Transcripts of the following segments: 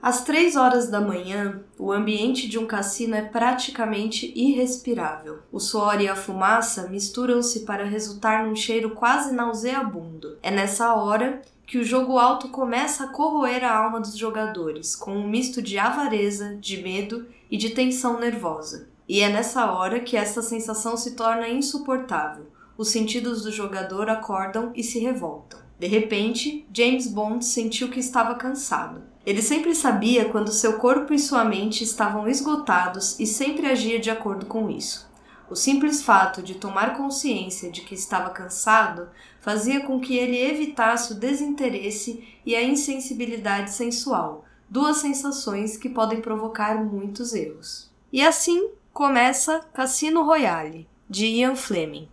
Às três horas da manhã, o ambiente de um cassino é praticamente irrespirável. O suor e a fumaça misturam-se para resultar num cheiro quase nauseabundo. É nessa hora que o jogo alto começa a corroer a alma dos jogadores, com um misto de avareza, de medo e de tensão nervosa. E é nessa hora que essa sensação se torna insuportável. Os sentidos do jogador acordam e se revoltam. De repente, James Bond sentiu que estava cansado. Ele sempre sabia quando seu corpo e sua mente estavam esgotados e sempre agia de acordo com isso. O simples fato de tomar consciência de que estava cansado fazia com que ele evitasse o desinteresse e a insensibilidade sensual, duas sensações que podem provocar muitos erros. E assim começa Cassino Royale, de Ian Fleming.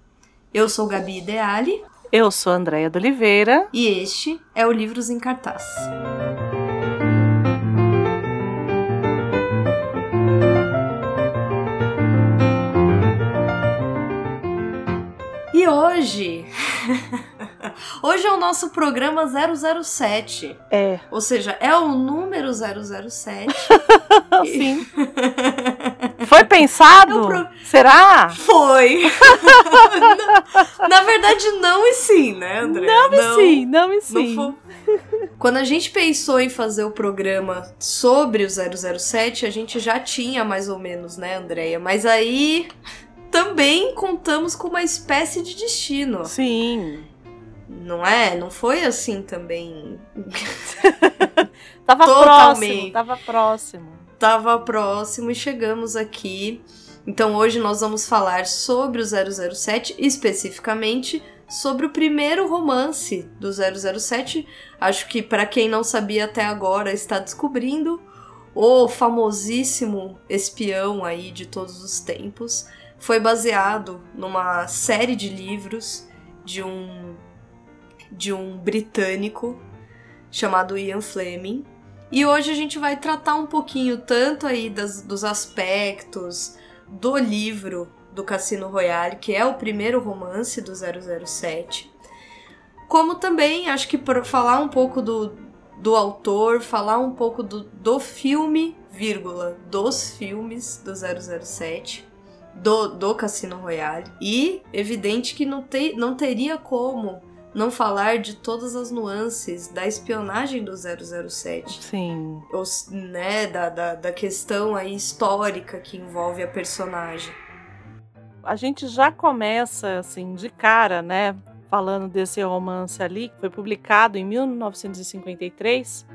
Eu sou Gabi Ideali. Eu sou Andréia de Oliveira. E este é o Livros em Cartaz. E hoje. hoje é o nosso programa 007. É. Ou seja, é o número 007. Sim. Foi pensado? É pro... Será? Foi. Na verdade, não e sim, né, André? Não e não, sim, não e sim. Não Quando a gente pensou em fazer o programa sobre o 007, a gente já tinha mais ou menos, né, Andréia? Mas aí também contamos com uma espécie de destino. Sim. Não é? Não foi assim também. tava próximo, tava próximo. Tava próximo e chegamos aqui. Então hoje nós vamos falar sobre o 007, especificamente sobre o primeiro romance do 007. Acho que para quem não sabia até agora está descobrindo o famosíssimo espião aí de todos os tempos foi baseado numa série de livros de um de um britânico chamado Ian Fleming. E hoje a gente vai tratar um pouquinho tanto aí das, dos aspectos do livro do Cassino Royale, que é o primeiro romance do 007, como também acho que falar um pouco do, do autor, falar um pouco do, do filme, vírgula, dos filmes do 007 do, do Cassino Royale. E evidente que não, te, não teria como não falar de todas as nuances da espionagem do 007. Sim. Os, né, da, da, da questão aí histórica que envolve a personagem. A gente já começa, assim, de cara, né? Falando desse romance ali, que foi publicado em 1953.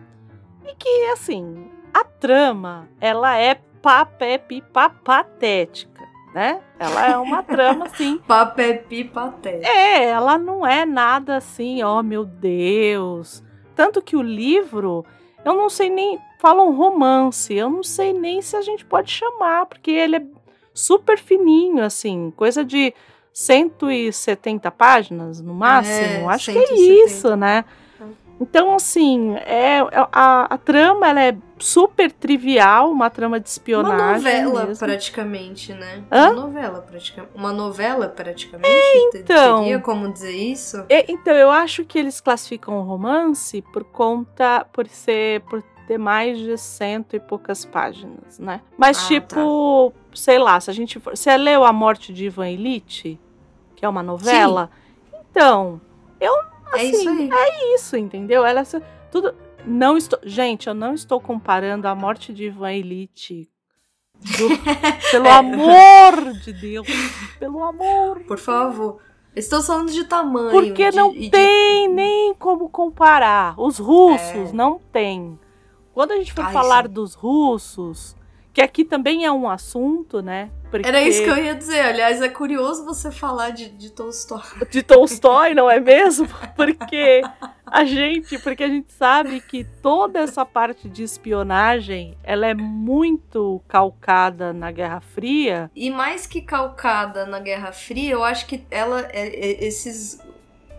E que, assim, a trama, ela é papé-pipa patética né? Ela é uma trama, assim. Papepi patética. É, ela não é nada assim, ó, oh, meu Deus. Tanto que o livro, eu não sei nem. Fala um romance, eu não sei nem se a gente pode chamar, porque ele é super fininho, assim, coisa de 170 páginas no máximo. É, Acho 170. que é isso, né? Então, assim, é, é, a, a trama ela é super trivial, uma trama de espionagem. Uma novela, mesmo. praticamente, né? Hã? Uma novela, praticamente. Uma novela, praticamente. É, então. Como dizer isso? É, então, eu acho que eles classificam o romance por conta. por ser. por ter mais de cento e poucas páginas, né? Mas, ah, tipo, tá. sei lá, se a gente for. Você leu A Morte de Ivan Elite? Que é uma novela? Sim. Então, eu assim, é isso aí. É isso, entendeu? Ela tudo não estou, gente, eu não estou comparando a morte de Ivan Elite do, pelo é. amor de Deus, pelo amor. Por favor. Estou falando de tamanho. Porque de, não tem de... nem como comparar. Os russos é. não tem. Quando a gente for Ai, falar sim. dos russos, que aqui também é um assunto, né? Porque... Era isso que eu ia dizer. Aliás, é curioso você falar de, de Tolstói. De Tolstói, não é mesmo? Porque a gente, porque a gente sabe que toda essa parte de espionagem, ela é muito calcada na Guerra Fria. E mais que calcada na Guerra Fria, eu acho que ela é, é, esses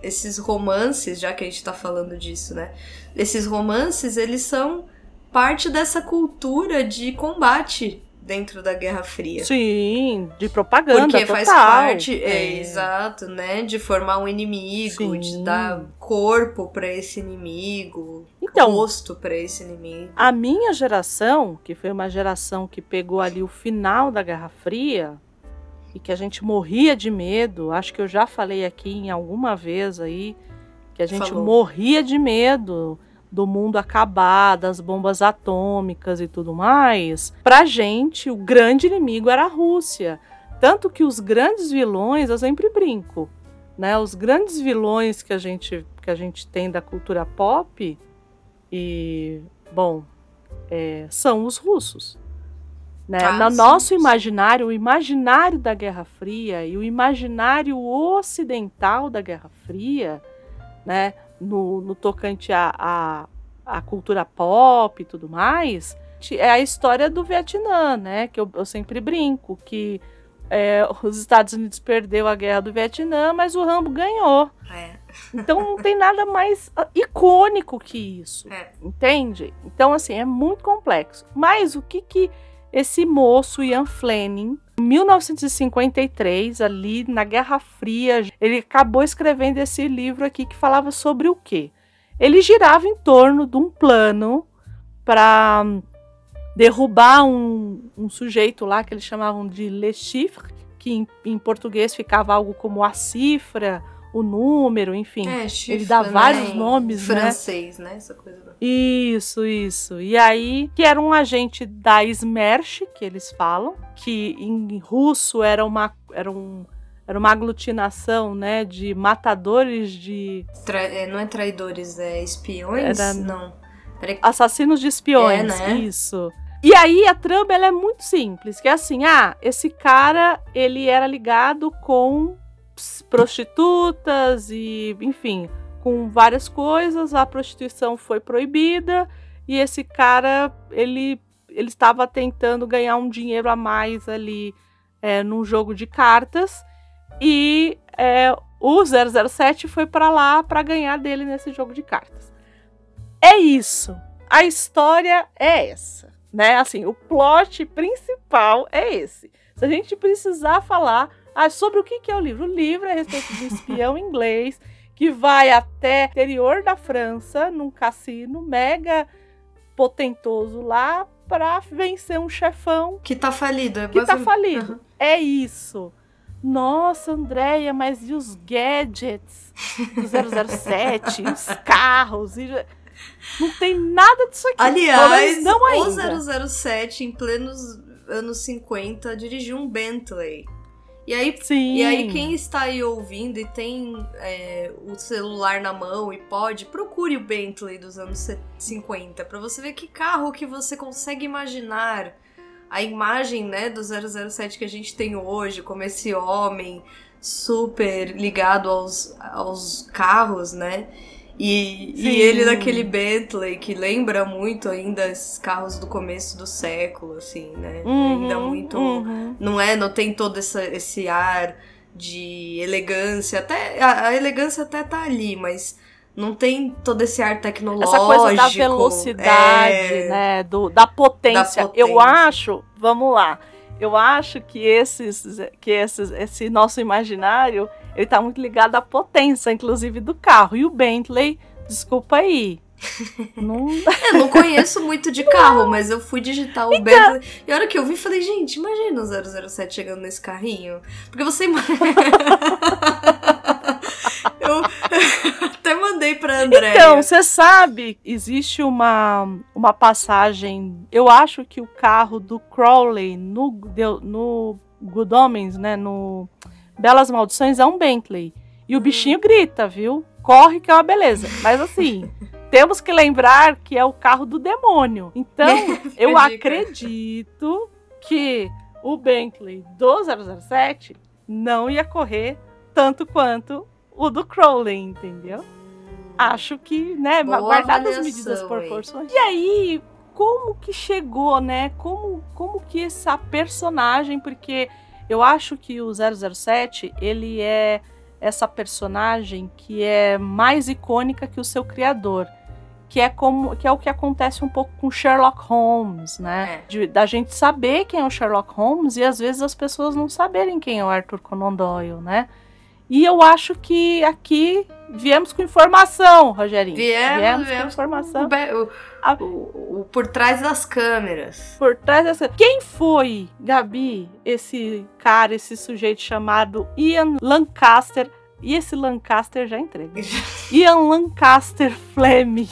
esses romances, já que a gente tá falando disso, né? Esses romances, eles são parte dessa cultura de combate dentro da Guerra Fria. Sim, de propaganda Porque total. faz parte, é, É. exato, né? De formar um inimigo, Sim. de dar corpo pra esse inimigo, Então, rosto pra esse inimigo. A minha geração, que foi uma geração que pegou ali o final da Guerra Fria e que a gente morria de medo, acho que eu já falei aqui em alguma vez aí que a gente Falou. morria de medo do mundo acabar, das bombas atômicas e tudo mais. Pra gente, o grande inimigo era a Rússia. Tanto que os grandes vilões, eu sempre brinco, né? Os grandes vilões que a gente que a gente tem da cultura pop e bom, é, são os russos. Né? Ah, no sim, nosso sim. imaginário, o imaginário da Guerra Fria e o imaginário ocidental da Guerra Fria, né? No, no tocante à a, a, cultura pop e tudo mais, é a história do Vietnã, né? que eu, eu sempre brinco, que é, os Estados Unidos perdeu a guerra do Vietnã, mas o Rambo ganhou. É. Então não tem nada mais ah, icônico que isso. É. Entende? Então, assim, é muito complexo. Mas o que que esse moço, Ian Fleming, em 1953, ali na Guerra Fria, ele acabou escrevendo esse livro aqui que falava sobre o quê? Ele girava em torno de um plano para derrubar um, um sujeito lá que eles chamavam de Le Chiffre, que em, em português ficava algo como a cifra, o número, enfim. É, ele dá chifre, vários né? nomes, né? Francês, né? Essa coisa. Isso, isso. E aí, que era um agente da Smersh, que eles falam, que em russo era uma, era um, era uma aglutinação, né, de matadores de Tra- é, não é traidores, é espiões? Era- Não. Assassinos de espiões, É, né? isso. E aí a trama ela é muito simples, que é assim, ah, esse cara, ele era ligado com prostitutas e, enfim, com várias coisas, a prostituição foi proibida e esse cara, ele ele estava tentando ganhar um dinheiro a mais ali é, num jogo de cartas e é, o 007 foi para lá para ganhar dele nesse jogo de cartas. É isso. A história é essa, né? Assim, o plot principal é esse. Se a gente precisar falar ah, sobre o que é o livro, o livro é a respeito de um espião inglês que vai até o interior da França, num cassino mega potentoso lá, para vencer um chefão Que tá falido. É que tá basicamente- falido. Aham. É isso. Nossa, Andréia, mas e os gadgets do 007, os carros? E... Não tem nada disso aqui. Aliás, não ainda. o 007, em plenos anos 50, dirigiu um Bentley. E aí, Sim. e aí quem está aí ouvindo e tem é, o celular na mão e pode, procure o Bentley dos anos 50 pra você ver que carro que você consegue imaginar. A imagem, né, do 007 que a gente tem hoje, como esse homem super ligado aos, aos carros, né? E, Sim. e ele naquele Bentley que lembra muito ainda esses carros do começo do século, assim, né? Uhum, ainda muito. uhum. Não é? Não tem todo essa, esse ar de elegância. Até, a, a elegância até tá ali, mas não tem todo esse ar tecnológico. Essa coisa da velocidade, É, né? Do, da, potência. Da potência. Eu acho, vamos lá. Eu acho que esses, que esses, esse nosso imaginário, ele tá muito ligado à potência, inclusive do carro. E o Bentley, desculpa aí. Não, Eu não conheço muito de carro, mas eu fui digitar o Bentley. E a hora que eu vi, falei, gente, imagina o 007 chegando nesse carrinho. Porque você até mandei pra André. Então, você sabe, existe uma, uma passagem. Eu acho que o carro do Crowley no, no Good Omens, né? No Belas Maldições é um Bentley. E o Hum. bichinho grita, viu? Corre que é uma beleza. Mas assim, temos que lembrar que é o carro do demônio. Então, eu acredito que o Bentley do 007 não ia correr tanto quanto o do Crowley, entendeu? Acho que, né, Boa guardadas as medidas proporções. E aí, como que chegou, né? Como, como que essa personagem, porque eu acho que o 007, ele é essa personagem que é mais icônica que o seu criador, que é como que é o que acontece um pouco com Sherlock Holmes, né? É. De, da gente saber quem é o Sherlock Holmes e às vezes as pessoas não saberem quem é o Arthur Conan Doyle, né? E eu acho que aqui viemos com informação, Rogerinho. Viemos, viemos, viemos com informação. O, o, o, por trás das câmeras. Por trás das câmeras. Quem foi, Gabi, esse cara, esse sujeito chamado Ian Lancaster? E esse Lancaster já entrega. Ian Lancaster Fleming.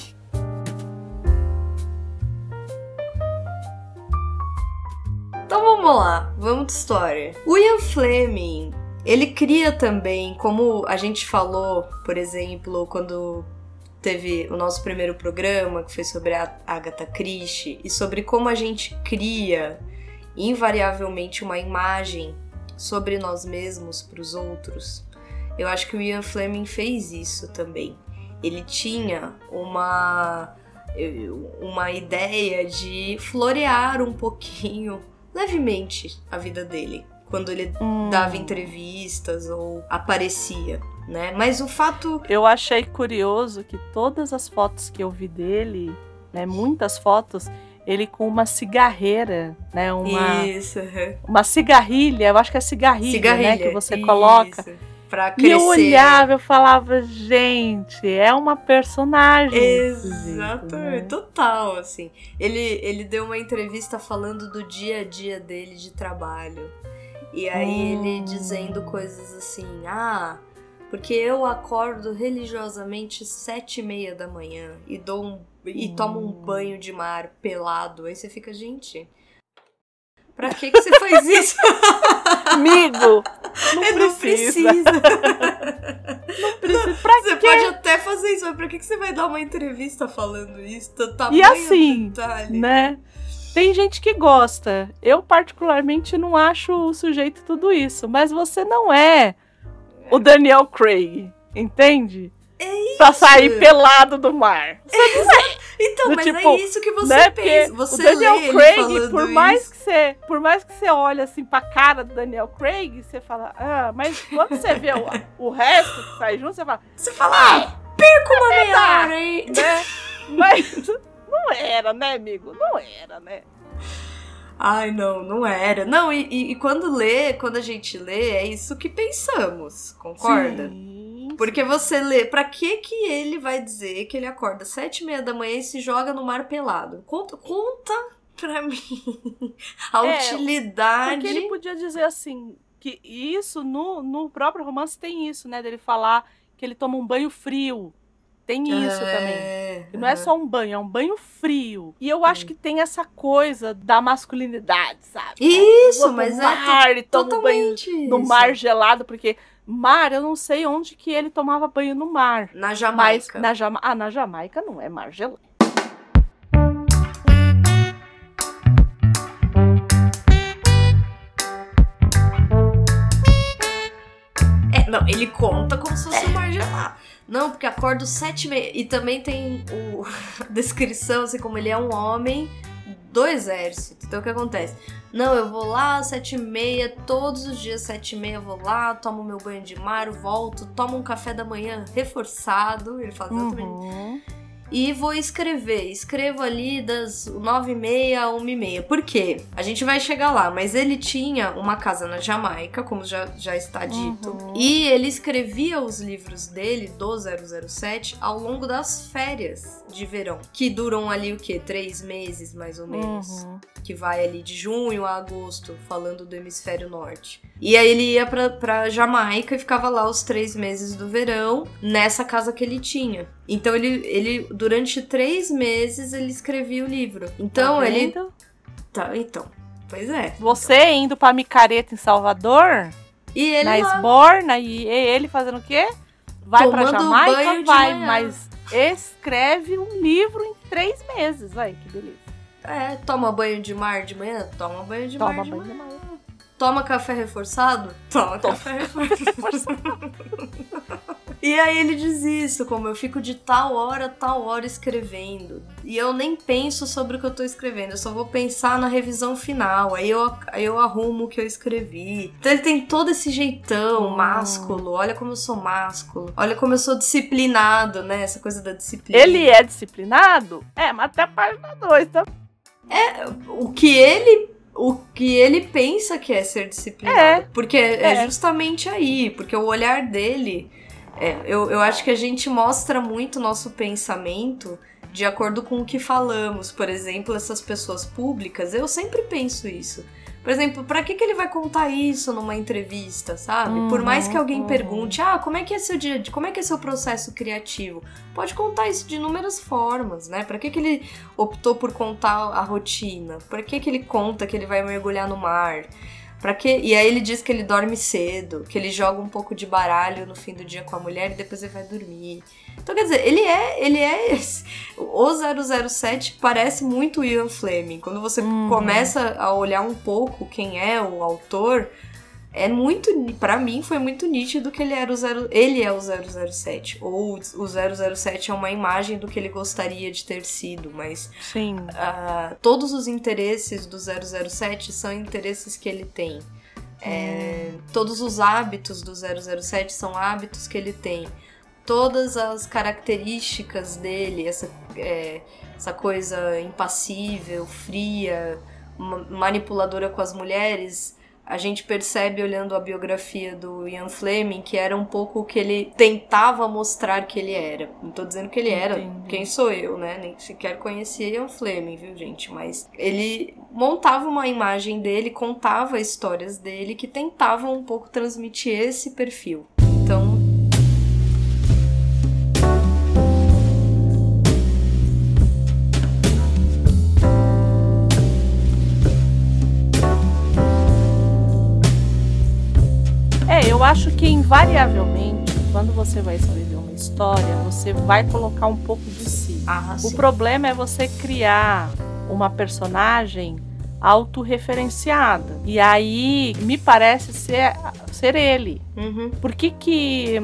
Então vamos lá, vamos de história. O Ian Fleming ele cria também, como a gente falou, por exemplo, quando teve o nosso primeiro programa, que foi sobre a Agatha Christie, e sobre como a gente cria invariavelmente uma imagem sobre nós mesmos para os outros. Eu acho que o Ian Fleming fez isso também. Ele tinha uma uma ideia de florear um pouquinho levemente a vida dele quando ele hum. dava entrevistas ou aparecia, né? Mas o fato. Eu achei curioso que todas as fotos que eu vi dele, né, muitas fotos, ele com uma cigarreira, né? Uma, Isso. Uma cigarrilha, eu acho que é cigarrilha, cigarrilha. né? Que você Isso. coloca. Pra crescer. E eu olhava, eu falava, gente, é uma personagem. Exatamente, né? total, assim. Ele, ele deu uma entrevista falando do dia a dia dele de trabalho. E aí hum. ele dizendo coisas assim, ah, porque eu acordo religiosamente sete e meia da manhã e dou um, e tomo um banho de mar pelado. Aí você fica, gente, pra que, que você faz isso? Amigo, não, não precisa. não precisa. Pra você quê? pode até fazer isso, mas pra que, que você vai dar uma entrevista falando isso? Tamanho e assim, né? Tem gente que gosta. Eu, particularmente, não acho o sujeito tudo isso. Mas você não é o Daniel Craig, entende? É isso. Pra sair pelado do mar. Você é. não é. Então, do mas é tipo, é isso que você né? pensa. Você o Daniel Craig, por mais isso. que você, por mais que você olhe assim pra cara do Daniel Craig, você fala, ah, mas quando você vê o, o resto que sai junto, você fala, você fala, ah, perco uma meia hora, hein? Né? Mas não era, né, amigo? Não era, né? Ai, não, não era. Não, e, e, e, quando lê, quando a gente lê, é isso que pensamos, concorda? Sim. Porque você lê, pra que que ele vai dizer que ele acorda sete e meia da manhã e se joga no mar pelado? Conta, conta pra mim a é, utilidade. Porque ele podia dizer assim, que isso, no, no próprio romance tem isso, né? Dele falar que ele toma um banho frio. Tem isso é, também. Não é só um banho, é um banho frio. E eu acho que tem essa coisa da masculinidade, sabe? Isso, mas é mar, é toma banho isso. no mar gelado, porque mar, eu não sei onde que ele tomava banho no mar. Na Jamaica. Mas na, Jama ah, na Jamaica não é mar gelado. É, não, ele conta como se fosse o mar gelado. Não, porque acordo sete e meia. E também tem o, a descrição, assim, como ele é um homem do exército. Então o que acontece? Não, eu vou lá às sete e meia, todos os dias sete e meia eu vou lá, tomo meu banho de mar, volto, tomo um café da manhã reforçado. Ele fala exatamente. Uhum e vou escrever. Escrevo ali das 9h30 a 1h30. Por quê? A gente vai chegar lá, mas ele tinha uma casa na Jamaica, como já, já está dito, uhum. e ele escrevia os livros dele, do 007, ao longo das férias de verão, que duram ali o quê? Três meses, mais ou menos. Uhum. Que vai ali de junho a agosto, falando do hemisfério norte. E aí ele ia pra, pra Jamaica e ficava lá os três meses do verão, nessa casa que ele tinha. Então ele, ele durante três meses, ele escrevia o livro. Então tá ele. Tá, então. Pois é. Você indo pra micareta em Salvador? E ele na lá... Esborna, e ele fazendo o quê? Vai Tomando pra Jamaica? Vai, mas escreve um livro em três meses. Vai, que beleza. É, toma banho de mar de manhã? Toma banho de toma mar de banho manhã. De manhã. Toma café reforçado? Toma, Toma. café reforçado. E aí ele diz isso, como eu fico de tal hora, tal hora escrevendo. E eu nem penso sobre o que eu tô escrevendo, eu só vou pensar na revisão final. Aí eu, aí eu arrumo o que eu escrevi. Então ele tem todo esse jeitão oh. másculo. Olha como eu sou másculo. Olha como eu sou disciplinado, né? Essa coisa da disciplina. Ele é disciplinado? É, mas até a página 2, tá? É, o que ele o que ele pensa que é ser disciplinado. É, porque é, é, justamente aí, porque o olhar dele. É, eu, eu acho que a gente mostra muito nosso pensamento de acordo com o que falamos. Por exemplo, essas pessoas públicas, eu sempre penso isso. Por exemplo, para que, que ele vai contar isso numa entrevista, sabe? Uhum, Por mais que alguém uhum. pergunte, ah, como é que é seu dia, como é que é seu processo criativo? Pode contar isso de inúmeras formas, né? Para que, que ele optou por contar a rotina? Para que, que ele conta que ele vai mergulhar no mar? Para que? E aí ele diz que ele dorme cedo, que ele joga um pouco de baralho no fim do dia com a mulher e depois ele vai dormir. Então, quer dizer, ele é. Ele é. O 007 parece muito Ian Fleming. Quando você uhum. começa a olhar um pouco quem é o autor, é muito. para mim, foi muito nítido que ele era o zero, ele é o 007. Ou o 007 é uma imagem do que ele gostaria de ter sido, mas. Sim. Uh, todos os interesses do 007 são interesses que ele tem. É, hum. Todos os hábitos do 007 são hábitos que ele tem todas as características dele, essa, é, essa coisa impassível, fria, manipuladora com as mulheres, a gente percebe olhando a biografia do Ian Fleming que era um pouco o que ele tentava mostrar que ele era. Não tô dizendo que ele era, Entendi. quem sou eu, né? Nem sequer conhecia Ian Fleming, viu, gente? Mas ele montava uma imagem dele, contava histórias dele que tentavam um pouco transmitir esse perfil. Eu acho que invariavelmente, quando você vai escrever uma história, você vai colocar um pouco de si. Ah, o problema é você criar uma personagem autorreferenciada. E aí me parece ser, ser ele. Uhum. Por que, que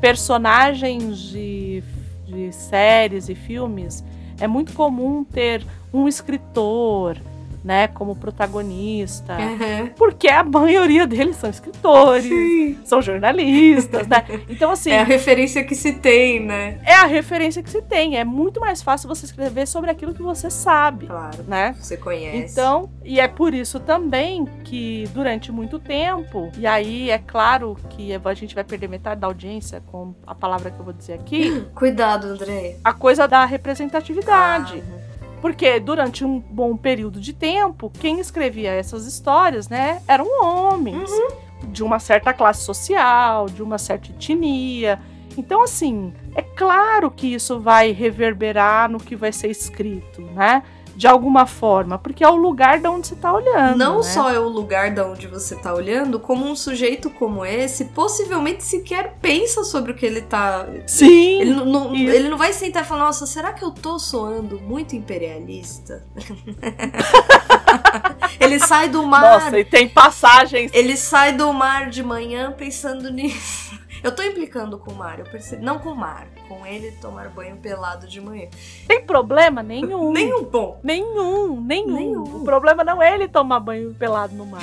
personagens de, de séries e filmes é muito comum ter um escritor, né, como protagonista, uhum. porque a maioria deles são escritores, Sim. são jornalistas, né? Então assim, é a referência que se tem, né? É a referência que se tem. É muito mais fácil você escrever sobre aquilo que você sabe, claro, né? Você conhece. Então, e é por isso também que durante muito tempo, e aí é claro que a gente vai perder metade da audiência com a palavra que eu vou dizer aqui. Cuidado, André. A coisa da representatividade. Ah, uhum. Porque durante um bom período de tempo, quem escrevia essas histórias, né, eram homens uhum. de uma certa classe social, de uma certa etnia. Então, assim, é claro que isso vai reverberar no que vai ser escrito, né? De alguma forma, porque é o lugar de onde você está olhando. Não né? só é o lugar de onde você está olhando, como um sujeito como esse possivelmente sequer pensa sobre o que ele está. Sim. Ele não, ele não vai sentar e falar: Nossa, será que eu tô soando muito imperialista? ele sai do mar. Nossa, e tem passagens. Ele sai do mar de manhã pensando nisso. Eu tô implicando com o Mar, eu percebi. Não com o Mar, com ele tomar banho pelado de manhã. Tem problema nenhum. nenhum, bom. Nenhum, nenhum, nenhum. O problema não é ele tomar banho pelado no mar.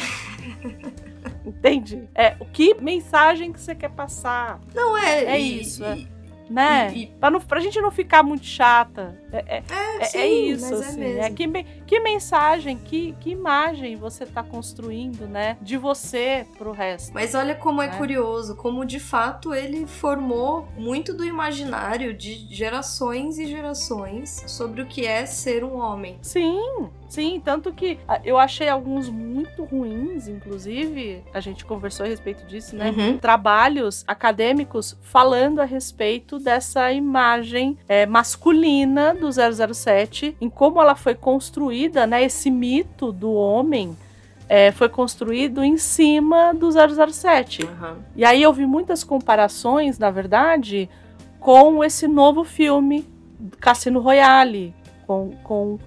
Entende? É o que mensagem que você quer passar. Não é. É e, isso. É. Né? E, e... Pra, não, pra gente não ficar muito chata. É, é, é, é sim, é isso, assim. É que, que mensagem, que, que imagem você tá construindo, né? De você pro resto. Mas olha como é né? é curioso, como de fato ele formou muito do imaginário de gerações e gerações sobre o que é ser um homem. Sim, sim. Tanto que ah, eu achei alguns muito ruins, inclusive, a gente conversou a respeito disso, né? Uhum. Trabalhos acadêmicos falando a respeito dessa imagem é, masculina do 007, em como ela foi construída, né? Esse mito do homem é, foi construído em cima do 007. Uhum. E aí eu vi muitas comparações, na verdade, com esse novo filme Cassino Royale, com, com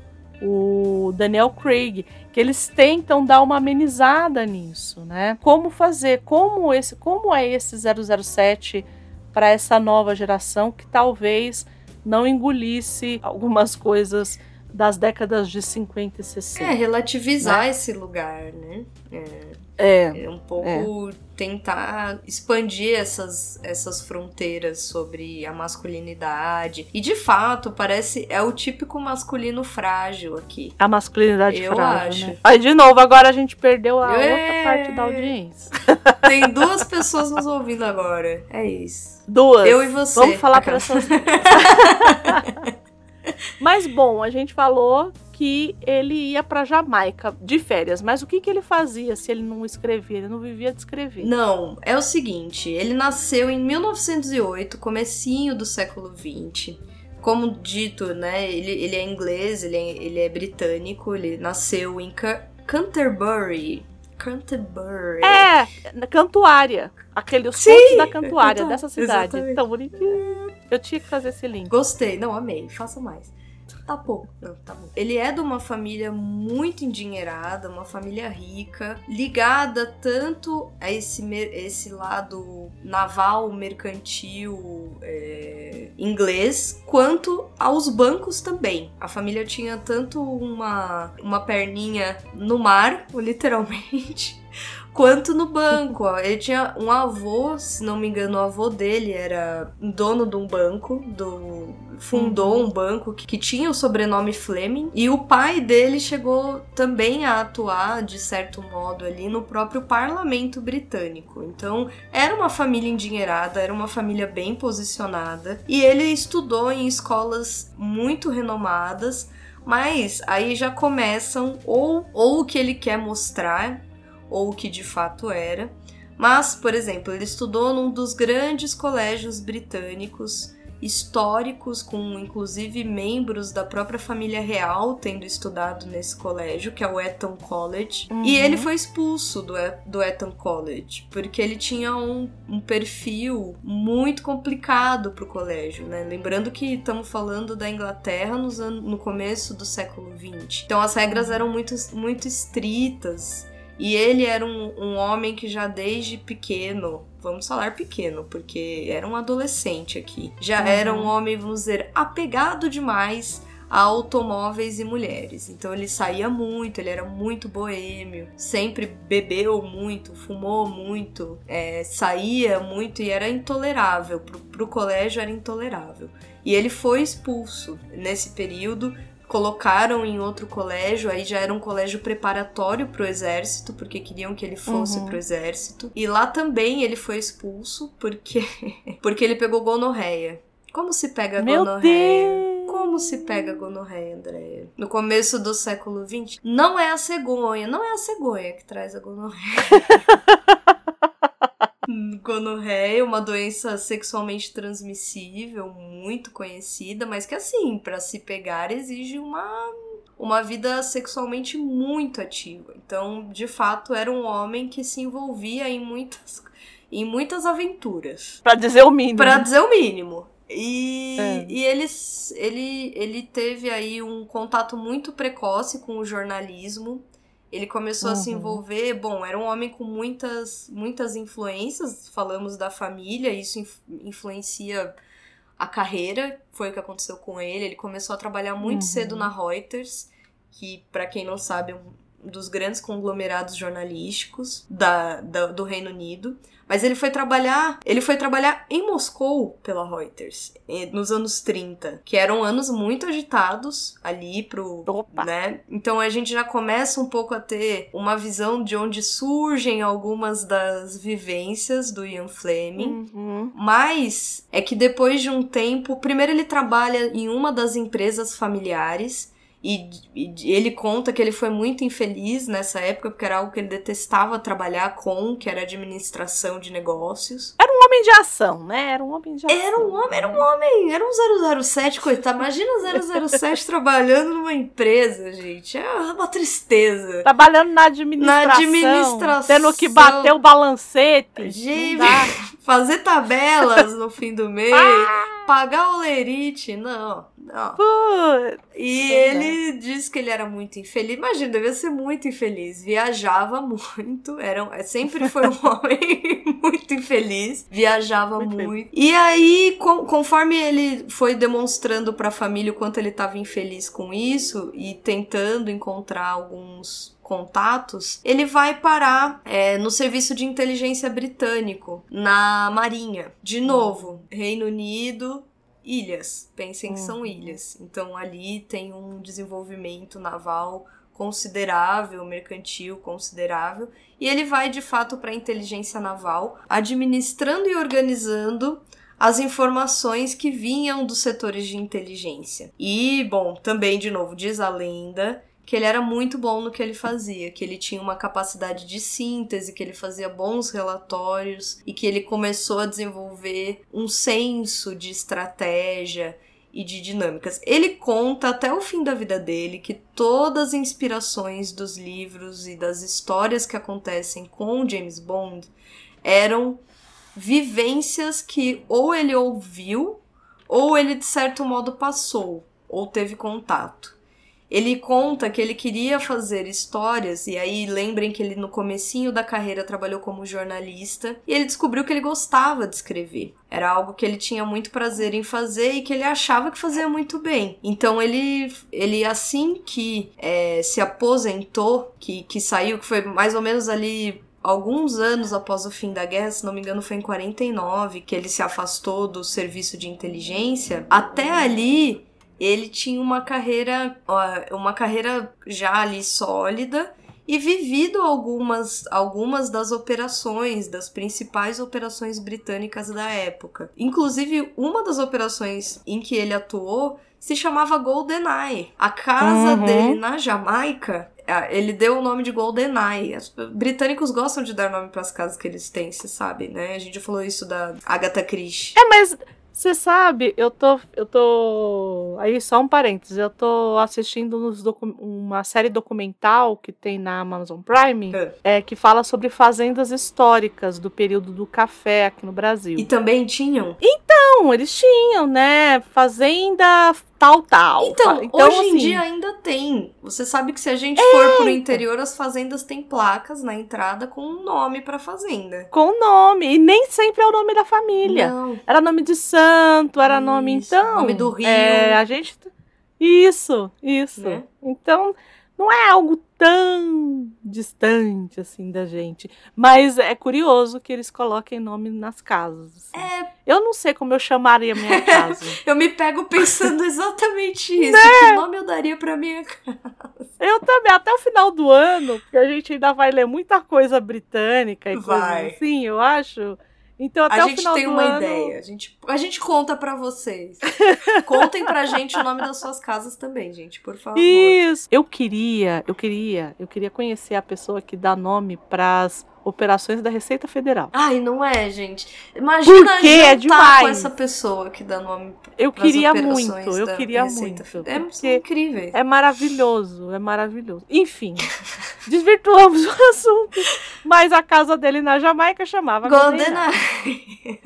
o Daniel Craig, que eles tentam dar uma amenizada nisso, né? Como fazer, como esse, como é esse 007 para essa nova geração que talvez não engolisse algumas coisas das décadas de 50 e 60. É, relativizar né? esse lugar, né? É, é, é um pouco é. Tentar expandir essas, essas fronteiras sobre a masculinidade. E de fato, parece. É o típico masculino frágil aqui. A masculinidade Eu frágil. Acho. Né? Aí, de novo, agora a gente perdeu a é... outra parte da audiência. Tem duas pessoas nos ouvindo agora. É isso. Duas. Eu e você. Vamos falar para essas. Mas bom, a gente falou que ele ia para Jamaica de férias, mas o que, que ele fazia se ele não escrevia? Ele não vivia de escrever. Não, é o seguinte, ele nasceu em 1908, comecinho do século 20. Como dito, né, ele, ele é inglês, ele é, ele é britânico, ele nasceu em Canterbury, Canterbury. É, Cantuária. Aquele os Sim, da Cantuária, dessa cidade. Exatamente. Tão bonitinho. Eu tinha que fazer esse link. Gostei, não, amei. Faça mais. Tá pouco. Não, tá bom. Ele é de uma família muito endinheirada, uma família rica, ligada tanto a esse, esse lado naval, mercantil, é, inglês, quanto aos bancos também. A família tinha tanto uma, uma perninha no mar, literalmente, quanto no banco. Ele tinha um avô, se não me engano, o avô dele era dono de um banco, do fundou uhum. um banco que, que, tinha o sobrenome Fleming e o pai dele chegou também a atuar de certo modo ali no próprio parlamento britânico. Então, era uma família endinheirada, era uma família bem posicionada e ele estudou em escolas muito renomadas, mas aí já começam ou ou o que ele quer mostrar ou o que de fato era. Mas, por exemplo, ele estudou num dos grandes colégios britânicos históricos, com inclusive membros da própria família real tendo estudado nesse colégio, que é o Eton College. Uhum. E ele foi expulso do, do Eton College, porque ele tinha um, um perfil muito complicado para o colégio, né? Lembrando que estamos falando da Inglaterra nos no começo do século XX. Então as regras eram muito, muito estritas e ele era um, um homem que já desde pequeno, vamos falar pequeno, porque era um adolescente aqui, já uhum. era um homem, vamos dizer, apegado demais a automóveis e mulheres. Então ele saía muito, ele era muito boêmio, sempre bebeu muito, fumou muito, é, saía muito e era intolerável. Pro, pro colégio era intolerável. E ele foi expulso nesse período colocaram em outro colégio, aí já era um colégio preparatório para o exército, porque queriam que ele fosse uhum. pro exército. E lá também ele foi expulso porque porque ele pegou gonorreia. Como se pega Meu gonorreia? Deus. Como se pega gonorreia, Andréia? No começo do século XX, não é a cegonha, não é a cegonha que traz a gonorreia. gonorreia, uma doença sexualmente transmissível, muito conhecida, mas que assim, para se pegar exige uma uma vida sexualmente muito ativa. Então, de fato, era um homem que se envolvia em muitas em muitas aventuras. Para dizer o mínimo. Para dizer o mínimo. E, é. e ele, ele, ele teve aí um contato muito precoce com o jornalismo. Ele começou uhum. a se uhum. envolver, bom, era um homem com muitas muitas influências, falamos da família, isso influencia a carreira, foi o que aconteceu com ele. Ele começou a trabalhar muito uhum. cedo na Reuters, que para quem não sabe é dos grandes conglomerados jornalísticos da, da, do Reino Unido. Mas ele foi trabalhar, ele foi trabalhar em Moscou pela Reuters nos anos 30, que eram anos muito agitados ali pro, Opa. né? Então a gente já começa um pouco a ter uma visão de onde surgem algumas das vivências do Ian Fleming. Uhum. Mas é que depois de um tempo, primeiro ele trabalha em uma das empresas familiares e, e, ele conta que ele foi muito infeliz nessa época, porque era algo que ele detestava trabalhar com, que era administração de negócios. Era um homem de ação, né? Era um homem de ação. Era um homem, era um homem, era um 007, coitado. Imagina 007 trabalhando numa empresa, gente. É uma tristeza. Trabalhando na administração. Na administração. Tendo que bater o balancete. Gente, fazer tabelas no fim do mês. Ah! Pagar o lerite, não E ele diz que ele era muito infeliz. Imagina, devia ser muito infeliz. Viajava muito. Era, é, sempre foi um homem muito infeliz. Viajava muito. muito. E aí, com, conforme ele foi demonstrando para a família o quanto ele estava infeliz com isso e tentando encontrar alguns contatos, ele vai parar é, no serviço de inteligência britânico, na Marinha. De novo, Reino Unido, ilhas. Pensem que são uhum. ilhas. Então ali tem um desenvolvimento naval considerável, mercantil considerável, e ele vai de fato para a inteligência naval, administrando e organizando as informações que vinham dos setores de inteligência. E, bom, também de novo diz a lenda que ele era muito bom no que ele fazia, que ele tinha uma capacidade de síntese, que ele fazia bons relatórios e que ele começou a desenvolver um senso de estratégia e de dinâmicas. Ele conta até o fim da vida dele que todas as inspirações dos livros e das histórias que acontecem com James Bond eram vivências que ou ele ouviu ou ele de certo modo passou ou teve contato. Ele conta que ele queria fazer histórias, e aí lembrem que ele no comecinho da carreira trabalhou como jornalista, e ele descobriu que ele gostava de escrever. Era algo que ele tinha muito prazer em fazer e que ele achava que fazia muito bem. Então ele, ele assim que é, se aposentou, que, que saiu, que foi mais ou menos ali alguns anos após o fim da guerra, se não me engano foi em 49 que ele se afastou do serviço de inteligência, até ali ele tinha uma carreira, uma carreira já ali sólida e vivido algumas, algumas das operações, das principais operações britânicas da época. Inclusive, uma das operações em que ele atuou se chamava GoldenEye. A casa uhum. dele na Jamaica ele deu o nome de GoldenEye. Os britânicos gostam de dar nome para as casas que eles têm, você sabe, né? A gente já falou isso da Agatha Christie. É, mas você sabe, eu tô, eu tô. Aí só um parênteses, eu tô assistindo uma série documental que tem na Amazon Prime, é. é. que fala sobre fazendas históricas do período do café aqui no Brasil. E também tinham? Então, eles tinham, né? Fazenda tal, tal. Então, então hoje assim, em dia ainda tem. Você sabe que se a gente é... for pro interior, as fazendas têm placas na entrada com um nome pra fazenda. Com nome. E nem sempre é o nome da família. Não. Era nome de santo, era isso. nome, então. Nome do rio. É, a gente. Isso, isso. Né? Então, não é algo tão distante assim da gente. Mas é curioso que eles coloquem nome nas casas. Assim. É. Eu não sei como eu chamaria minha casa. eu me pego pensando exatamente isso. Né? Que nome eu daria pra minha casa? Eu também, até o final do ano, porque a gente ainda vai ler muita coisa britânica e vai. coisas assim, eu acho. Então, até a gente tem uma ano... ideia. A gente, a gente conta para vocês. Contem pra gente o nome das suas casas também, gente, por favor. Isso. Eu queria, eu queria, eu queria conhecer a pessoa que dá nome pras operações da Receita Federal. Ai, não é, gente. Imagina Porque é demais. com essa pessoa que dá nome Eu queria muito, eu queria muito. É incrível. É maravilhoso, é maravilhoso. Enfim, desvirtuamos o assunto. Mas a casa dele na Jamaica chamava GoldenEye.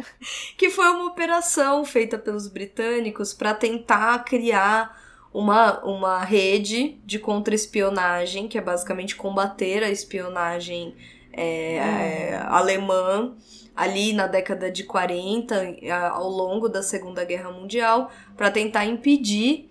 que foi uma operação feita pelos britânicos para tentar criar uma, uma rede de contra-espionagem, que é basicamente combater a espionagem é, é, alemã ali na década de 40, ao longo da Segunda Guerra Mundial, para tentar impedir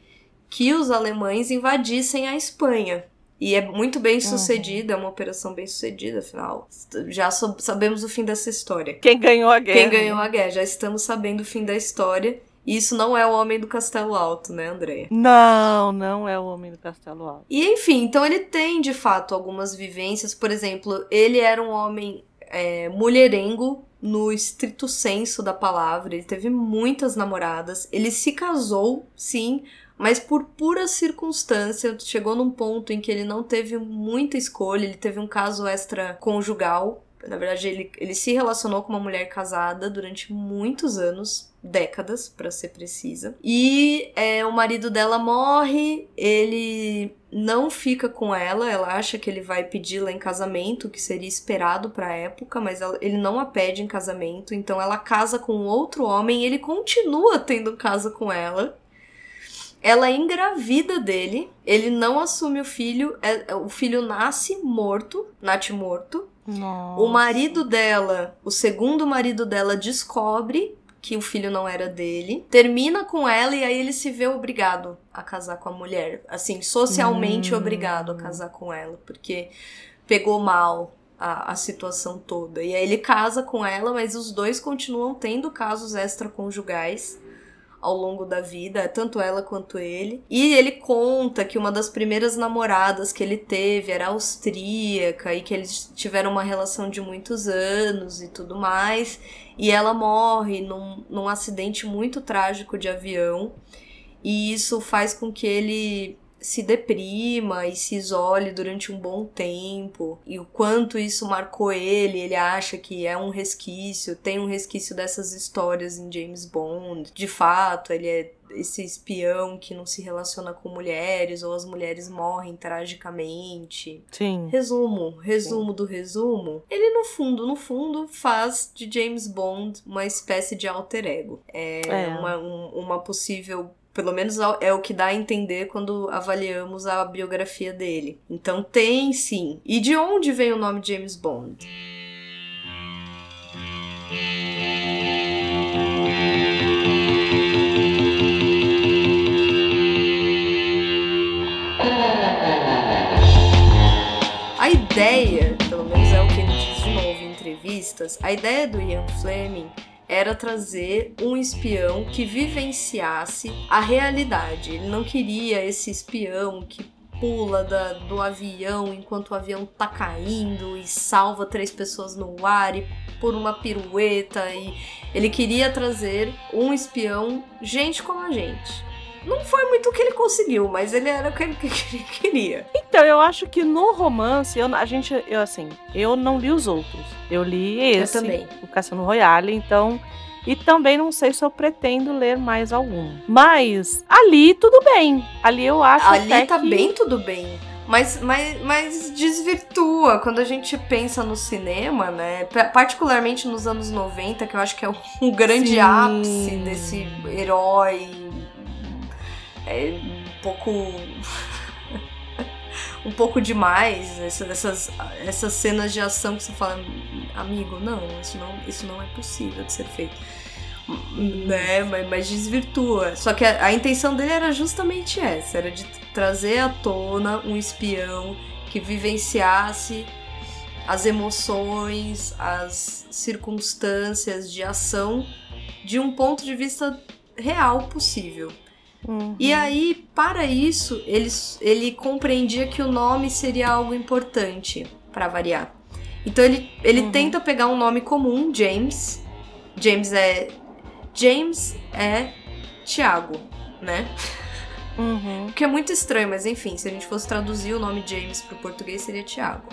que os alemães invadissem a Espanha. E é muito bem sucedida, uhum. é uma operação bem sucedida, afinal. Já sabemos o fim dessa história. Quem ganhou a guerra? Quem ganhou a guerra, já estamos sabendo o fim da história. E isso não é o Homem do Castelo Alto, né, Andréia? Não, não é o Homem do Castelo Alto. E enfim, então ele tem de fato algumas vivências. Por exemplo, ele era um homem é, mulherengo no estrito senso da palavra. Ele teve muitas namoradas. Ele se casou, sim, mas por pura circunstância, chegou num ponto em que ele não teve muita escolha. Ele teve um caso extraconjugal. Na verdade, ele, ele se relacionou com uma mulher casada durante muitos anos décadas, para ser precisa. E é, o marido dela morre, ele não fica com ela, ela acha que ele vai pedi-la em casamento, que seria esperado para a época, mas ela, ele não a pede em casamento, então ela casa com outro homem ele continua tendo casa com ela. Ela engravida dele, ele não assume o filho, é, o filho nasce morto, nate morto. Nossa. O marido dela, o segundo marido dela, descobre que o filho não era dele, termina com ela e aí ele se vê obrigado a casar com a mulher. Assim, socialmente Hum. obrigado a casar com ela, porque pegou mal a, a situação toda. E aí ele casa com ela, mas os dois continuam tendo casos extraconjugais ao longo da vida, tanto ela quanto ele. E ele conta que uma das primeiras namoradas que ele teve era austríaca e que eles tiveram uma relação de muitos anos e tudo mais. E ela morre num, num acidente muito trágico de avião. E isso faz com que ele se deprima e se isole durante um bom tempo. E o quanto isso marcou ele, ele acha que é um resquício, tem um resquício dessas histórias em James Bond. De fato, ele é esse espião que não se relaciona com mulheres ou as mulheres morrem tragicamente. Sim. Resumo, resumo do resumo. Ele no fundo, no fundo, faz de James Bond uma espécie de alter ego. É, É. Uma, um- uma possível. Pelo menos é o que dá a entender quando avaliamos a biografia dele. Então tem sim. E de onde vem o nome James Bond? A ideia, pelo menos é o que ele diz de novo em entrevistas, a ideia do Ian Fleming era trazer um espião que vivenciasse a realidade. Ele não queria esse espião que pula da- do avião enquanto o avião tá caindo e salva três pessoas no ar e por uma pirueta e ele queria trazer um espião gente como a gente. Não foi muito o que ele conseguiu, mas ele era o que ele que ele queria. Então, eu acho que no romance, eu, a gente, eu assim, eu não li os outros. Eu li esse, também. o Cassino Royale, então. E também não sei se eu pretendo ler mais algum. Mas ali tudo bem. Ali eu acho Ali até tá que... bem tudo bem. Mas, mas, mas desvirtua quando a gente pensa no cinema, né? Pa- Particularmente nos anos 90, que eu acho que é o grande Sim. ápice desse herói. É um pouco. um pouco demais. essa- Essas, essas cenas de ação que você fala, amigo, não, isso não, isso não é possível de ser feito. Né, mas, mas desvirtua. Só que a, a intenção dele era justamente essa: era de trazer à tona um espião que vivenciasse as emoções, as circunstâncias de ação de um ponto de vista real possível. Uhum. E aí, para isso, ele, ele compreendia que o nome seria algo importante, para variar. Então ele, ele Uhum. tenta pegar um nome comum, James. James é. James é Tiago, né? Uhum. O que é muito estranho, mas enfim, se a gente fosse traduzir o nome James pro português, seria Tiago.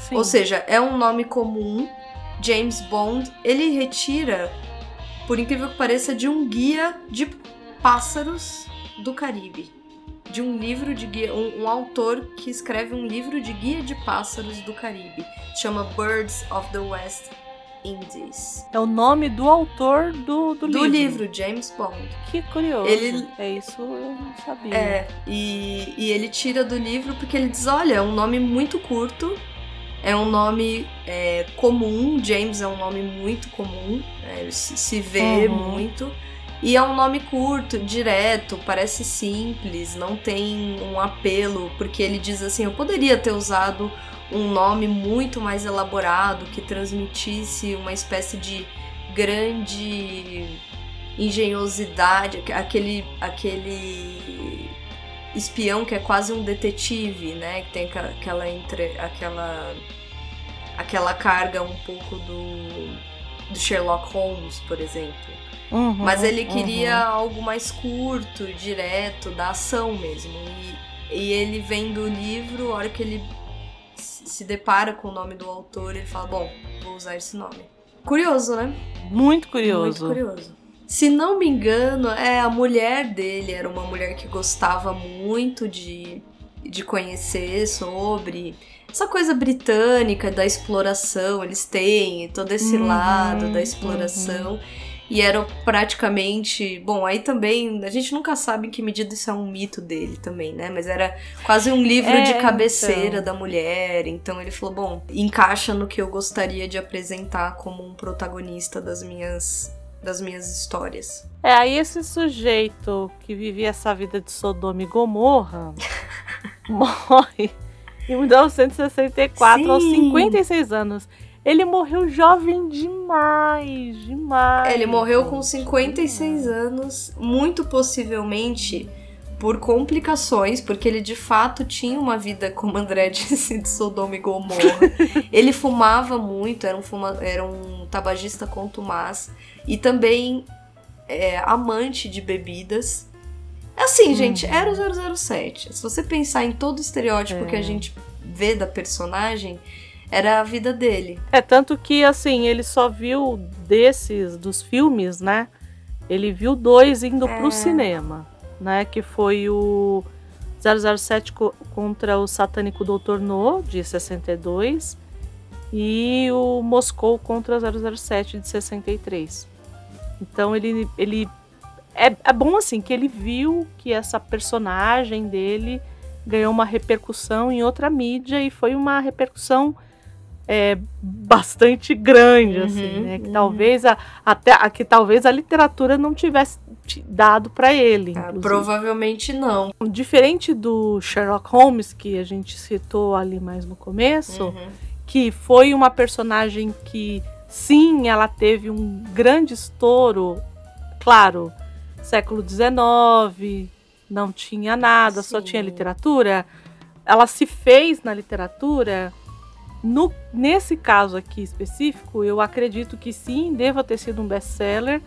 Sim. Ou seja, é um nome comum. James Bond, ele retira, por incrível que pareça, de um guia de pássaros do Caribe. De um livro de guia, um, um autor que escreve um livro de guia de pássaros do Caribe. Chama Birds of the West Indies. É o nome do autor do, do, Do livro, James Bond. Que curioso. Ele- É isso eu não sabia. É, e, e ele tira do livro porque ele diz: olha, é um nome muito curto, é um nome é, comum, James é um nome muito comum, é, se, se vê Uhum. muito. E é um nome curto, direto, parece simples, não tem um apelo, porque ele diz assim: eu poderia ter usado um nome muito mais elaborado que transmitisse uma espécie de grande engenhosidade, aque- aquele, aquele espião que é quase um detetive, né? Que tem aquela entre, aquela aquela carga um pouco do, do Sherlock Holmes, por exemplo. Uhum, Mas ele queria uhum. algo mais curto, direto, da ação mesmo. E, e ele vendo o livro, a hora que ele se se depara com o nome do autor, ele fala: Bom, vou usar esse nome. Curioso, né? Muito curioso. Muito curioso. Se não me engano, é a mulher dele era uma mulher que gostava muito de, de conhecer sobre. Essa coisa britânica da exploração, eles têm todo esse uhum, lado da exploração. Uhum. E era praticamente. Bom, aí também. A gente nunca sabe em que medida isso é um mito dele também, né? Mas era quase um livro é, de cabeceira então. da mulher. Então ele falou: bom, encaixa no que eu gostaria de apresentar como um protagonista das minhas das minhas histórias. É, aí esse sujeito que vivia essa vida de Sodoma e Gomorra morre em 1964, Sim. aos 56 anos. Ele morreu jovem demais, demais. Ele morreu com 56 anos, muito possivelmente por complicações, porque ele de fato tinha uma vida, como André disse, de Sodoma e Gomorra. ele fumava muito, era um, fuma, era um tabagista contumaz e também é, amante de bebidas. Assim, uhum. gente, era o 007. Se você pensar em todo o estereótipo é. que a gente vê da personagem, era a vida dele. É, tanto que, assim, ele só viu desses, dos filmes, né? Ele viu dois indo é. pro cinema, né? Que foi o 007 contra o Satânico Doutor No, de 62, e o Moscou contra 007, de 63. Então ele, ele é, é bom assim que ele viu que essa personagem dele ganhou uma repercussão em outra mídia e foi uma repercussão é, bastante grande, uhum, assim, né? Que uhum. talvez a, até a, que talvez a literatura não tivesse dado para ele. Ah, provavelmente não. Diferente do Sherlock Holmes que a gente citou ali mais no começo, uhum. que foi uma personagem que sim, ela teve um grande estouro, claro, século XIX, não tinha nada, sim. só tinha literatura. Ela se fez na literatura no, nesse caso aqui específico, eu acredito que sim, deva ter sido um best-seller,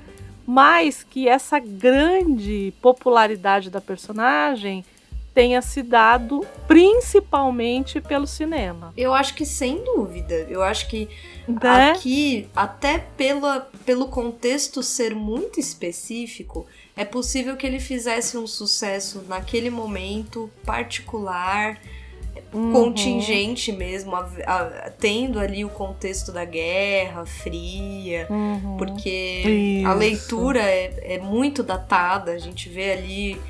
mas que essa grande popularidade da personagem tenha se dado principalmente pelo cinema. Eu acho que sem dúvida. Eu acho que né? aqui, até pela, pelo contexto ser muito específico, é possível que ele fizesse um sucesso naquele momento particular uhum. contingente mesmo, a, a, tendo ali o contexto da Guerra Fria, uhum. porque Isso. a leitura é, é, muito datada, a gente vê ali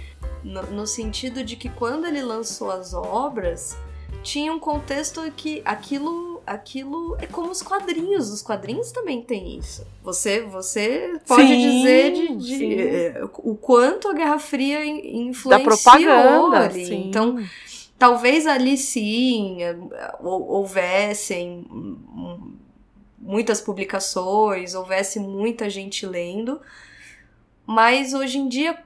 no, no sentido de que quando ele lançou as obras, tinha um contexto que aquilo aquilo é como os quadrinhos. Os quadrinhos também tem isso. Você, você pode sim, dizer de, de é, o quanto a Guerra Fria influenciou da propaganda, ali. Sim. Então, Talvez ali sim houvessem muitas publicações, houvesse muita gente lendo, mas hoje em dia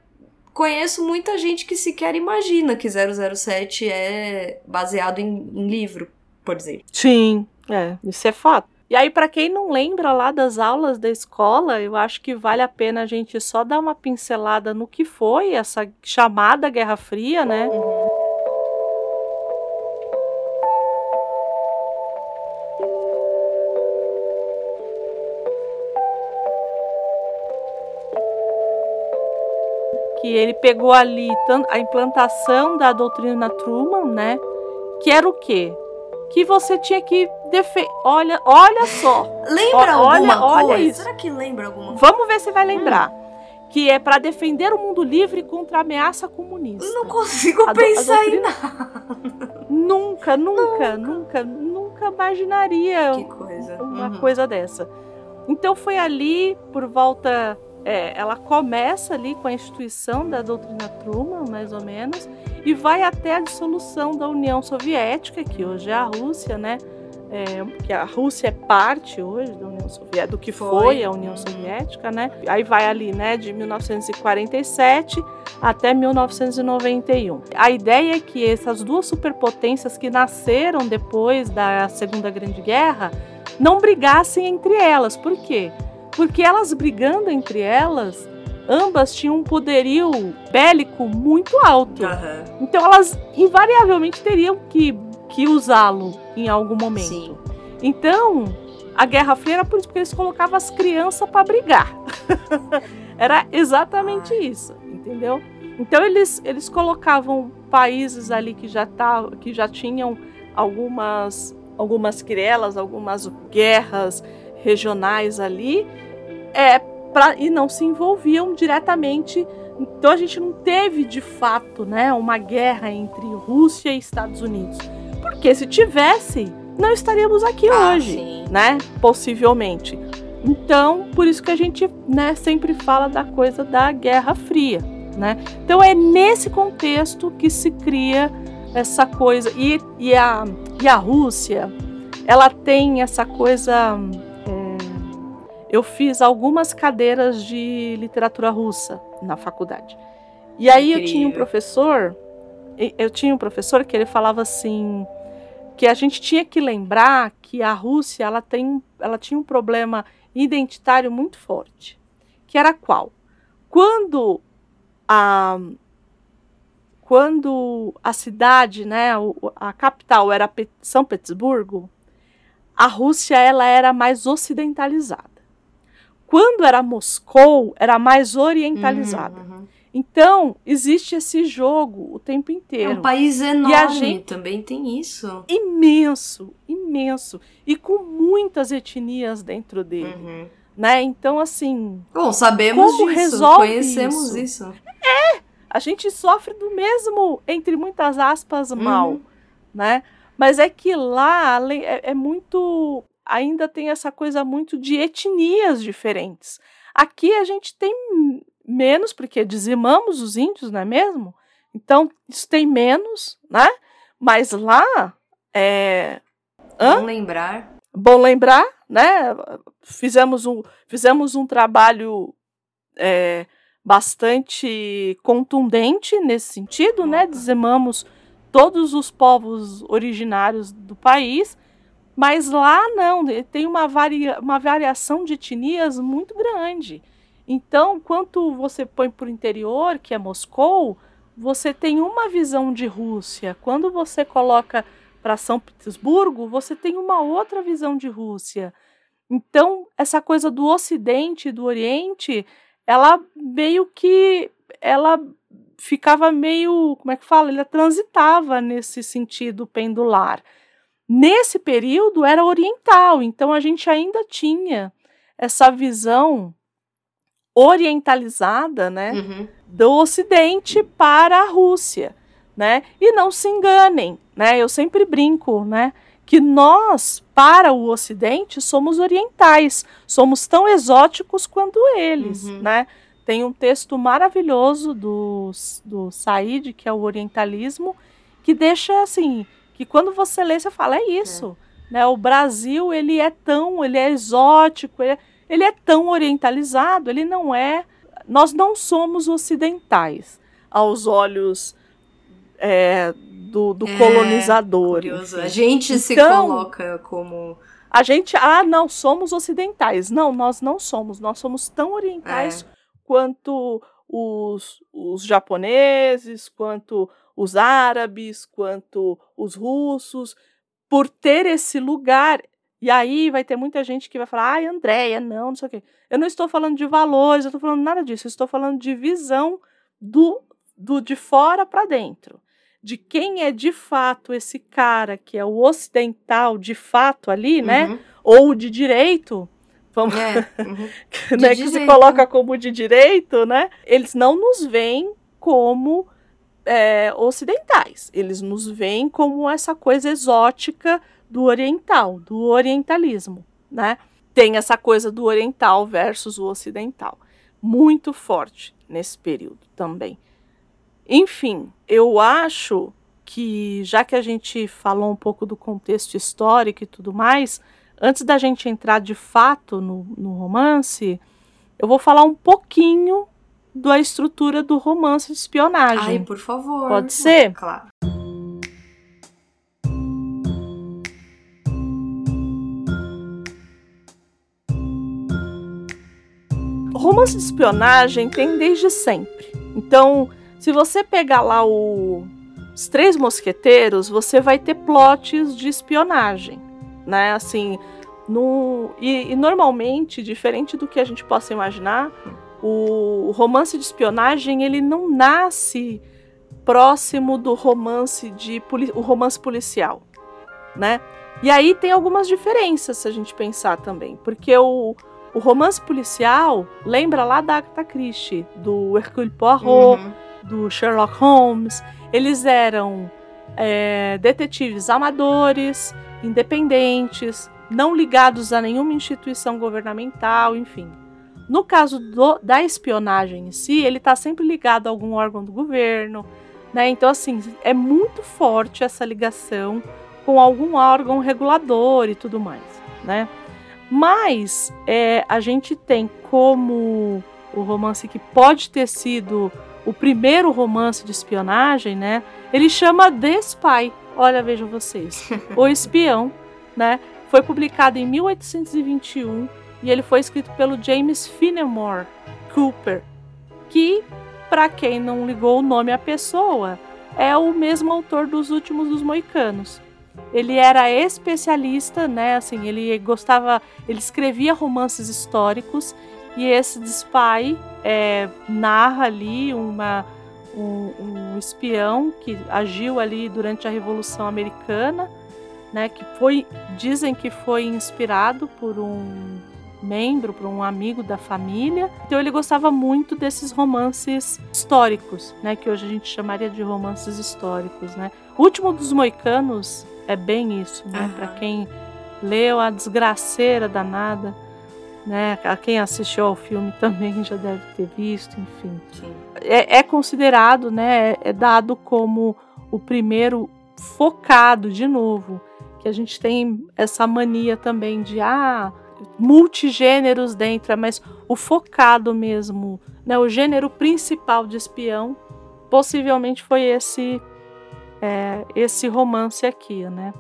conheço muita gente que sequer imagina que 007 é baseado em, em livro, por exemplo. Sim, é, isso é fato. E aí, para quem não lembra lá das aulas da escola, eu acho que vale a pena a gente só dar uma pincelada no que foi essa chamada Guerra Fria, né? Que ele pegou ali a implantação da doutrina Truman, né? Que era o quê? Que você tinha que defender. Olha, olha só. Lembra o, olha, alguma olha coisa? Isso. Será que lembra alguma coisa? Vamos ver se vai lembrar. Hum. Que é para defender o mundo livre contra a ameaça comunista. Não consigo a pensar doutrina... em nada. Nunca, nunca, nunca, nunca, nunca imaginaria coisa. uma uhum. coisa dessa. Então foi ali por volta é, ela começa ali com a instituição da doutrina Truman, mais ou menos, e vai até a dissolução da União Soviética, que hoje é a Rússia, né? É, que a Rússia é parte hoje da União Soviética, do que foi, foi a União Soviética, né? Aí vai ali, né, de 1947 até 1991. A ideia é que essas duas superpotências que nasceram depois da Segunda Grande Guerra não brigassem entre elas. Por quê? porque elas brigando entre elas, ambas tinham um poderio bélico muito alto. Uhum. Então elas invariavelmente teriam que, que usá-lo em algum momento. Sim. Então, a Guerra Fria era por isso que eles colocavam as crianças para brigar. era exatamente isso, entendeu? Então eles, eles colocavam países ali que já, tá, que já tinham algumas algumas querelas, algumas guerras regionais ali, é pra, e não se envolviam diretamente. Então a gente não teve de fato, né, uma guerra entre Rússia e Estados Unidos. Porque se tivesse, não estaríamos aqui ah, hoje, sim. né? Possivelmente. Então, por isso que a gente, né, sempre fala da coisa da Guerra Fria, né? Então é nesse contexto que se cria essa coisa e, e, a, e a Rússia, ela tem essa coisa. É, eu fiz algumas cadeiras de literatura russa na faculdade. E aí Incrível. eu tinha um professor, eu tinha um professor que ele falava assim que a gente tinha que lembrar que a Rússia ela tem, ela tinha um problema identitário muito forte, que era qual? Quando a quando a cidade, né, a capital era São Petersburgo, a Rússia ela era mais ocidentalizada. Quando era Moscou, era mais orientalizada. Uhum, uhum. Então, existe esse jogo o tempo inteiro. É um país enorme, e a gente, também tem isso. Imenso, imenso. E com muitas etnias dentro dele. Uhum. Né? Então, assim. Bom, sabemos como disso, resolve conhecemos isso? isso? É! A gente sofre do mesmo, entre muitas aspas, mal. Uhum. Né? Mas é que lá é, é muito. Ainda tem essa coisa muito de etnias diferentes. Aqui a gente tem menos, porque dizimamos os índios, não é mesmo? Então, isso tem menos, né? Mas lá é. Hã? Bom lembrar. Bom lembrar, né? Fizemos um, fizemos um trabalho é, bastante contundente nesse sentido, né? Dizimamos todos os povos originários do país, mas lá não, tem uma, varia, uma variação de etnias muito grande. Então, quanto você põe para o interior, que é Moscou, você tem uma visão de Rússia. Quando você coloca para São Petersburgo, você tem uma outra visão de Rússia. Então, essa coisa do Ocidente e do Oriente, ela meio que ela ficava meio, como é que fala? Ela transitava nesse sentido pendular. Nesse período era oriental, então a gente ainda tinha essa visão orientalizada, né, uhum. do Ocidente para a Rússia, né? E não se enganem, né? Eu sempre brinco, né, que nós para o Ocidente somos orientais, somos tão exóticos quanto eles, uhum. né? Tem um texto maravilhoso do, do Said, que é o Orientalismo, que deixa assim, que quando você lê, você fala, é isso. É. Né? O Brasil, ele é tão, ele é exótico, ele é, ele é tão orientalizado, ele não é. Nós não somos ocidentais aos olhos é, do, do é, colonizador. A gente então, se coloca como. A gente, ah, não, somos ocidentais. Não, nós não somos. Nós somos tão orientais é. quanto os, os japoneses, quanto os árabes, quanto os russos, por ter esse lugar e aí vai ter muita gente que vai falar, ai, Andréia, não, não sei o quê. Eu não estou falando de valores, eu estou falando nada disso. Eu estou falando de visão do, do de fora para dentro. De quem é de fato esse cara que é o ocidental de fato ali, né? uhum. né? Ou de direito, vamos, é, uhum. né, que se coloca como de direito, né? Eles não nos veem como é, ocidentais. Eles nos veem como essa coisa exótica do oriental, do orientalismo, né? Tem essa coisa do oriental versus o ocidental, muito forte nesse período também. Enfim, eu acho que já que a gente falou um pouco do contexto histórico e tudo mais, antes da gente entrar de fato no, no romance, eu vou falar um pouquinho da estrutura do romance de espionagem. Ai, por favor. Pode ser? Claro. Romance de espionagem tem desde sempre. Então, se você pegar lá o, os Três Mosqueteiros, você vai ter plots de espionagem, né? Assim, no, e, e normalmente, diferente do que a gente possa imaginar, o romance de espionagem ele não nasce próximo do romance de o romance policial, né? E aí tem algumas diferenças se a gente pensar também, porque o, o romance policial lembra lá da Agatha Christie, do Hercule Poirot, uhum. do Sherlock Holmes. Eles eram é, detetives amadores, independentes, não ligados a nenhuma instituição governamental, enfim. No caso do, da espionagem em si, ele está sempre ligado a algum órgão do governo, né? Então, assim, é muito forte essa ligação com algum órgão regulador e tudo mais, né? Mas é, a gente tem como o romance que pode ter sido o primeiro romance de espionagem, né? Ele chama The Spy. Olha, vejam vocês. o Espião, né? Foi publicado em 1821 e ele foi escrito pelo James Fenimore Cooper, que, para quem não ligou o nome à pessoa, é o mesmo autor dos Últimos dos Moicanos. Ele era especialista, né? Assim, ele gostava, ele escrevia romances históricos e esse Spy é, narra ali uma, um, um, espião que agiu ali durante a Revolução Americana, né? Que foi, dizem que foi inspirado por um membro, por um amigo da família. Então ele gostava muito desses romances históricos, né? Que hoje a gente chamaria de romances históricos, né? O último dos Moicanos é bem isso, né? Uhum. Para quem leu a desgraceira danada né? A quem assistiu ao filme também já deve ter visto, enfim. É, é, considerado, né? É dado como o primeiro focado, de novo, que a gente tem essa mania também de ah, multigêneros dentro, mas o focado mesmo, né? O gênero principal de espião possivelmente foi esse é, esse romance aqui, né?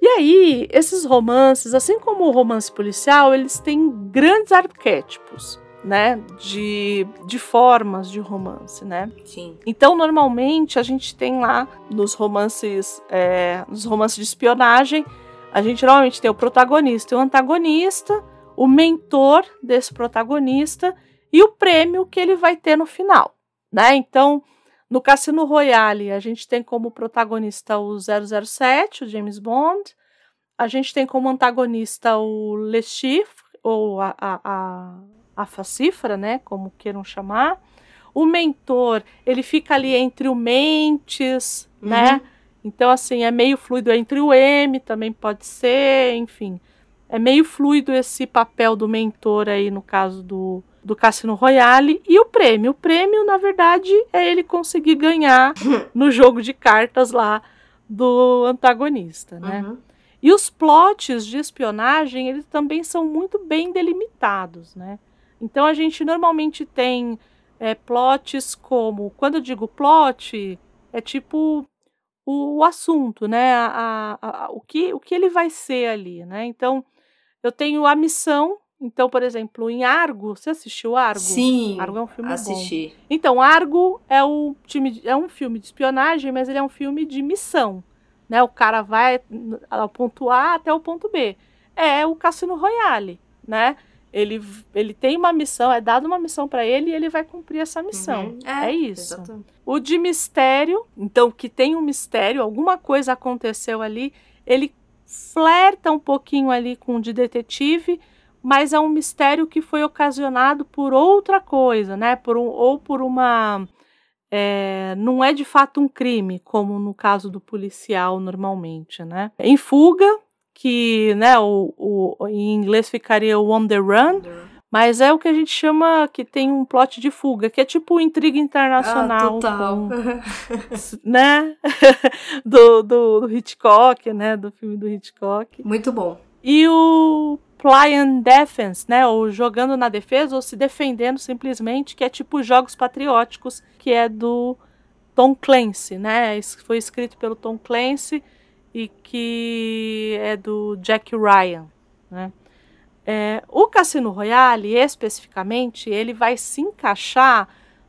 E aí, esses romances, assim como o romance policial, eles têm grandes arquétipos, né? De, de formas de romance, né? Sim. Então, normalmente, a gente tem lá nos romances, é, nos romances de espionagem, a gente normalmente tem o protagonista e o antagonista, o mentor desse protagonista e o prêmio que ele vai ter no final, né? Então, no Cassino Royale, a gente tem como protagonista o 007, o James Bond. A gente tem como antagonista o Le Chiffre, ou a, a, a, a Facifra, né? Como queiram chamar. O mentor, ele fica ali entre o Mentes, uhum. né? Então, assim, é meio fluido entre o M, também pode ser, enfim. É meio fluido esse papel do mentor aí, no caso do, do Cassino Royale e o prêmio. O prêmio, na verdade, é ele conseguir ganhar no jogo de cartas lá do antagonista, né? Uhum. E os plots de espionagem, eles também são muito bem delimitados, né? Então a gente normalmente tem é, plots como, quando eu digo plot, é tipo o, o assunto, né? A, a, a, o, que, o que ele vai ser ali, né? Então eu tenho a missão então, por exemplo, em Argo, você assistiu Argo? Sim. Argo é um filme assisti. bom. Então, Argo é o time, é um filme de espionagem, mas ele é um filme de missão, né? O cara vai ao ponto A até o ponto B. É o Cassino Royale, né? Ele, ele tem uma missão, é dada uma missão para ele e ele vai cumprir essa missão. Uhum. É, é, isso. Exatamente. O de mistério, então que tem um mistério, alguma coisa aconteceu ali, ele flerta um pouquinho ali com o de detetive, mas é um mistério que foi ocasionado por outra coisa, né? Por um, ou por uma. É, não é de fato um crime, como no caso do policial normalmente, né? Em fuga, que né, o, o, em inglês ficaria o on the run, mas é o que a gente chama que tem um plot de fuga, que é tipo intriga internacional. Ah, total. Com, né? do, do, do Hitchcock, né? Do filme do Hitchcock. Muito bom. E o Pliant Defense, né? Ou jogando na defesa, ou se defendendo simplesmente, que é tipo Jogos Patrióticos, que é do Tom Clancy, né? Foi escrito pelo Tom Clancy e que é do Jack Ryan, né? É, o Cassino Royale, especificamente, ele vai se encaixar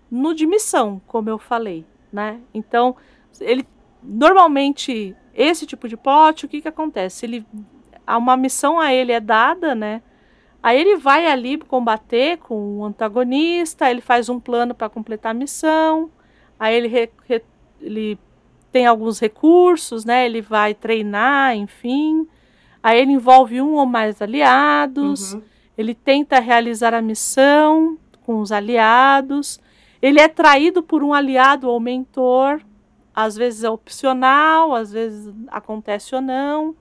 no de missão, como eu falei, né? Então, ele normalmente esse tipo de plot, o que que acontece? Ele uma missão a ele é dada, né? Aí ele vai ali combater com o antagonista, ele faz um plano para completar a missão, aí ele, re, re, ele tem alguns recursos, né? Ele vai treinar, enfim. Aí ele envolve um ou mais aliados. Uhum. Ele tenta realizar a missão com os aliados. Ele é traído por um aliado ou mentor. Às vezes é opcional, às vezes acontece ou não.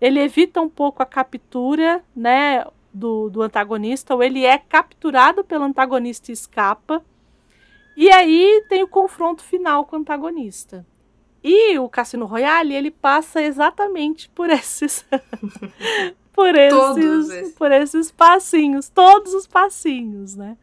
Ele evita um pouco a captura, né, do, do antagonista, ou ele é capturado pelo antagonista e escapa. E aí tem o confronto final com o antagonista. E o Cassino Royale, ele passa exatamente por esses por esses por esses passinhos, todos os passinhos, né?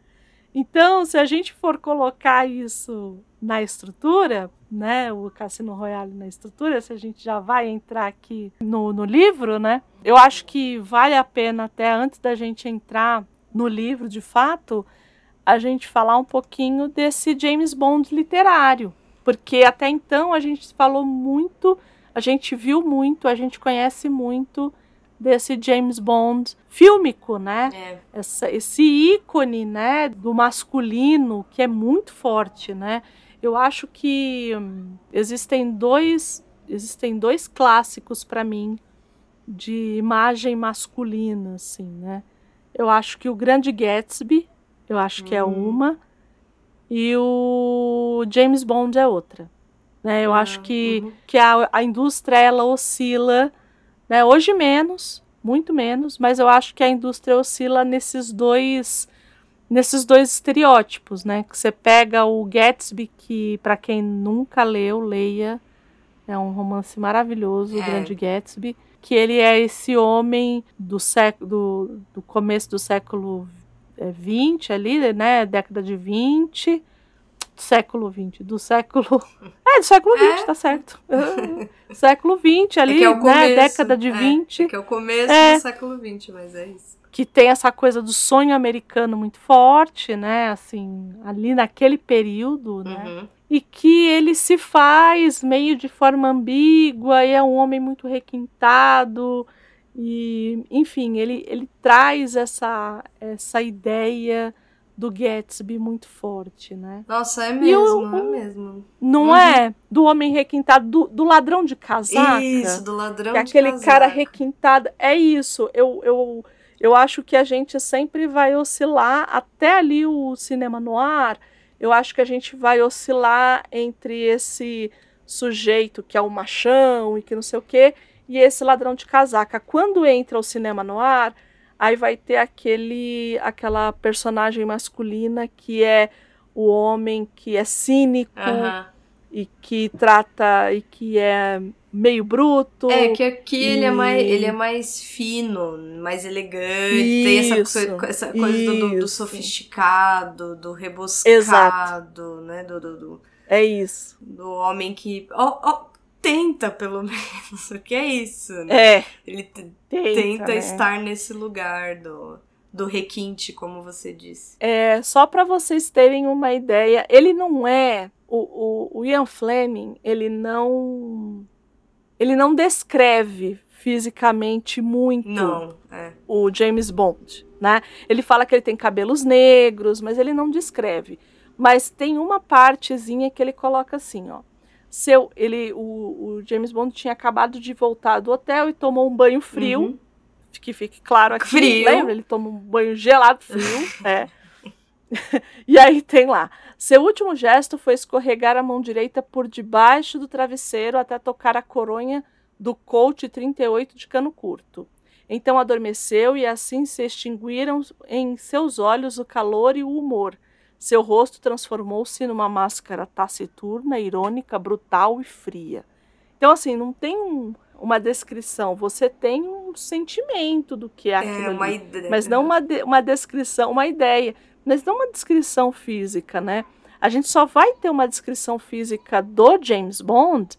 Então, se a gente for colocar isso na estrutura, né, o Cassino Royale na estrutura, se a gente já vai entrar aqui no, no livro, né, eu acho que vale a pena até antes da gente entrar no livro, de fato, a gente falar um pouquinho desse James Bond literário, porque até então a gente falou muito, a gente viu muito, a gente conhece muito desse James Bond fílmico, né? É. Essa, esse ícone, né, do masculino que é muito forte, né? Eu acho que hum, existem dois existem dois clássicos para mim de imagem masculina, assim, né? Eu acho que o Grande Gatsby, eu acho uhum. que é uhum. uma, e o James Bond é outra. Né? Eu ah, acho que, uhum. que a, a indústria ela oscila né? Hoje menos, muito menos, mas eu acho que a indústria oscila nesses dois nesses dois estereótipos, né? Que você pega o Gatsby, que para quem nunca leu, leia, é um romance maravilhoso, é. o Grande Gatsby, que ele é esse homem do século do, do começo do século 20 é, ali, né? Década de 20 século XX, do século. É, do século XX, é. tá certo. século XX ali, é é né? Começo, década de é, 20. É que é o começo é, do século XX, mas é isso. Que tem essa coisa do sonho americano muito forte, né? Assim, ali naquele período, né? Uhum. E que ele se faz meio de forma ambígua e é um homem muito requintado. E, enfim, ele, ele traz essa, essa ideia do Gatsby muito forte, né? Nossa, é mesmo, é mesmo. Não uhum. é? Do homem requintado, do, do, ladrão de casaca. Isso, do ladrão é de aquele casaca. cara requintado. É isso. Eu, eu, eu acho que a gente sempre vai oscilar até ali o cinema no ar. Eu acho que a gente vai oscilar entre esse sujeito que é o machão e que não sei o quê, e esse ladrão de casaca. Quando entra o cinema no ar, Aí vai ter aquele aquela personagem masculina que é o homem que é cínico e que trata e que é meio bruto. É, que aqui e... ele, é mais, ele é mais fino, mais elegante, isso, tem essa, coisa, essa coisa do, do, sofisticado, do rebuscado, Exato. né? Do, do, do, é isso. Do homem que. Oh, oh, tenta, pelo menos. O que é isso, né? É. Ele tenta, tenta né? estar nesse lugar do, do requinte, como você disse. É, só para vocês terem uma ideia, ele não é. O, o, o Ian Fleming, ele não. Ele não descreve fisicamente muito não, é. o James Bond, né? Ele fala que ele tem cabelos negros, mas ele não descreve. Mas tem uma partezinha que ele coloca assim, ó seu, ele, o, o, James Bond tinha acabado de voltar do hotel e tomou um banho frio. Uhum. Que fique claro aqui. Frio. Lembra? Ele toma um banho gelado frio. é. e aí tem lá. Seu último gesto foi escorregar a mão direita por debaixo do travesseiro até tocar a coronha do Colt 38 de cano curto. Então adormeceu e assim se extinguiram em seus olhos o calor e o humor, seu rosto transformou-se numa máscara taciturna, irônica, brutal e fria. Então, assim, não tem um, uma descrição, você tem um sentimento do que é, é aquilo. É uma ali, ideia. Mas não uma, uma descrição, uma ideia, mas não uma descrição física, né? A gente só vai ter uma descrição física do James Bond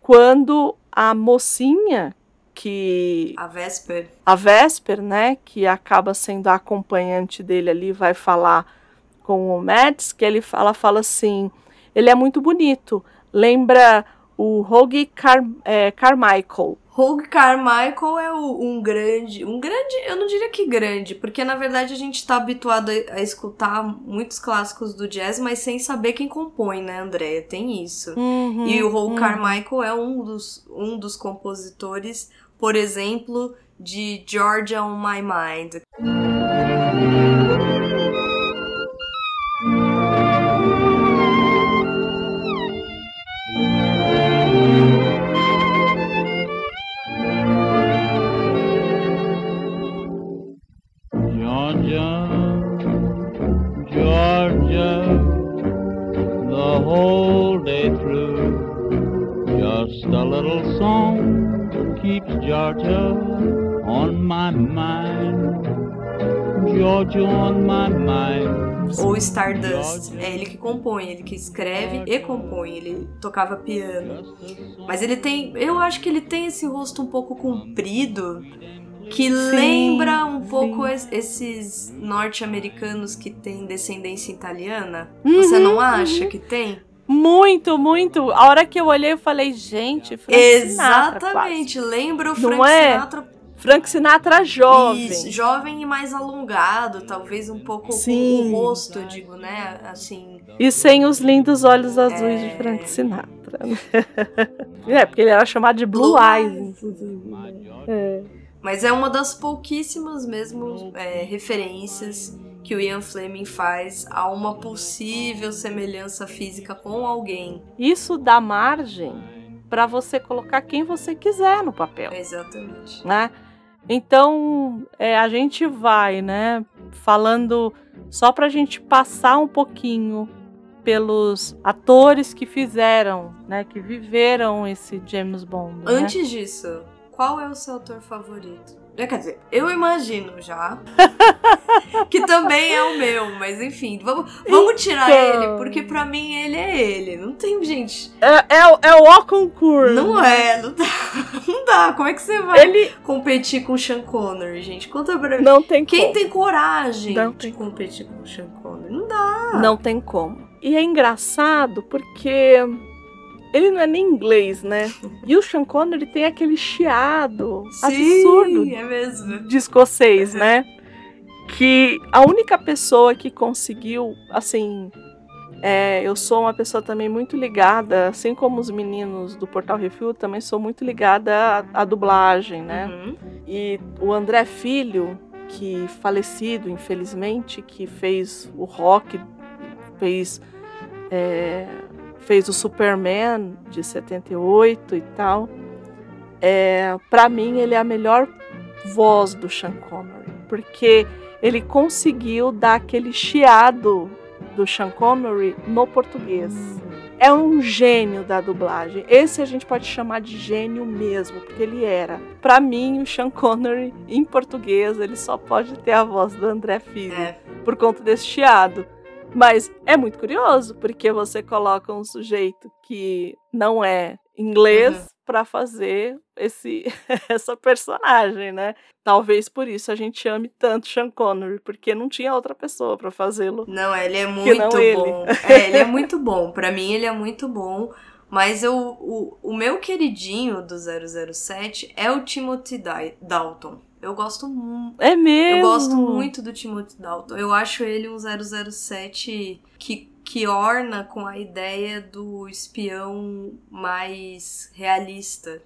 quando a mocinha que a Vesper, a Vesper, né, que acaba sendo a acompanhante dele ali, vai falar com o Mads, que ele fala, fala assim, ele é muito bonito, lembra o Rogue Car, é, Carmichael. Rogue Carmichael é o, um grande, um grande, eu não diria que grande, porque na verdade a gente tá habituado a, a, escutar muitos clássicos do jazz, mas sem saber quem compõe, né, Andréia? Tem isso. Uhum, e o Rogue uhum. Carmichael é um dos, um dos compositores, por exemplo, de Georgia on My Mind. Georgia, Georgia, the whole day through, just a little song keeps Georgia on my mind. Georgia on my mind. Ou Stardust, é ele que compõe, ele que escreve e compõe, ele tocava piano. Mas ele tem, eu acho que ele tem esse rosto um pouco comprido, que Sim, lembra um pouco es- esses norte-americanos que têm descendência italiana. Você Uhum, não acha que tem? Muito, muito. A hora que eu olhei, eu falei, gente, Frank Sinatra. Exatamente, lembra o Não Frank é? Sinatra quase. Frank Sinatra jovem. Isso, jovem e mais alongado, talvez um pouco Sim. com o rosto, digo, né? Assim, E sem os lindos olhos azuis É. de Frank Sinatra. né? é, porque ele era chamado de Blue, Blue Eyes, Eyes. né? É. Mas é uma das pouquíssimas mesmo é, referências que o Ian Fleming faz a uma possível semelhança física com alguém. Isso dá margem para você colocar quem você quiser no papel. Exatamente. né? Então, é, a gente vai, né, falando só pra gente passar um pouquinho pelos atores que fizeram, né, que viveram esse James Bond. né? Antes disso, qual é o seu autor favorito? É, Quer dizer, eu imagino já que também é o meu, mas enfim, vamos, vamos tirar Então. ele, porque pra mim ele é ele. Não tem, gente. É, é, o- é o concurso. Não é, não dá. Não dá. Como é que você vai Ele competir com o Sean Connery, gente? Conta pra mim. não tem Quem como. tem coragem Não de tem competir com o Sean Connery? Não dá. Não tem como. E é engraçado porque ele não é nem inglês, né? E o Sean Connery tem aquele chiado absurdo Sim, é mesmo. de escocês, né? Que a única pessoa que conseguiu, assim, é, eu sou uma pessoa também muito ligada, assim como os meninos do Portal Refil, também sou muito ligada à, à dublagem, né? Uhum. E o André Filho, que falecido, infelizmente, que fez o rock, fez, é, fez o Superman de 78 e tal. É, para mim, ele é a melhor voz do Sean Connery, porque ele conseguiu dar aquele chiado do Sean Connery no português. É um gênio da dublagem. Esse a gente pode chamar de gênio mesmo, porque ele era. Pra mim, o Sean Connery, em português, ele só pode ter a voz do André Filho, É. por conta desse chiado. Mas é muito curioso, porque você coloca um sujeito que não é inglês Uhum. pra fazer esse essa personagem, né? Talvez por isso a gente ame tanto Sean Connery, porque não tinha outra pessoa pra fazê-lo. Não, ele é muito ele. bom. É, ele é muito bom. Pra mim, ele é muito bom. Mas eu, o, o meu queridinho do 007 é o Timothy Dal- Dalton. Eu gosto muito. É mesmo. Eu gosto muito do Timothy Dalton. Eu acho ele um 007 que, que orna com a ideia do espião mais realista.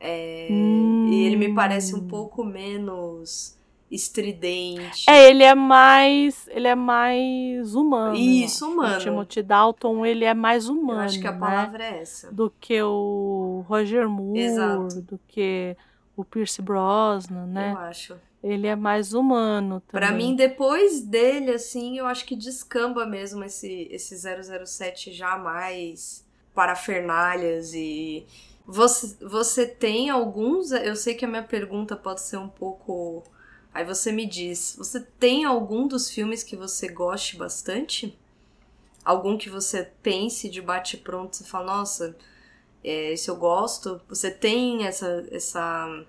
É, Hum. E ele me parece um pouco menos estridente. É, ele é mais, ele é mais humano. Isso, eu acho. humano. O Timothy Dalton, ele é mais Eu humano, acho que a né? palavra é essa. do que o Roger Moore, Exato. do que o Pierce Brosnan, né? Eu acho. Ele é mais humano também. Pra mim, depois dele, assim, eu acho que descamba mesmo esse, esse 007 já mais parafernalhas e... Você, você tem alguns... Eu sei que a minha pergunta pode ser um pouco... Aí você me diz, você tem algum dos filmes que você goste bastante? Algum que você pense de bate-pronto, você fala, nossa, é, esse eu gosto? Você tem essa... essa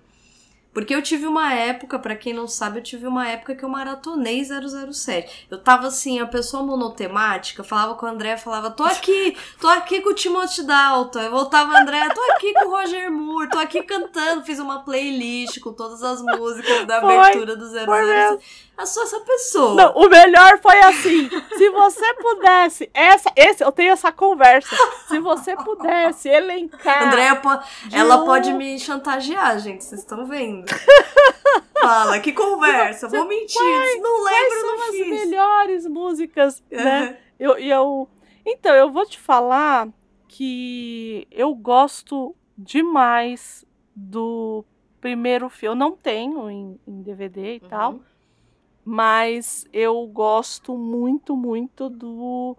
Porque eu tive uma época, para quem não sabe, eu tive uma época que eu maratonei 007. Eu tava assim, a pessoa monotemática, falava com o André, falava, tô aqui, tô aqui com o Timothy Dalton. Eu voltava, André, tô aqui com o Roger Moore, tô aqui cantando, fiz uma playlist com todas as músicas da abertura do 007. Eu sou essa pessoa. Não, o melhor foi assim. Se você pudesse, essa, esse, eu tenho essa conversa. Se você pudesse elencar. Andréia, ela um- pode me chantagear, gente, vocês estão vendo. Fala, que conversa, vou mentir, não quais lembro, são não as fiz. melhores músicas, né? Eu, e eu, então, eu vou te falar que eu gosto demais do primeiro filme. Eu não tenho em, em DVD e tal, Uhum. Mas eu gosto muito, muito do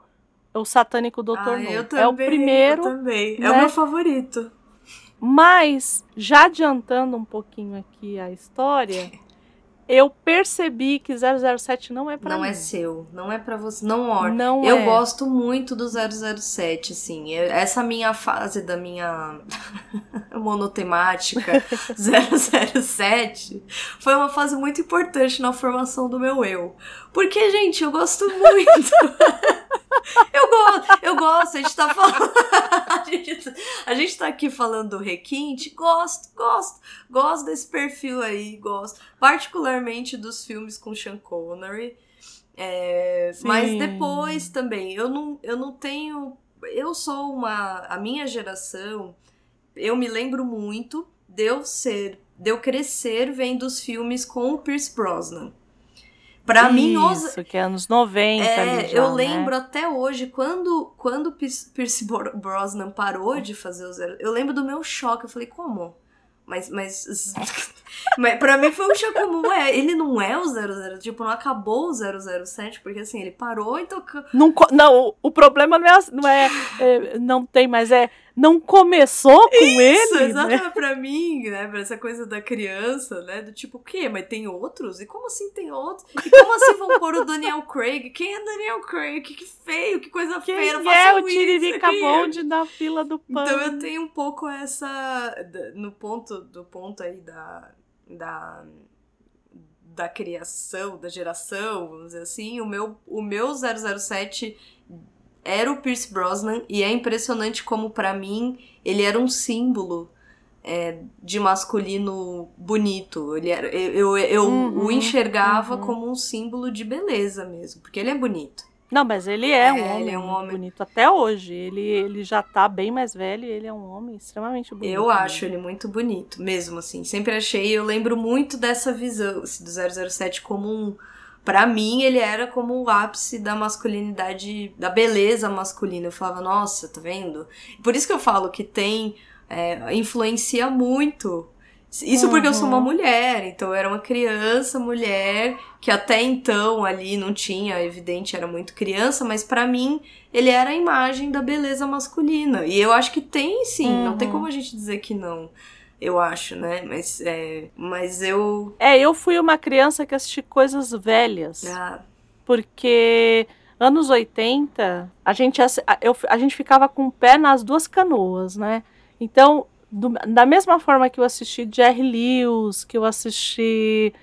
O Satânico Doutor Ah, No. eu É o também, primeiro, também. É né? o meu favorito. mas já adiantando um pouquinho aqui a história, eu percebi que 007 não é pra Não mim. é seu, não é pra você, não orna. Não Eu é. gosto muito do 007, assim. Essa minha fase da minha monotemática 007 foi uma fase muito importante na formação do meu eu. Porque, gente, eu gosto muito. eu, gosto, eu gosto, a gente tá falando. a, gente, a gente tá aqui falando do requinte. Gosto, gosto. Gosto desse perfil aí, gosto. Particularmente dos filmes com Sean Connery. É, mas depois também, eu não, eu não tenho. Eu sou uma. A minha geração, eu me lembro muito de eu ser. de eu crescer vendo os filmes com o Pierce Brosnan. Pra mim, os, Isso, que é anos 90 é, já, eu né? lembro até hoje, quando, quando o Pierce Pierce Bro- Brosnan parou de fazer o zero. Eu lembro do meu choque. Eu falei, como? Mas, mas, mas pra mim foi um choque ué, ele não é o 00, tipo, não acabou o 007, porque assim, ele parou e tocou. Não, não, o, o problema não é, não é, é, não tem, mas é não começou com Isso, ele, né? exatamente pra mim, né? Pra essa coisa da criança, né? Do tipo, o quê? Mas tem outros? E como assim tem outros? E como assim vão pôr o Daniel Craig? Quem é Daniel Craig? Que, que feio, que coisa Quem feia. não é o Tiririca é? Bonde da fila do pão? Então eu tenho um pouco essa. No ponto do ponto aí da. da da criação, da geração, vamos dizer assim, o meu, o meu 007 era o Pierce Brosnan e é impressionante como pra mim ele era um símbolo é, de masculino bonito. Ele era, eu eu, eu Uhum, o enxergava uhum. como um símbolo de beleza mesmo, porque ele é bonito. Não, mas ele é, um É, homem ele é um homem- bonito até hoje. Ele, ele já tá bem mais velho e ele é um homem extremamente bonito. Eu acho ele muito bonito, mesmo assim. Sempre achei, eu lembro muito dessa visão assim, do 007 como um. Pra mim, ele era como o ápice da masculinidade, da beleza masculina. Eu falava, nossa, tá vendo? Por isso que eu falo que tem. é, influencia muito. Isso porque eu sou uma Uhum. mulher, então eu era uma criança, mulher, que até então ali não tinha, evidente, era muito criança, mas pra mim ele era a imagem da beleza masculina. E eu acho que tem sim, não tem Uhum. como a gente dizer que não. Eu acho, né? Mas, é, mas eu. É, eu fui uma criança que assisti coisas velhas. ah, Porque anos 80, a gente, a- eu, a gente ficava com o pé nas duas canoas, né? Então, do- da mesma forma que eu assisti Jerry Lewis, que eu assisti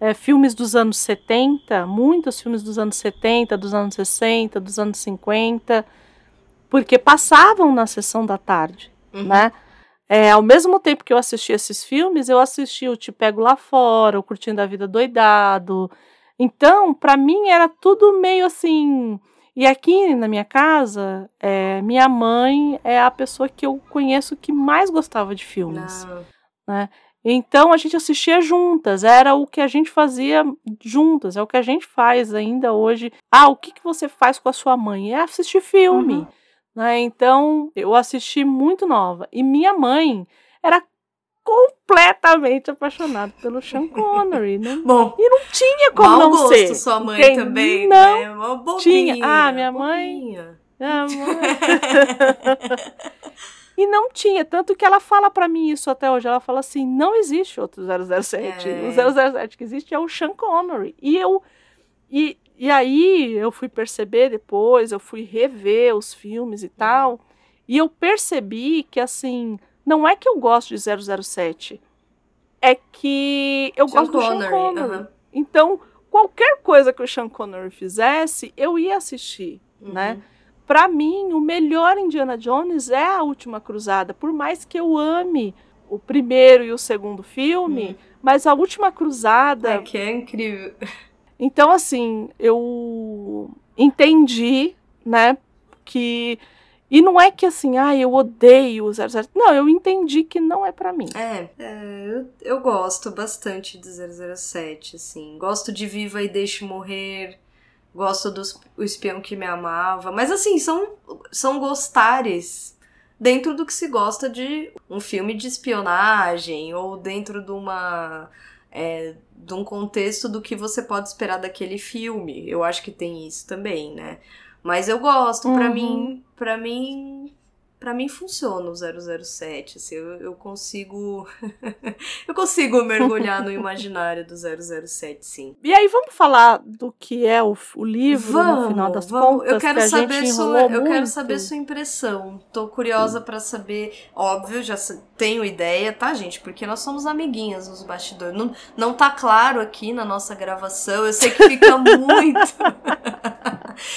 é, filmes dos anos 70, muitos filmes dos anos 70, dos anos 60, dos anos 50, porque passavam na sessão da tarde, uhum. né? É, ao mesmo tempo que eu assisti esses filmes, eu assisti o Te Pego Lá Fora, o Curtindo a Vida Doidado. Então, pra mim era tudo meio assim. E aqui na minha casa, é, minha mãe é a pessoa que eu conheço que mais gostava de filmes. Não. Então a gente assistia juntas, era o que a gente fazia juntas, é o que a gente faz ainda hoje. Ah, o que, que você faz com a sua mãe? É assistir filme. Uhum. Né? Então eu assisti muito nova. E minha mãe era completamente apaixonada pelo Sean Connery. Né? Bom, E não tinha como não gosto ser. sua mãe também, Não né? Uma bobinha, tinha. Ah, minha mãe- bobinha. Ah, mãe. E não tinha, tanto que ela fala pra mim isso até hoje. Ela fala assim: não existe outro 007. É. O 007 que existe é o Sean Connery. E eu. E, e aí eu fui perceber depois, eu fui rever os filmes e tal. E eu percebi que, assim, não é que eu gosto de 007. é que eu Sean gosto do Sean Connery, Connery. aham. Então, qualquer coisa que o Sean Connery fizesse, eu ia assistir, né? Uhum. Pra mim, o melhor Indiana Jones é a Última Cruzada, por mais que eu ame o primeiro e o segundo filme, Uhum. mas a Última Cruzada, É que é incrível. então assim, eu entendi, né, que e não é que assim, ah, eu odeio o 00. Não, eu entendi que não é pra mim. É, é, eu, eu gosto bastante de 007, assim. Gosto de Viva e Deixe Morrer. Gosto do O Espião que Me Amava. Mas, assim, são, são gostares dentro do que se gosta de um filme de espionagem ou dentro de uma. É, de um contexto do que você pode esperar daquele filme. Eu acho que tem isso também, né? Mas eu gosto, pra Uhum. mim, para mim, para mim funciona o 007, assim, eu, eu consigo eu consigo mergulhar no imaginário do 007, sim. E aí, vamos falar do que é o, o livro Vamos, no final das vamos. contas? eu quero que saber sua, eu quero muito. saber sua impressão. Tô curiosa pra saber, óbvio, já tenho ideia, tá, gente? Porque nós somos amiguinhas nos bastidores. Não, não tá claro aqui na nossa gravação. Eu sei que fica muito.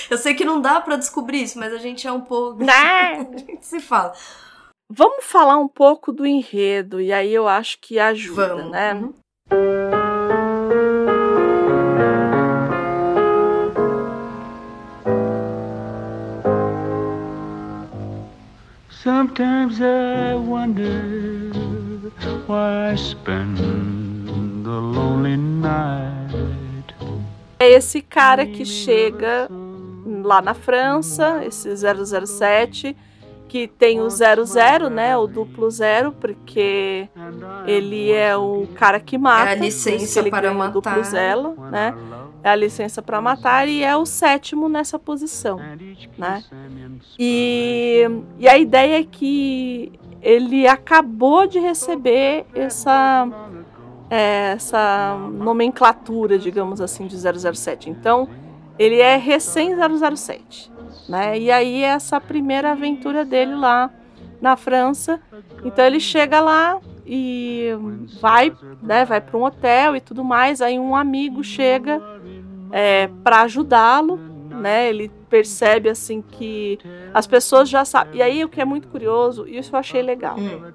Eu sei que não dá pra descobrir isso, mas a gente é um pouco, Né? a gente se fala. Vamos falar um pouco do enredo, e aí eu acho que ajuda, Vamos. né? Uhum. Sometimes I wonder why I spend the lonely night. É esse cara que chega lá na França, esse 007, que tem o 00, né, o duplo zero, porque ele é o cara que mata. É a licença ele para ganha o duplo matar. zero, né? É a licença para matar e é o sétimo nessa posição. né? E, e a ideia é que ele acabou de receber essa, é, essa nomenclatura, digamos assim, de 007. Então, ele é recém-007. Né? E aí, essa primeira aventura dele lá na França. Então, ele chega lá e vai, né, vai para um hotel e tudo mais. Aí, um amigo chega é, para ajudá-lo né? Ele percebe assim que as pessoas já sabem. E aí o que é muito curioso, isso eu achei legal. Hum.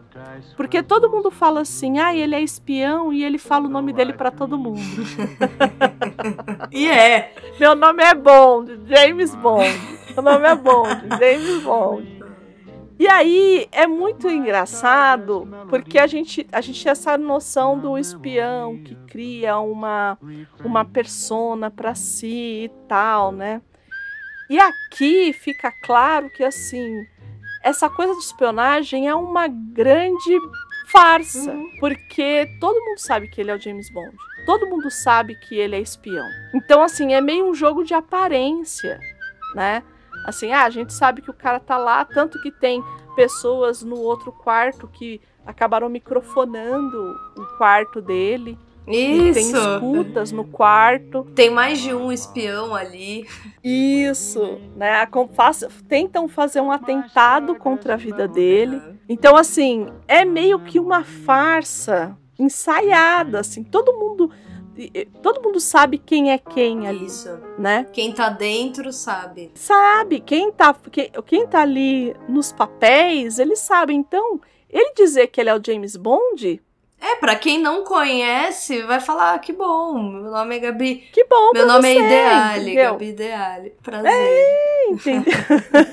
Porque todo mundo fala assim: "Ah, ele é espião" e ele fala o nome dele para todo mundo. E é. Meu nome é Bond, James Bond. Meu nome é Bond, James Bond. E aí é muito engraçado porque a gente, a gente tem essa noção do espião que cria uma, uma persona para si e tal, né? E aqui fica claro que assim, essa coisa de espionagem é uma grande farsa, Uhum. porque todo mundo sabe que ele é o James Bond. Todo mundo sabe que ele é espião. Então assim, é meio um jogo de aparência, né? Assim, ah, a gente sabe que o cara tá lá, tanto que tem pessoas no outro quarto que acabaram microfonando o quarto dele. E tem Isso. escutas no quarto. Tem mais de um espião ali. Isso, né? Faz- tentam fazer um atentado contra a vida dele. Então, assim, é meio que uma farsa ensaiada, assim. Todo mundo, todo mundo sabe quem é quem ali, Isso. né? Quem tá dentro sabe. Sabe quem tá, quem, quem tá ali nos papéis, ele sabe. Então, ele dizer que ele é o James Bond, É, pra quem não conhece, vai falar, ah, que bom, meu nome é Gabi. que bom Meu nome é você, Ideale, entendeu? Gabi Ideale. Prazer. Entendeu?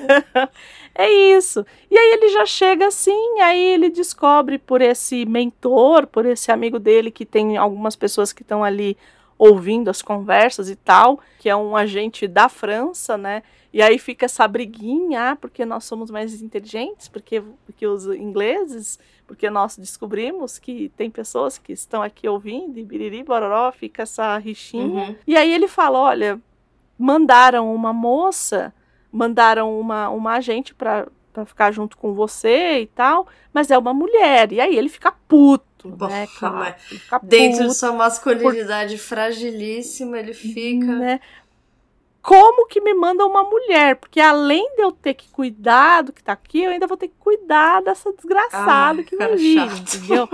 é isso. E aí ele já chega assim, aí ele descobre por esse mentor, por esse amigo dele que tem algumas pessoas que estão ali ouvindo as conversas e tal, que é um agente da França, né? E aí fica essa briguinha, ah, porque nós somos mais inteligentes, porque, porque os ingleses, porque nós descobrimos que tem pessoas que estão aqui ouvindo, e biriri, bororó, fica essa rixinha. Uhum. E aí ele fala: olha, mandaram uma moça, mandaram uma, uma agente pra, pra ficar junto com você e tal, mas é uma mulher. E aí ele fica puto, Bom, né? Ele fica Dentro de puto, sua masculinidade fragilíssima, ele fica. né? Como que me manda uma mulher? Porque além de eu ter que cuidar do que tá aqui, eu ainda vou ter que cuidar dessa desgraçada Ah, que cara vai vir, chato. entendeu?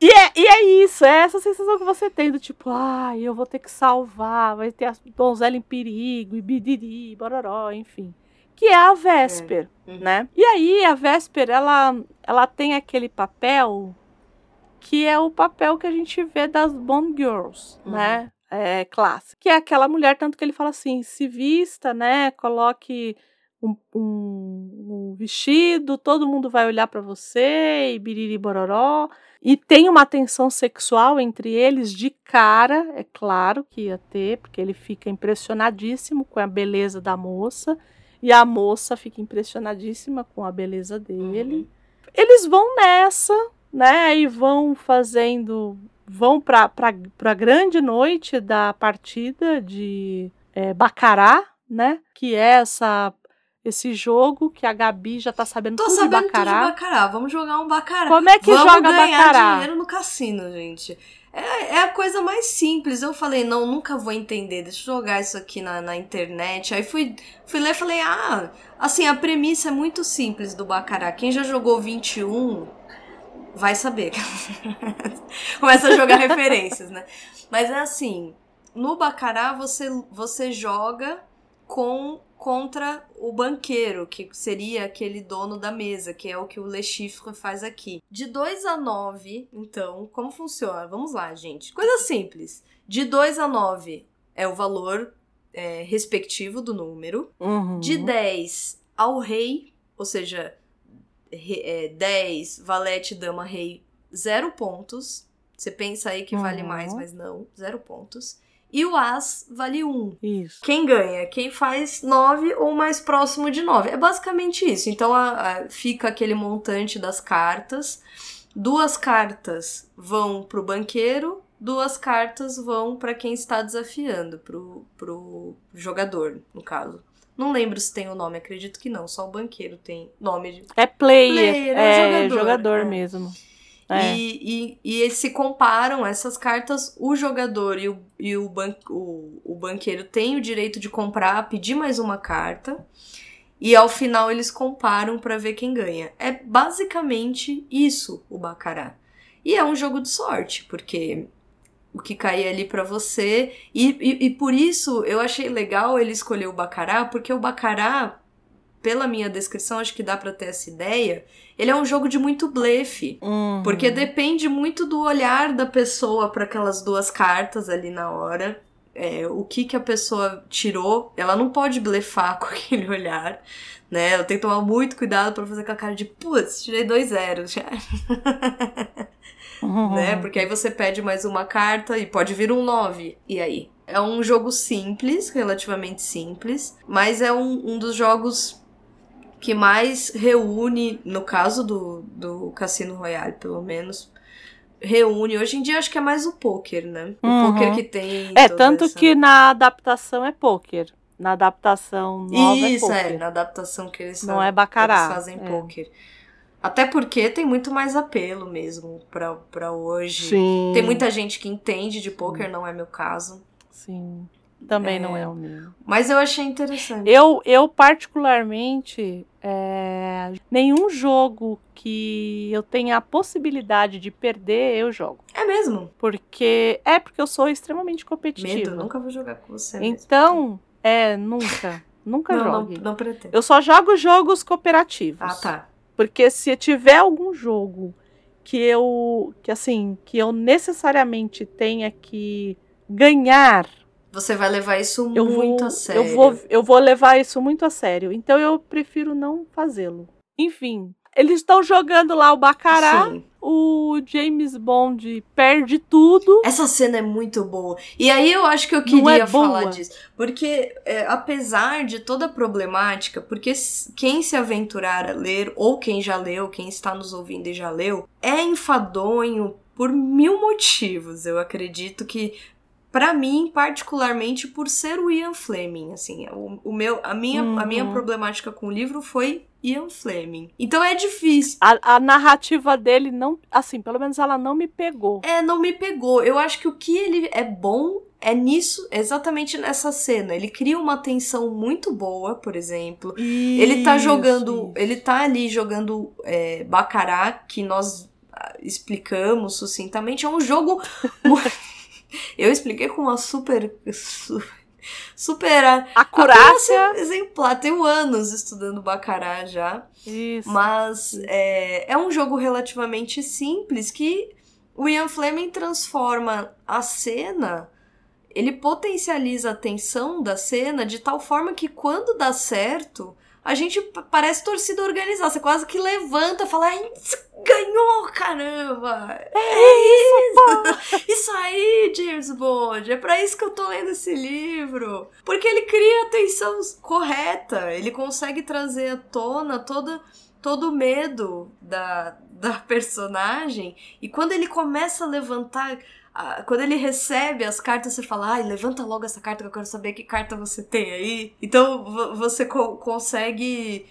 E é, e é isso, é essa sensação que você tem do tipo, ai, eu vou ter que salvar, vai ter a donzela em perigo, e bidiri, bororó, enfim. Que é a Vesper, É. Uhum. né? E aí a Vesper, ela, ela tem aquele papel que é o papel que a gente vê das Bond Girls, Uhum. né? É, clássico. Que é aquela mulher, tanto que ele fala assim, se vista, né? Coloque um, um- um vestido, todo mundo vai olhar pra você, e biriri bororó. E tem uma tensão sexual entre eles de cara, é claro que ia ter, porque ele fica impressionadíssimo com a beleza da moça. E a moça fica impressionadíssima com a beleza dele Uhum. eles vão nessa, né? E vão fazendo. Vão para a grande noite da partida de é, Bacará, né? Que é essa, esse jogo que a Gabi já tá sabendo Tô tudo sabendo de tudo de Bacará. Bacará. Vamos jogar um Bacará. Como é que Vamos joga ganhar Bacará? dinheiro no cassino, gente. É, é a coisa mais simples. Eu falei, não, nunca vou entender. Deixa eu jogar isso aqui na, na internet. Aí fui, fui ler e falei, ah, assim, a premissa é muito simples do Bacará. Quem já jogou 21 vai saber. Começa a jogar referências, né? Mas é assim, no Bacará você, você joga com contra o banqueiro, que seria aquele dono da mesa, que é o que o Le Chiffre faz aqui. De 2 a 9, então, como funciona? Vamos lá, gente. Coisa simples. De 2 a 9 é o valor é, respectivo do número. Uhum. De 10 ao rei, ou seja, re- é, 10, valete, dama, rei, zero pontos. Você pensa aí que vale Uhum. mais, mas não, zero pontos. E o as vale 1. Um. Isso. Quem ganha? Quem faz 9 ou mais próximo de 9. É basicamente isso. Então a- a- fica aquele montante das cartas. Duas cartas vão pro banqueiro, duas cartas vão para quem está desafiando, pro, pro jogador, no caso. Não lembro se tem o nome, acredito que não. Só o banqueiro tem nome de. É player, Player, é é, jogador, jogador, é. mesmo. É. E, e, e eles se comparam essas cartas, o jogador e, o, e o, ban, o, o banqueiro têm o direito de comprar, pedir mais uma carta. E ao final eles comparam pra ver quem ganha. É basicamente isso o Baccarat. E é um jogo de sorte, porque o que cair ali pra você. E, e, e por isso eu achei legal ele escolher o Baccarat, porque o Baccarat, pela minha descrição, acho que dá pra ter essa ideia. Ele é um jogo de muito blefe. Uhum. Porque depende muito do olhar da pessoa para aquelas duas cartas ali na hora. É, o que que a pessoa tirou, ela não pode blefar com aquele olhar, né? Ela tem que tomar muito cuidado para fazer aquela cara de putz, tirei dois zeros, já, Uhum. né? Porque aí você pede mais uma carta e pode vir um 9. E aí? É um jogo simples, relativamente simples, mas é um, um dos jogos que mais reúne, no caso do, do Cassino Royale, pelo menos, reúne. Hoje em dia acho que é mais o poker, né? O Uhum. poker que tem. É, tanto essa- que na adaptação é poker. Na adaptação nova Isso, é é, poker. na adaptação que eles Não fa- é baccarat, Eles fazem é. poker. Até porque tem muito mais apelo mesmo pra, pra hoje. Sim. Tem muita gente que entende de poker, não é meu caso. Sim. Também É. não é o meu. Mas eu achei interessante. Eu, eu particularmente, é, nenhum jogo que eu tenha a possibilidade de perder, eu jogo. É mesmo. Porque é porque eu sou extremamente competitiva. Medo, nunca vou jogar com você. mesmo. Então, é, nunca. Nunca não, não, jogue. não pretendo. Eu só jogo jogos cooperativos. Ah, tá. Porque se tiver algum jogo que eu, que assim, que eu necessariamente tenha que ganhar, Você vai levar isso eu muito vou, a sério. eu vou, eu vou levar isso muito a sério. Então eu prefiro não fazê-lo. Enfim, eles estão jogando lá o Baccarat, Sim. o James Bond perde tudo. Essa cena é muito boa. E aí eu acho que eu Não queria é falar disso. Porque, é, apesar de toda a problemática, porque quem se aventurar a ler, ou quem já leu, quem está nos ouvindo e já leu, é enfadonho por mil motivos. Eu acredito que. Pra mim, particularmente por ser o Ian Fleming, assim, o, o meu, a minha, a minha Uhum. problemática com o livro foi Ian Fleming. Então é difícil. A, a narrativa dele não, assim, pelo menos ela não me pegou. É, não me pegou. Eu acho que o que ele é bom é nisso, exatamente nessa cena. Ele cria uma tensão muito boa, por exemplo. Ele tá Isso, jogando. isso. Ele tá ali jogando é, Baccarat, que nós ah, explicamos sucintamente, é um jogo. Eu expliquei com uma super. su- Super. acurácia exemplar. Tenho anos estudando Bacará já. Isso. Mas é, é um jogo relativamente simples que o Ian Fleming transforma a cena, ele potencializa a tensão da cena de tal forma que quando dá certo, a gente parece torcida organizada. Você quase que levanta e fala: "Ai, ganhou, caramba! É isso! Isso aí, James Bond! É pra isso que eu tô lendo esse livro! Porque ele cria a tensão correta, ele consegue trazer à tona toda todo o medo da, da personagem. E quando ele começa a levantar. Ah, Quando ele recebe as cartas, você fala, ai, levanta logo essa carta que eu quero saber que carta você tem aí. Então vo- você co- consegue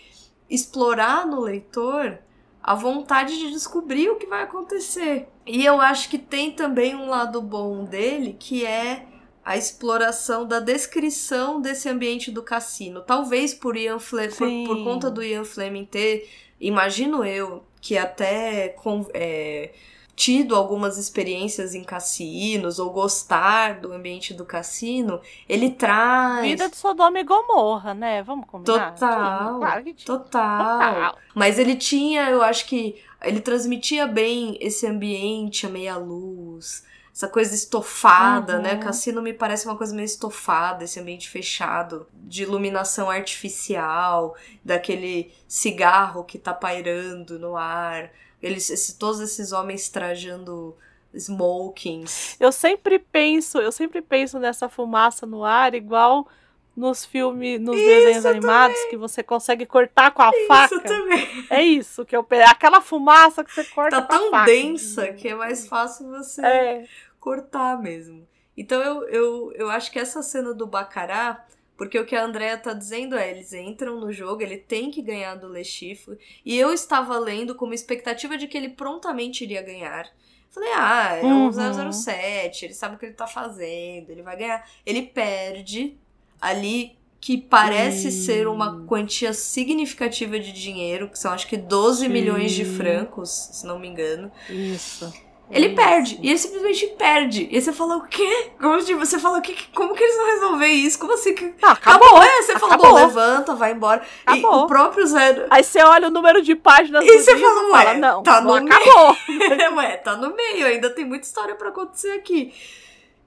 explorar no leitor a vontade de descobrir o que vai acontecer. E eu acho que tem também um lado bom dele, que é a exploração da descrição desse ambiente do cassino. Talvez por Ian Fle por, por conta do Ian Fleming ter, imagino eu, que até com- é, tido algumas experiências em cassinos ou gostar do ambiente do cassino, ele traz Vida de Sodoma e Gomorra, né? Vamos combinar? Total. Claro que tinha. total. Total. Mas ele tinha, eu acho que ele transmitia bem esse ambiente a meia luz, essa coisa estofada, Uhum. né? Cassino me parece uma coisa meio estofada, esse ambiente fechado, de iluminação artificial, daquele cigarro que tá pairando no ar, eles, esse- todos esses homens trajando smokings. Eu sempre penso, eu sempre penso nessa fumaça no ar, igual nos filmes, nos desenhos animados, que você consegue cortar com a faca. Isso também. É isso que eu penso. Aquela fumaça que você corta Tá com a tão faca. densa que é mais fácil você É. cortar mesmo. Então eu, eu, eu acho que essa cena do Bacará, porque o que a Andrea tá dizendo é, eles entram no jogo, ele tem que ganhar do Le Chiffre, e eu estava lendo com uma expectativa de que ele prontamente iria ganhar. Falei, ah, é um Uhum. 007, ele sabe o que ele tá fazendo, ele vai ganhar. Ele perde ali que parece ser uma quantia significativa de dinheiro, que são acho que 12 Sim. milhões de francos, se não me engano. Isso. Ele Isso. perde. E ele simplesmente perde. E aí você fala, o quê? Como, tipo, você fala, o quê? como que eles vão resolver isso? Como assim que. Ah, acabou. É, você fala, Acabou. bom, levanta, vai embora. E Acabou. o próprio Zero. Aí você olha o número de páginas E do você livro fala, e ué, fala, não, tá não no meio. acabou. Ué, tá no meio, ainda tem muita história pra acontecer aqui.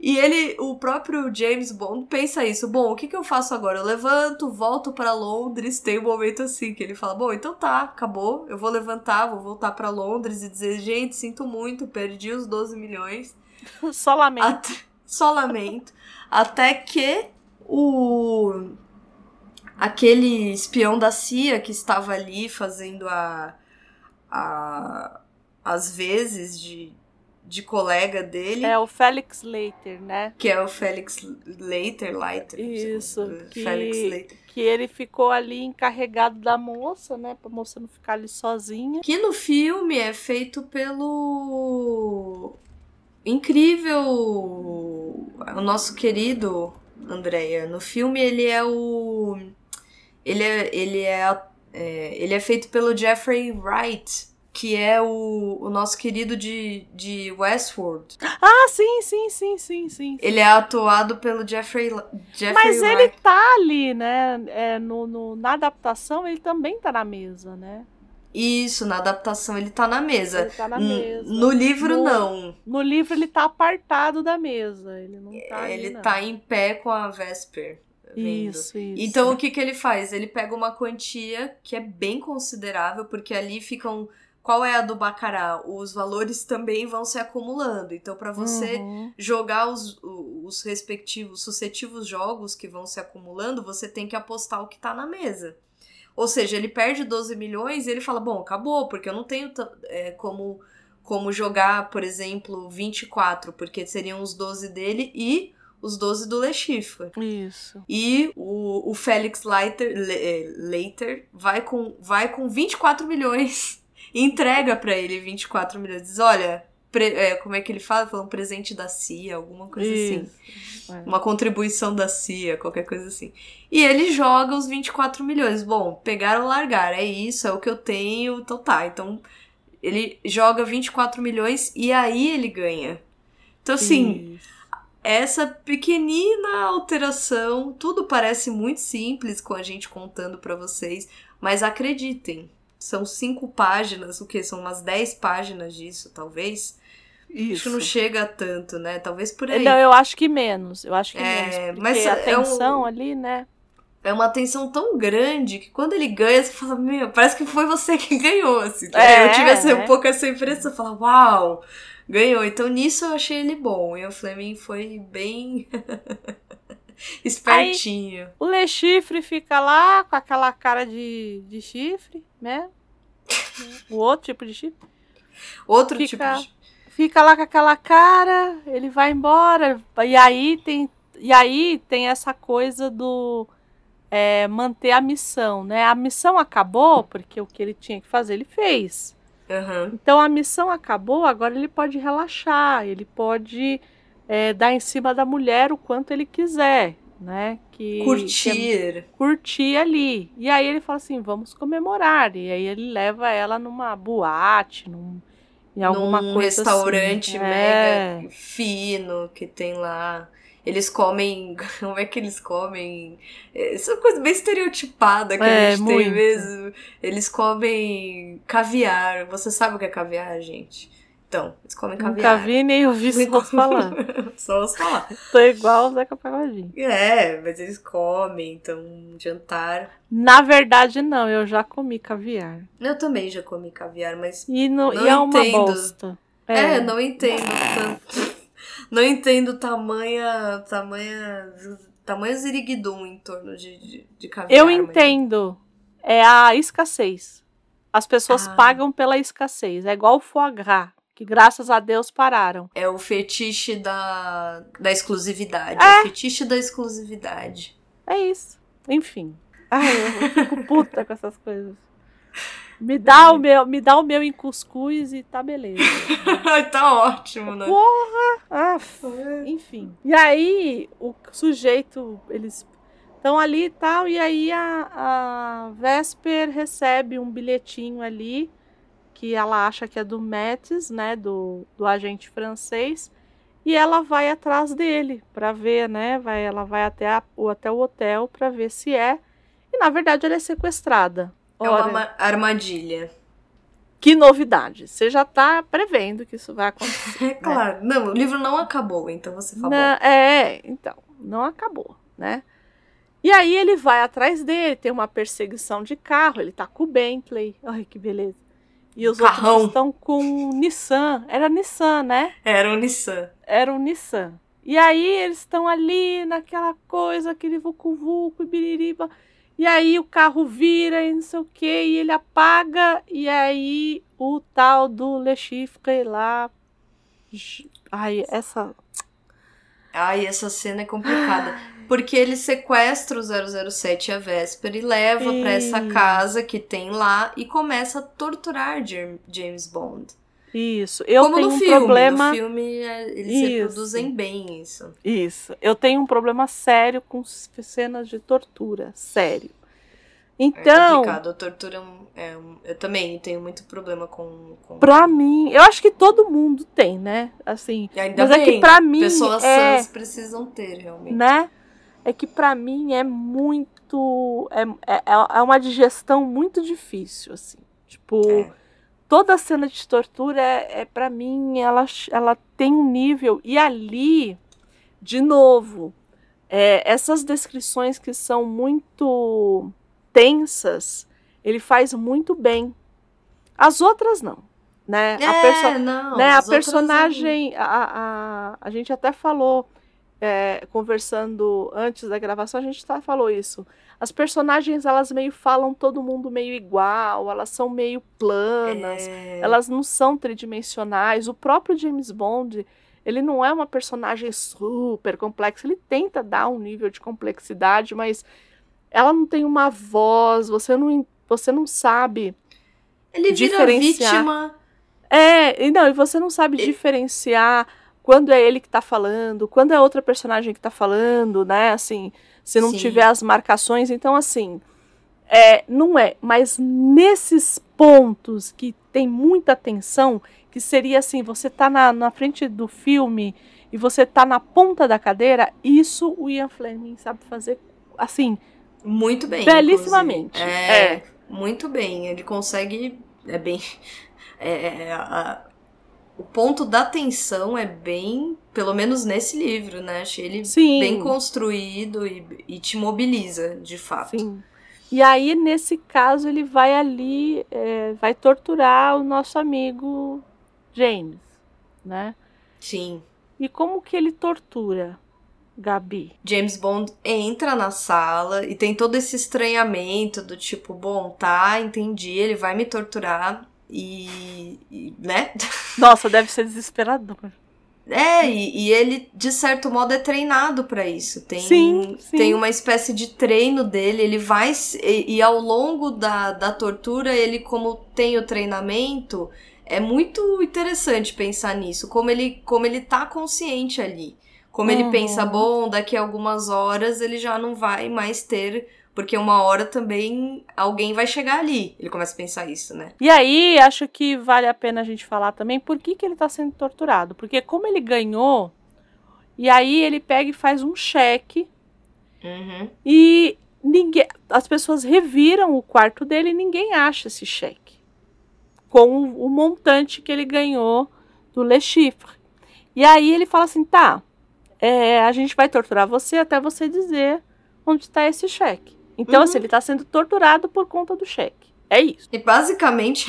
E ele, o próprio James Bond, pensa isso. Bom, o que, que eu faço agora? Eu levanto, volto pra Londres. Tem um momento assim que ele fala: Bom, então tá, acabou. Eu vou levantar, vou voltar pra Londres e dizer: Gente, sinto muito, perdi os 12 milhões. Só lamento. Até- só lamento. Até que o. Aquele espião da CIA que estava ali fazendo a. a as vezes de, de colega dele, É o Félix Leiter, né? que é o Félix Leiter, Leiter, Isso, que- Félix Leiter. Que ele ficou ali encarregado da moça, né? Pra moça não ficar ali sozinha. Que no filme é feito pelo incrível o nosso querido Andrea. No filme ele é o ele é ele é, é, ele é feito pelo Jeffrey Wright, que é o, o nosso querido de, de Westworld. Ah, sim, sim, sim, sim, sim. Ele é atuado pelo Jeffrey Jeffrey Mas ele tá ali, né? É, no, no- na adaptação, ele também tá na mesa, né? Isso, na adaptação ele tá na mesa. Ele tá na mesa. No livro No- não. No livro ele tá apartado da mesa. Ele não tá ali, ele não. tá em pé com a Vesper. Vendo. Isso, isso. Então o que, que ele faz? Ele pega uma quantia que é bem considerável, porque ali ficam. Qual é a do Bacará? Os valores também vão se acumulando. Então, para você Uhum. jogar os, os respectivos, sucessivos jogos que vão se acumulando, você tem que apostar o que tá na mesa. Ou seja, ele perde 12 milhões e ele fala: Bom, acabou, porque eu não tenho é, como, como jogar, por exemplo, 24, porque seriam os 12 dele e os 12 do Le Chiffre. Isso. E o, o Félix Leiter, Le- eh, Leiter vai, com, vai com 24 milhões. Entrega pra ele 24 milhões. Diz: Olha, é, como é que ele fala? Fala um presente da CIA, alguma coisa assim. Isso. É. Uma contribuição da CIA, qualquer coisa assim. E ele joga os 24 milhões. Bom, pegar ou largar, é isso, é o que eu tenho, então tá. Então ele joga 24 milhões e aí ele ganha. Então, assim, Isso. essa pequenina alteração, tudo parece muito simples com a gente contando pra vocês, mas acreditem, são cinco páginas, o que? São umas 10 páginas disso, talvez. Acho que Isso. não chega a tanto, né? Talvez por aí. Não, eu acho que menos. Eu acho que É, menos. Porque mas a é um- tensão ali, né? É uma tensão tão grande que quando ele ganha, você fala, meu, parece que foi você que ganhou, assim. É, eu tive essa, é. um pouco essa impressão, eu falo, uau, ganhou. Então nisso eu achei ele bom. E o Fleming foi bem espertinho. O Le Chifre fica lá com aquela cara de, de chifre, né? O outro tipo de chifre. Outro fica- tipo de. Fica lá com aquela cara, ele vai embora. E aí tem, e aí tem essa coisa do é, manter a missão, né? A missão acabou porque o que ele tinha que fazer ele fez. Aham. Então a missão acabou, agora ele pode relaxar, ele pode é, dar em cima da mulher o quanto ele quiser, né? Que, que é Curtir. curtir ali. E aí ele fala assim, vamos comemorar. E aí ele leva ela numa boate, num, em alguma num coisa restaurante assim. É. mega fino que tem lá. Eles comem. Como é que eles comem? É, Isso é uma coisa bem estereotipada que É, a gente tem muito. mesmo. Eles comem caviar. Você sabe o que é caviar, gente? Então, eles comem Nunca caviar. vi nem ouvi só falar. Só os falar. Tô igual o Zeca Pagodinho. É, mas eles comem, então, jantar. Na verdade, não, eu já comi caviar. Eu também já comi caviar, mas. E, no, Não e é uma entendo. bosta. É, não entendo tanto. Não entendo tamanha. tamanha. tamanho ziriguidum em torno de, de, de caviar. Eu mas- entendo. É a escassez. As pessoas Ah. pagam pela escassez. É igual o foie gras, que graças a Deus pararam. É o fetiche da, da exclusividade. É. O fetiche da exclusividade. É isso. Enfim. Ai, eu fico puta com essas coisas. Me dá o meu, me dá o meu em cuscuz e tá beleza. tá ótimo, né? Ah, enfim. E aí, o sujeito, eles estão ali e tal, e aí a, a Vesper recebe um bilhetinho ali, que ela acha que é do Metis, né, do, do agente francês, e ela vai atrás dele para ver, né, vai, ela vai até, a- o, até o hotel para ver se é, e na verdade ela é sequestrada. É Ora, uma ma- armadilha. que novidade, você já tá prevendo que isso vai acontecer. É claro. Não, o livro não acabou, então você falou. Não, é, então, não acabou, né? E aí ele vai atrás dele, tem uma perseguição de carro, ele tá com o Bentley, ai que beleza. E os Carrão. outros estão com Nissan, era Nissan, né? Era o Nissan. Era um Nissan. E aí eles estão ali naquela coisa, aquele vucu-vucu e biririba. E aí o carro vira e não sei o que, e ele apaga, e aí o tal do Le Chiffre lá. Ai, essa. Ai, essa cena é complicada. Porque ele sequestra o 007 e a Vesper e leva pra essa casa que tem lá e começa a torturar Jam- James Bond. Isso. Eu Como tenho no um filme. problema. No filme é, eles Isso. reproduzem bem isso. Isso. Eu tenho um problema sério com cenas de tortura. Sério. É Então, complicado. A tortura é um, é um- Eu também tenho muito problema com. com... pra mim, eu acho que todo mundo tem, né? Assim, ainda mas é bem, que pra mim Pessoas é, sãs precisam ter, realmente. né? É que pra mim é muito. É, é, é uma digestão muito difícil, assim. Tipo, É. toda cena de tortura é, é para mim, ela, ela tem um nível. E ali, de novo, é, essas descrições que são muito tensas, ele faz muito bem. As outras não, né? a perso- É, não. né, a outras personagem, a, a, a gente até falou, é, conversando antes da gravação, a gente tá, falou isso. As personagens, elas meio falam todo mundo meio igual, elas são meio planas, É, elas não são tridimensionais. O próprio James Bond, ele não é uma personagem super complexa, ele tenta dar um nível de complexidade, mas ela não tem uma voz, você não, você não sabe Ele vira diferenciar. vítima. é, e não, e você não sabe diferenciar quando é ele que tá falando, quando é outra personagem que tá falando, né? Assim, se não Sim. tiver as marcações, então assim, é, não é, mas nesses pontos que tem muita tensão, que seria assim, você tá na, na frente do filme e você tá na ponta da cadeira, isso o Ian Fleming sabe fazer assim. Muito bem. Belíssimamente. É, é, muito bem. Ele consegue. É bem. É, é, a, o ponto da tensão é bem. Pelo menos nesse livro, né? Achei ele Sim. bem construído e, e te mobiliza, de fato. Sim. E aí, nesse caso, ele vai ali, é, vai torturar o nosso amigo James, né? Sim. E como que ele tortura, Gabi? James Bond entra na sala e tem todo esse estranhamento do tipo, bom, tá, entendi, ele vai me torturar e. e né? Nossa, deve ser desesperador. É, e, e ele, de certo modo, é treinado pra isso. Tem, Sim, sim. tem uma espécie de treino dele, ele vai. E, e ao longo da, da tortura, ele, como tem o treinamento, é muito interessante pensar nisso. Como ele, como ele tá consciente ali. Como ele Uhum. pensa, bom, daqui a algumas horas ele já não vai mais ter. Porque uma hora também alguém vai chegar ali. Ele começa a pensar isso, né? E aí, acho que vale a pena a gente falar também por que, que ele está sendo torturado. Porque como ele ganhou, e aí ele pega e faz um cheque Uhum. e ninguém, as pessoas reviram o quarto dele e ninguém acha esse cheque. Com o, o montante que ele ganhou do Le Chiffre. E aí ele fala assim, tá, é, a gente vai torturar você até você dizer onde está esse cheque. Então, Uhum. assim, ele está sendo torturado por conta do cheque. É isso. E basicamente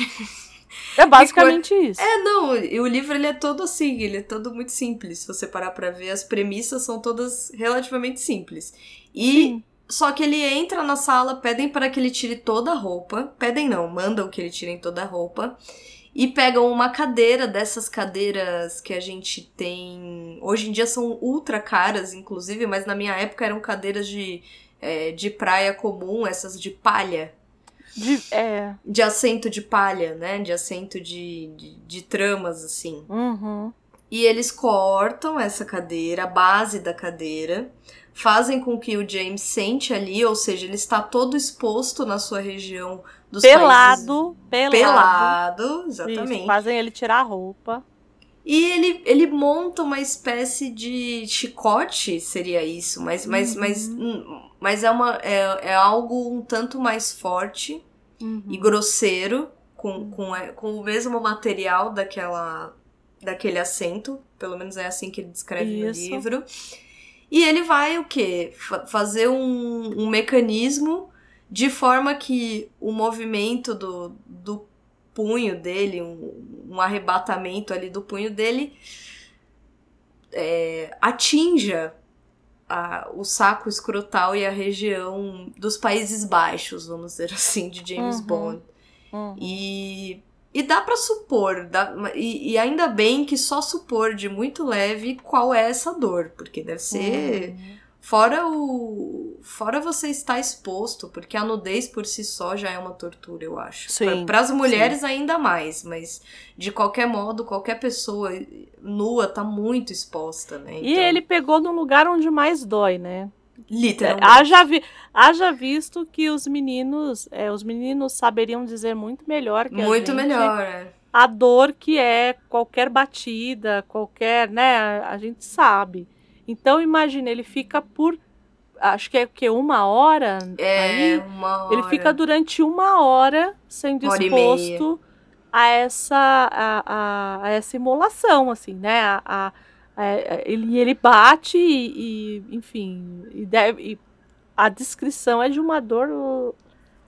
É basicamente isso. É, não, e o livro ele é todo assim, ele é todo muito simples. Se você parar pra ver, as premissas são todas relativamente simples. E Sim. só que ele entra na sala, pedem para que ele tire toda a roupa. Pedem não, mandam que ele tire toda a roupa. E pegam uma cadeira dessas cadeiras que a gente tem. Hoje em dia são ultra caras, inclusive, mas na minha época eram cadeiras de, é, de praia comum, essas de palha De- é. de assento de palha, né? De assento de, de, de tramas, assim. Uhum. E eles cortam essa cadeira, a base da cadeira, fazem com que o James sente ali, ou seja, ele está todo exposto na sua região dos países. Pelado, pelado. Pelado, Isso, exatamente. fazem ele tirar a roupa. E ele, ele monta uma espécie de chicote, seria isso, mas, mas, Uhum. mas, hum, mas é, uma, é, é algo um tanto mais forte Uhum. e grosseiro, com, com, é- com o mesmo material daquela, daquele assento. Pelo menos é assim que ele descreve Isso. no livro. E ele vai o quê? Fa- fazer um, um mecanismo de forma que o movimento do, do punho dele, um, um arrebatamento ali do punho dele, é, atinja a- o saco escrotal e a região dos Países Baixos, vamos dizer assim, de James Uhum. Bond. Uhum. E, e dá pra supor, dá- e, e ainda bem que só supor de muito leve qual é essa dor, porque deve ser. Uhum. Fora o. Fora você estar exposto, porque a nudez por si só já é uma tortura, eu acho. Sim, Para as mulheres ainda mais, mas de qualquer modo, qualquer pessoa nua tá muito exposta, né? E Então, ele pegou no lugar onde mais dói, né? Literalmente. Haja, vi, haja visto que os meninos, é, os meninos saberiam dizer muito melhor que muito gente melhor, é. a dor que é qualquer batida, qualquer, né? A gente sabe. Então imagina, ele fica por, acho que é o que uma hora É, aí, uma ele hora. fica durante uma hora sendo hora exposto a essa a, a, a essa imolação, assim, né? A, a- a- ele, ele bate e, e, enfim, e deve, e a descrição é de uma dor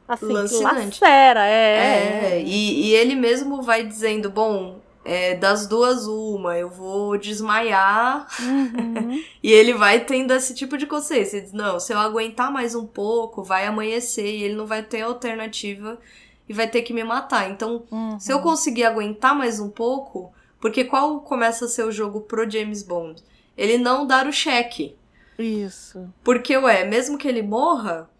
assim, Lancinante. lacera, É, é. e, e ele mesmo vai dizendo, bom, é, das duas uma, eu vou desmaiar. Uhum. E ele vai tendo esse tipo de consciência. Ele diz, não, se eu aguentar mais um pouco, vai amanhecer e ele não vai ter alternativa e vai ter que me matar. Então, Uhum. se eu conseguir aguentar mais um pouco, porque qual começa a ser o jogo pro James Bond? Ele não dar o cheque. Isso. Porque, ué, mesmo que ele morra,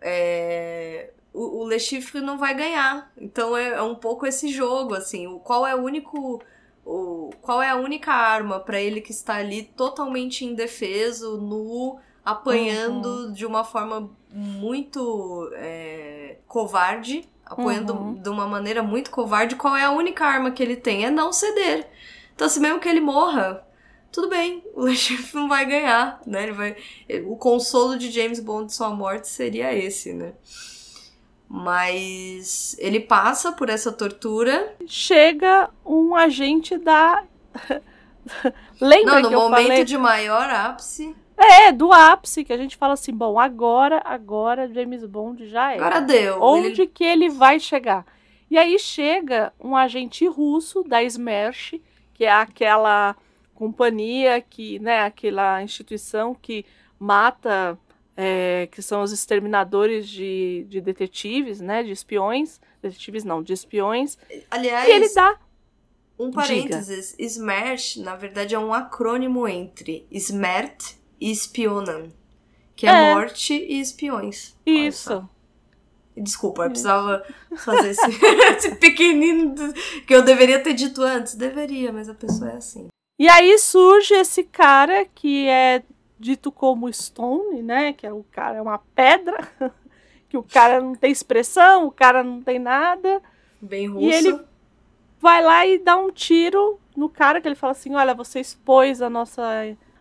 é, o, o Le Chiffre não vai ganhar. Então é, é um pouco esse jogo, assim. O, qual é o único. O, qual é a única arma pra ele que está ali totalmente indefeso, nu, apanhando de uma forma muito é, covarde apoiando Uhum. de uma maneira muito covarde, qual é a única arma que ele tem? É não ceder. Então, assim, mesmo que ele morra, tudo bem, o Lechif não vai ganhar, né? Ele vai... O consolo de James Bond de sua morte seria esse, né? Mas ele passa por essa tortura. Chega um agente da. Lembra Não, no que eu momento falei? de maior ápice. É, do ápice, que a gente fala assim, bom, agora, agora James Bond já é. Agora deu. Onde Ele- que ele vai chegar? E aí chega um agente russo da Smersh, que é aquela companhia que, né, aquela instituição que mata, é, que são os exterminadores de, de detetives, né, de espiões, detetives não, de espiões, Aliás, e ele dá, um parênteses. Smash, na verdade, é um acrônimo entre Smert e Spionan. Que é, É. morte e espiões. Isso, Desculpa, eu precisava fazer esse, esse pequenino que eu deveria ter dito antes. Deveria, mas a pessoa é assim. E aí surge esse cara que é dito como Stone, né? Que é o cara, é uma pedra, que o cara não tem expressão, o cara não tem nada. Bem russo. E ele vai lá e dá um tiro no cara que ele fala assim: olha, você expôs a nossa,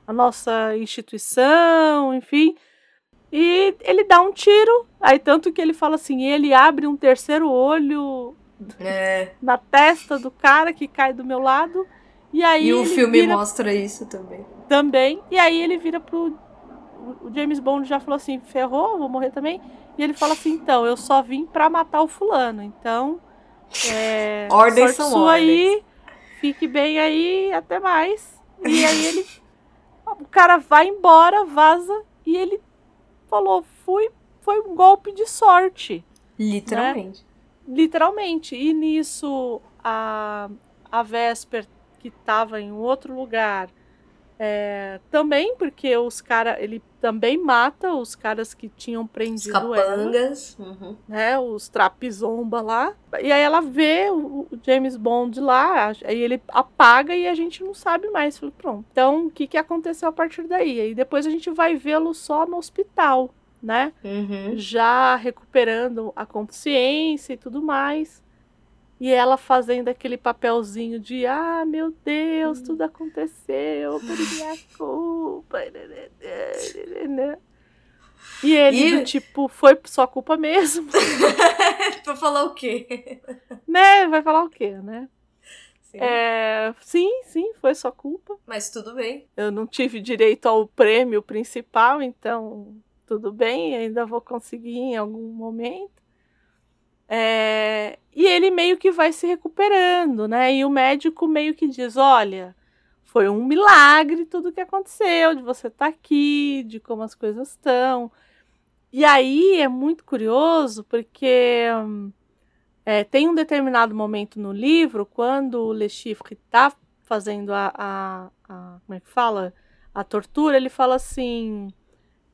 a nossa instituição, enfim. E ele dá um tiro, aí tanto que ele fala assim, ele abre um terceiro olho É, na testa do cara que cai do meu lado. E aí e o filme vira mostra isso também. também. E aí ele vira pro. O James Bond já falou assim: ferrou, vou morrer também. E ele fala assim: então, eu só vim pra matar o fulano. Então. É, Ordens são sua ordens. aí, fique bem aí, até mais. E aí ele. O cara vai embora, vaza. E ele falou: fui, foi um golpe de sorte Literalmente. literalmente. E nisso, a, a Vesper, que estava em outro lugar, é, também, porque os caras, ele também mata os caras que tinham Os prendido ela, capangas. Uhum. né, os trapizomba lá. E aí ela vê o, o James Bond lá, aí ele apaga e a gente não sabe mais. Pronto. Então, o que, que aconteceu a partir daí? Aí depois a gente vai vê-lo só no hospital, né? Uhum. já recuperando a consciência e tudo mais. E ela fazendo aquele papelzinho de ah, meu Deus, tudo aconteceu por minha culpa. E ele, E- do tipo, foi sua culpa mesmo, pra falar o quê? né? Vai falar o quê, né? Sim. É, sim, sim, foi sua culpa. Mas tudo bem. Eu não tive direito ao prêmio principal, então tudo bem, ainda vou conseguir em algum momento. É, e ele meio que vai se recuperando, né? E o médico meio que diz: olha, foi um milagre tudo que aconteceu, de você estar aqui, de como as coisas estão. E aí é muito curioso, porque é, tem um determinado momento no livro, quando o Le Chiffre está fazendo a, a, a- Como é que fala? A tortura, ele fala assim: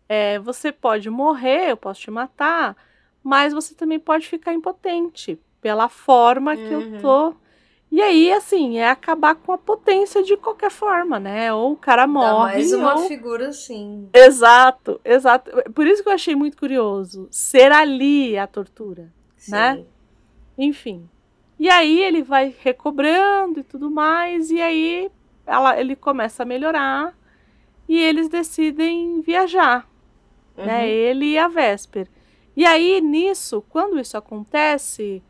é, você pode morrer, eu posso te matar, mas você também pode ficar impotente pela forma que Uhum. eu tô. E aí, assim, é acabar com a potência de qualquer forma, né? Ou o cara Dá morre. mais uma ou... figura assim. Exato, exato. Por isso que eu achei muito curioso. Ser ali a tortura. Né? Sim. Enfim. E aí ele vai recobrando e tudo mais, e aí ela, ele começa a melhorar e eles decidem viajar, né? Uhum. Ele e a Vesper. E aí nisso, quando isso acontece,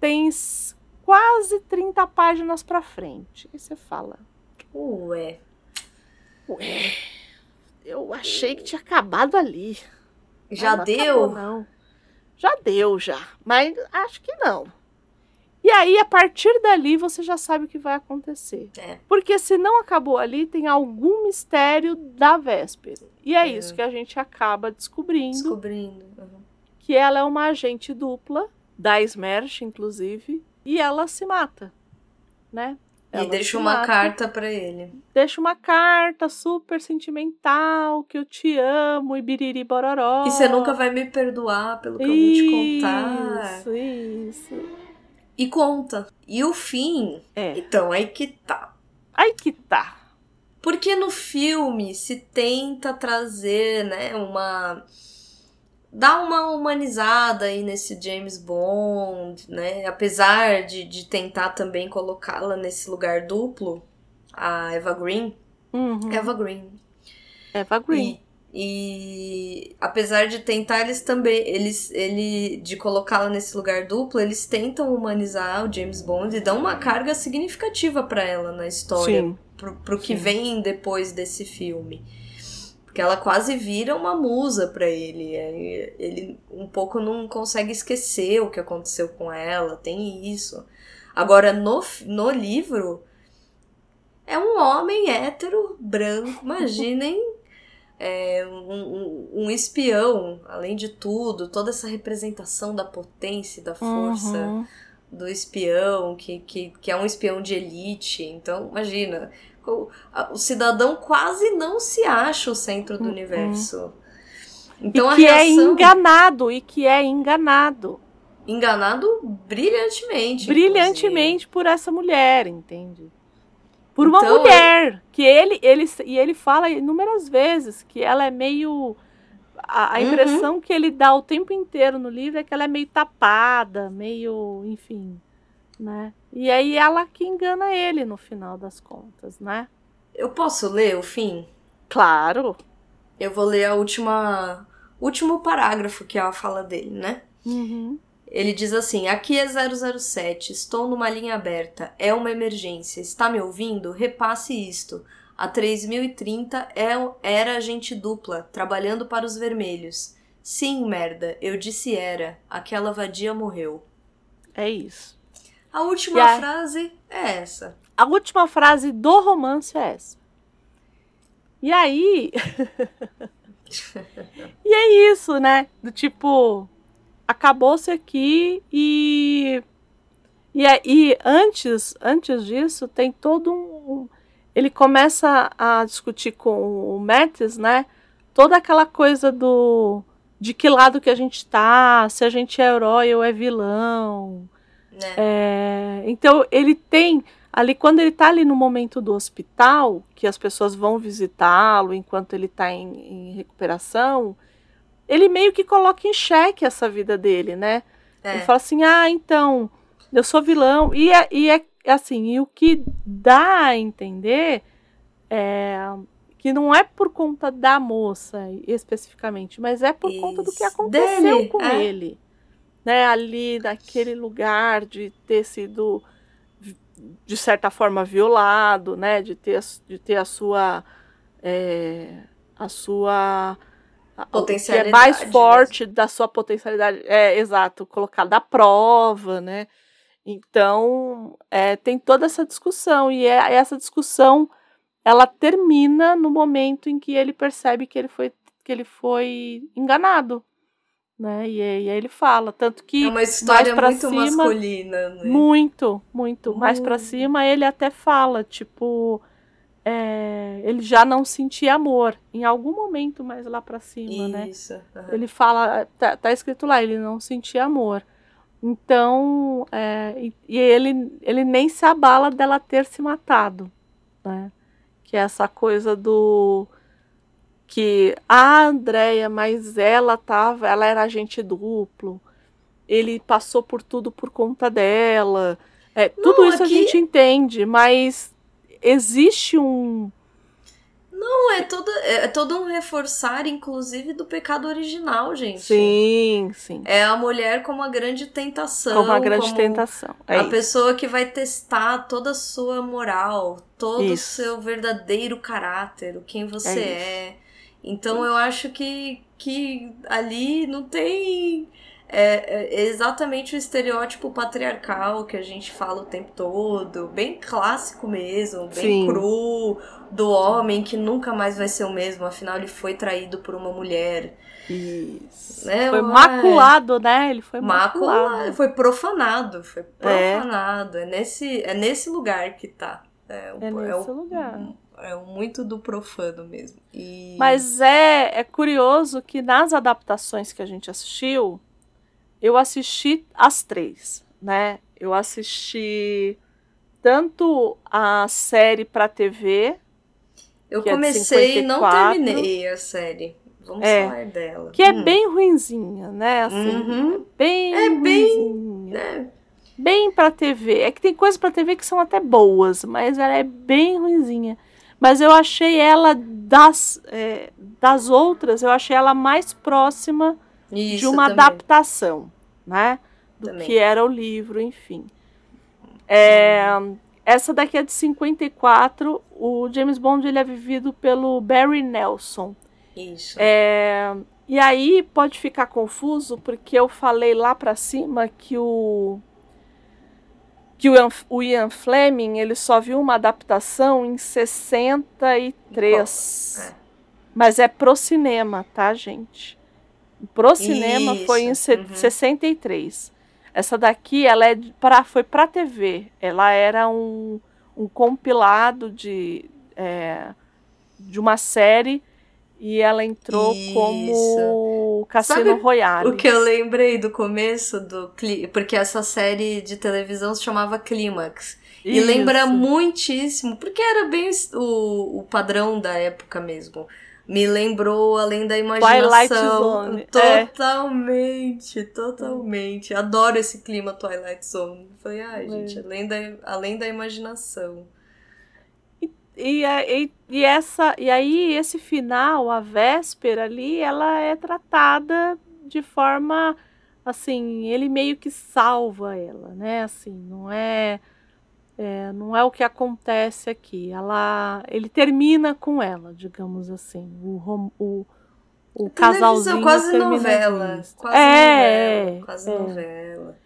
tem s- quase 30 páginas pra frente. E você fala, Ué. ué, eu achei que tinha acabado ali. Já Ah, não deu? acabou, não. Já deu, já. Mas acho que não. E aí, a partir dali, você já sabe o que vai acontecer. É. Porque se não acabou ali, tem algum mistério da véspera. E é, É. isso que a gente acaba descobrindo. Descobrindo. Uhum. Que ela é uma agente dupla, da Smersh, inclusive. E ela se mata, né? E Ela deixa se uma mata. carta pra ele. Deixa uma carta super sentimental, que eu te amo, e biriri bororó. E você nunca vai me perdoar pelo que eu vim te contar. Isso, isso. E conta. E o fim. É. Então, aí que tá. Aí que tá. Porque no filme se tenta trazer, né, uma dá uma humanizada aí nesse James Bond, né? Apesar de, de tentar também colocá-la nesse lugar duplo, a Eva Green. Uhum. Eva Green. Eva Green. E, e apesar de tentar, eles também. Eles, ele, de colocá-la nesse lugar duplo, eles tentam humanizar o James Bond e dão uma carga significativa para ela na história. Sim. Pro, pro que Sim. vem depois desse filme. Porque ela quase vira uma musa para ele. É, Ele um pouco não consegue esquecer o que aconteceu com ela, tem isso. Agora, no, no livro, é um homem hétero, branco, imaginem. é, um, um- um espião, além de tudo, toda essa representação da potência e da força Uhum. do espião, que, que, que é um espião de elite. Então, imagina, o, cidadão quase não se acha o centro do Uhum. universo. Então e que é reação. enganado, e que é enganado. enganado brilhantemente. brilhantemente por essa mulher, entende? Por uma Então, mulher que ele, ele e ele fala inúmeras vezes que ela é meio a, a Uhum. impressão que ele dá o tempo inteiro no livro é que ela é meio tapada, meio, enfim, né? E aí ela que engana ele no final das contas, né? Eu posso ler o fim? Claro. Eu vou ler a última. Último parágrafo que é a fala dele, né? Uhum. Ele diz assim: Aqui é 007, estou numa linha aberta, é uma emergência, está me ouvindo? Repasse isto. A 3030 é, era agente dupla, trabalhando para os vermelhos. Sim, merda, eu disse era, aquela vadia morreu. É isso. A última a- frase é essa. A última frase do romance é essa. E aí. e é isso, né? Do tipo, acabou-se aqui e. E aí, antes, antes disso, tem todo um. Ele começa a discutir com o Mattis, né? Toda aquela coisa do. De que lado que a gente tá, se a gente é herói ou é vilão. Né? É, então ele tem ali quando ele está ali no momento do hospital, que as pessoas vão visitá-lo enquanto ele está em, em recuperação, ele meio que coloca em xeque essa vida dele, né? É. Ele fala assim, ah, então eu sou vilão e é, e é assim e o que dá a entender é que não é por conta da moça especificamente, mas é por conta do que Isso. aconteceu Dele, com é. ele, né? Ali naquele lugar de ter sido de certa forma violado, né? De ter, de ter a sua é, a sua é Potencialidade, mais né? forte da sua potencialidade, é exato, colocada à prova, né? Então é, tem toda essa discussão e é, essa discussão ela termina no momento em que ele percebe que ele foi que ele foi enganado, né? E, aí- ele fala tanto que É uma história muito cima- masculina, né? muito, muito. Mais pra Muito. cima ele até fala, tipo, é, ele já não sentia amor. Em algum momento mais lá pra cima, né? Isso. aham. Ele fala, tá, tá escrito lá, ele não sentia amor. Então, é, e, e ele, ele nem se abala dela ter se matado, né? Que é essa coisa do que a Andrea, mas ela tava, ela era agente duplo. Ele passou por tudo por conta dela. É, tudo Não, isso a aqui- gente entende, mas existe um Não, é todo, é todo um reforçar, inclusive, do pecado original, gente. sim, sim, É a mulher como a grande tentação. como uma grande como tentação. É a isso. pessoa que vai testar toda a sua moral, todo o seu verdadeiro caráter, o quem você É é. Então eu acho que, que ali não tem. É, é exatamente o estereótipo patriarcal que a gente fala o tempo todo, bem clássico mesmo, bem Sim. cru, do homem que nunca mais vai ser o mesmo, afinal ele foi traído por uma mulher. Isso. Né, Foi ué. maculado, né? Ele foi Maculado, maculado. foi profanado, foi profanado. É, nesse, é nesse lugar que tá. É, o- É é nesse o- lugar. É muito do profano mesmo. E... Mas é, é curioso que nas adaptações que a gente assistiu, eu assisti as três, né? Eu assisti tanto a série pra TV, eu é comecei e não 54. terminei a série. Vamos É. falar dela. Que é Hum. bem ruinzinha, né? Assim, Uhum. bem É bem- né? Bem pra TV. É que tem coisas pra TV que são até boas, mas ela é bem ruinzinha. Mas eu achei ela das, é, das outras, eu achei ela mais próxima Isso de uma também. adaptação, né? Do Também. que era o livro, enfim. É, essa daqui é de 54. O James Bond ele é vivido pelo Barry Nelson. Isso. É, e aí pode ficar confuso porque eu falei lá pra cima que o que o Ian, o Ian Fleming ele só viu uma adaptação em 63. É. Mas é pro cinema, tá, gente? Pro cinema foi em Isso, uhum. 63. Essa daqui ela é pra, foi pra TV. Ela era um, um compilado de, é, de uma série e ela entrou Isso. como Cassino Sabe Royale. O que eu lembrei do começo do porque essa série de televisão se chamava Clímax. E Isso. lembra muitíssimo, porque era bem o, o padrão da época mesmo. Me lembrou Além da Twilight Imaginação. Zone, é. Totalmente, totalmente. Adoro esse clima Twilight Zone. Falei, ai, É. gente, além da, além da imaginação. E, e, e essa e aí esse final, a véspera ali, ela é tratada de forma assim, ele meio que salva ela, né? Assim, não é, é, não é o que acontece aqui. Ela, ele termina com ela, digamos assim. O o, o casalzinho quase novela. Quase é, novela. Quase é. novela.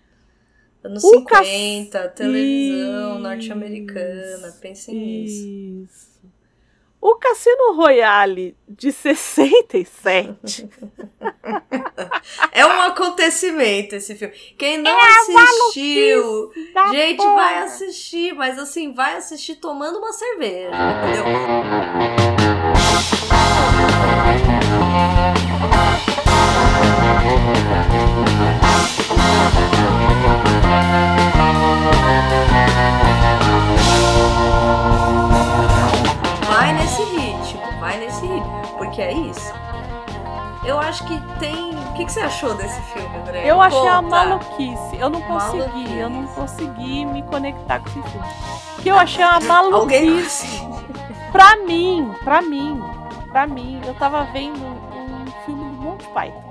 Anos O 50, televisão norte-americana. Pensem nisso. Isso. O Cassino Royale de 67 É um acontecimento esse filme. Quem não assistiu, da gente, porra. vai assistir, mas assim, vai assistir tomando uma cerveja, entendeu? Isso. Eu acho que tem. O que, que você achou desse filme, André? Eu achei a Conta. maluquice. Eu não consegui, Maluquice. eu não consegui me conectar com esse filme. Porque eu achei uma maluquice. Pra mim, pra mim, pra mim, eu tava vendo um filme do Monty Python.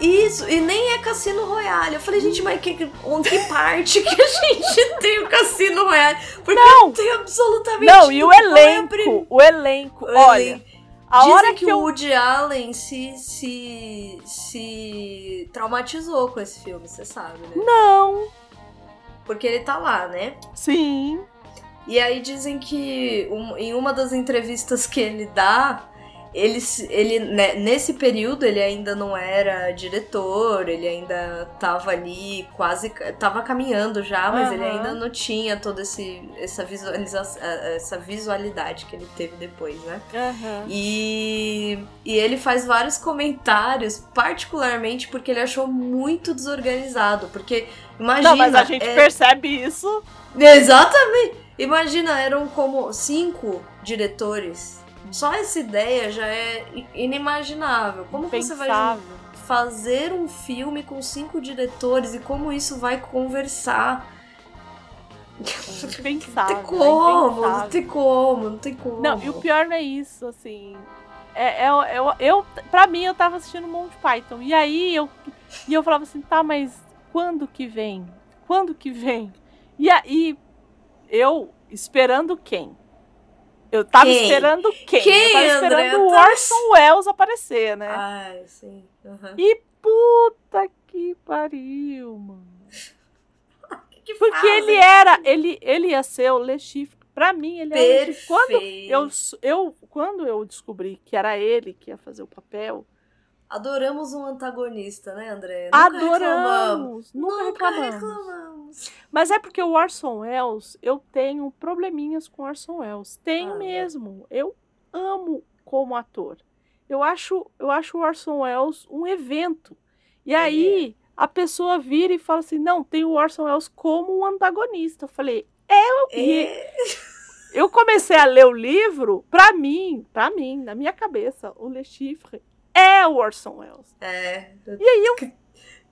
Isso, e nem é Cassino Royale. Eu falei, gente, mas que, que- onde que parte que a gente tem o Cassino Royale? Porque Não. não tem absolutamente Não, e o a elenco, o elenco, o olha, elenco. A Dizem hora que, que o Woody Allen se, se, se traumatizou com esse filme, você sabe, né? Não, Porque ele tá lá, né? sim, E aí dizem que um- em uma das entrevistas que ele dá, ele, ele né, nesse período ele ainda não era diretor, ele ainda tava ali quase tava caminhando já, mas ele Aham. ainda não tinha toda esse, essa, visualização, essa visualidade que ele teve depois, né? aham. E, e ele faz vários comentários, particularmente porque ele achou muito desorganizado, porque imagina Não, mas a gente é- percebe isso. Exatamente! Imagina, eram como cinco diretores. Só essa ideia já é inimaginável. Como você vai fazer um filme com cinco diretores e como isso vai conversar? Não Impensável. tem como, não tem como, não tem como. Não, e o pior não é isso, assim. É, é, eu, eu, pra mim, eu tava assistindo Monty Python. E aí eu, e eu falava assim, tá, mas quando que vem? Quando que vem? E aí, eu esperando quem? Eu tava Quem? esperando quem? Quem, eu tava esperando André? o Orson Welles aparecer, né? Ai, sim. aham. E puta que pariu, mano. Que que Porque fazem? ele era, ele, ele ia ser o Le Chiffre. Pra mim, ele era o Le Chiffre. Quando Perfeito. eu, eu, quando eu descobri que era ele que ia fazer o papel, Adoramos um antagonista, né, André? Nunca reclamamos. adoramos, nunca, Nunca reclamamos. reclamamos. Mas é porque o Orson Welles, eu tenho probleminhas com o Orson Welles. Tenho Ah, mesmo. Eu amo como ator. Eu acho, eu acho o Orson Welles um evento. E aí a pessoa vira e fala assim: "Não, tem o Orson Welles como um antagonista". Eu falei: E- É, Eu comecei a ler o livro, pra mim, pra mim, na minha cabeça, o Le Chiffre é o Orson Welles. É. E aí eu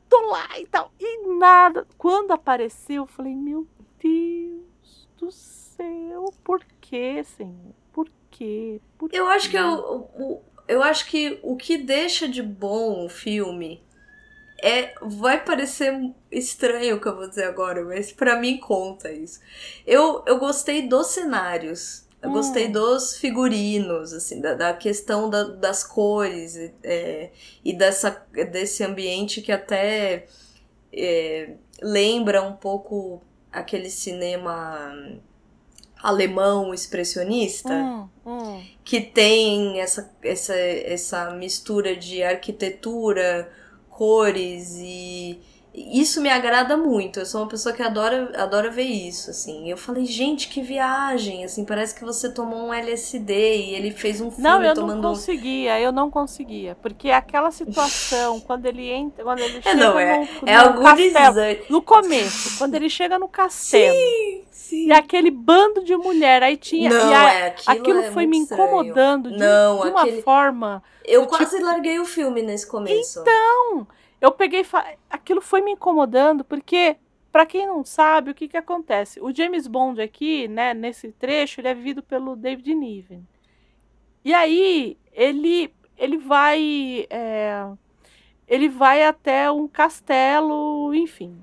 tô lá e tal. E nada. Quando apareceu, eu falei, meu Deus do céu, por que, Senhor? Por quê? Por Eu acho que quê? eu, o- eu acho que o que deixa de bom o filme é vai parecer estranho o que eu vou dizer agora, mas pra mim conta isso. Eu, eu gostei dos cenários. Eu Hum. gostei dos figurinos, assim, da, da questão da- das cores é, e dessa, desse ambiente que até é, lembra um pouco aquele cinema alemão expressionista Hum, hum. que tem essa, essa, essa mistura de arquitetura, cores e isso me agrada muito. Eu sou uma pessoa que adora, adora ver isso, assim. Eu falei, gente, que viagem, assim, parece que você tomou um LSD e ele fez um filme Não, eu tomando não conseguia, eu não conseguia. Porque aquela situação, quando ele entra, quando ele É, chega não, é, no, é no castelo, no começo, quando ele chega no castelo, Sim. e aquele bando de mulher, aí tinha. Não, a- é, aquilo, aquilo é foi me incomodando de, Não, de uma aquele- forma. Eu do quase larguei o filme nesse começo. Então, eu peguei. e fa- Aquilo foi me incomodando, porque, pra quem não sabe, o que que acontece? O James Bond aqui, né, nesse trecho, ele é vivido pelo David Niven. E aí, ele, ele vai. é, ele vai até um castelo, enfim.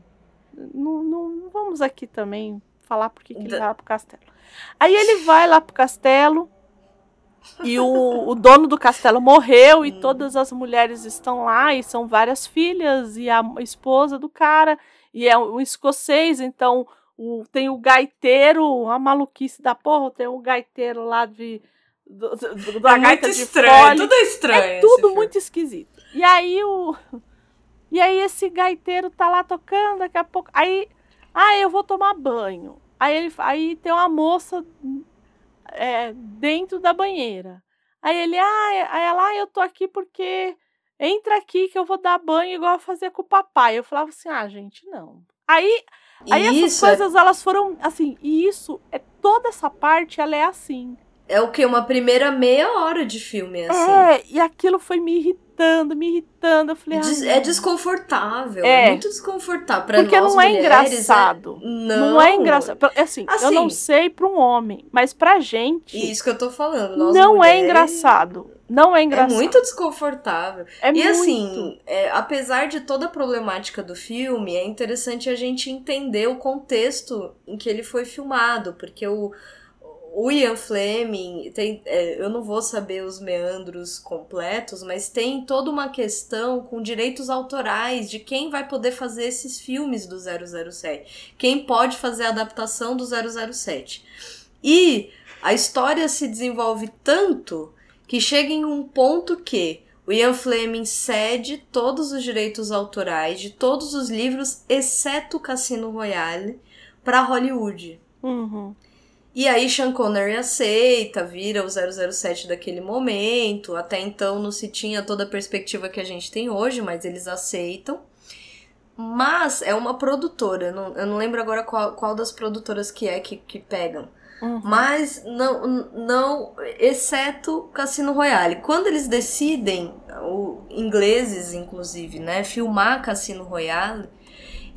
Não, não- não vamos aqui também falar por que ele vai lá pro castelo. Aí ele vai lá pro castelo. E o, o dono do castelo morreu e Hum. todas as mulheres estão lá e são várias filhas e a esposa do cara e é um escocês, então o, tem o gaiteiro, a maluquice da porra, tem o gaiteiro lá de do, do- da É gaita muito de estranho, fole. tudo é estranho. É tudo filme. muito esquisito. E aí o E aí esse gaiteiro tá lá tocando, daqui a pouco, aí ah, eu vou tomar banho. Aí ele aí tem uma moça é, dentro da banheira. Aí ele, ah, aí ela, ah, eu tô aqui porque entra aqui que eu vou dar banho igual eu fazia com o papai. Eu falava assim, ah, gente, não. Aí, aí essas Isso é- coisas, elas foram assim, e isso, é toda essa parte, ela é assim. É, o que? Uma primeira meia hora de filme, assim. É, e aquilo foi me irritando, me irritando. Eu falei, Des- ai, é desconfortável. É. É. muito desconfortável. Pra Porque nós não é mulheres, engraçado. é- Não. Não é engraçado. É Assim, eu não Assim. sei pra um homem, mas pra gente Isso que eu tô falando. Nós não é mulheres, engraçado. Não é É engraçado. muito desconfortável. É e muito. assim, é, apesar de toda a problemática do filme, é interessante a gente entender o contexto em que ele foi filmado, porque o, o Ian Fleming tem, é, eu não vou saber os meandros completos, mas tem toda uma questão com direitos autorais de quem vai poder fazer esses filmes do 007, quem pode fazer a adaptação do 007. E a história se desenvolve tanto que chega em um ponto que o Ian Fleming cede todos os direitos autorais de todos os livros, exceto Cassino Royale, para Hollywood. Uhum. E aí Sean Connery aceita, vira o 007 daquele momento. Até então não se tinha toda a perspectiva que a gente tem hoje, mas eles aceitam. Mas é uma produtora, não- eu não lembro agora qual, qual das produtoras que é que, que pegam. Uhum. Mas não, não, exceto Cassino Royale. Quando eles decidem, o, ingleses inclusive, né, filmar Cassino Royale,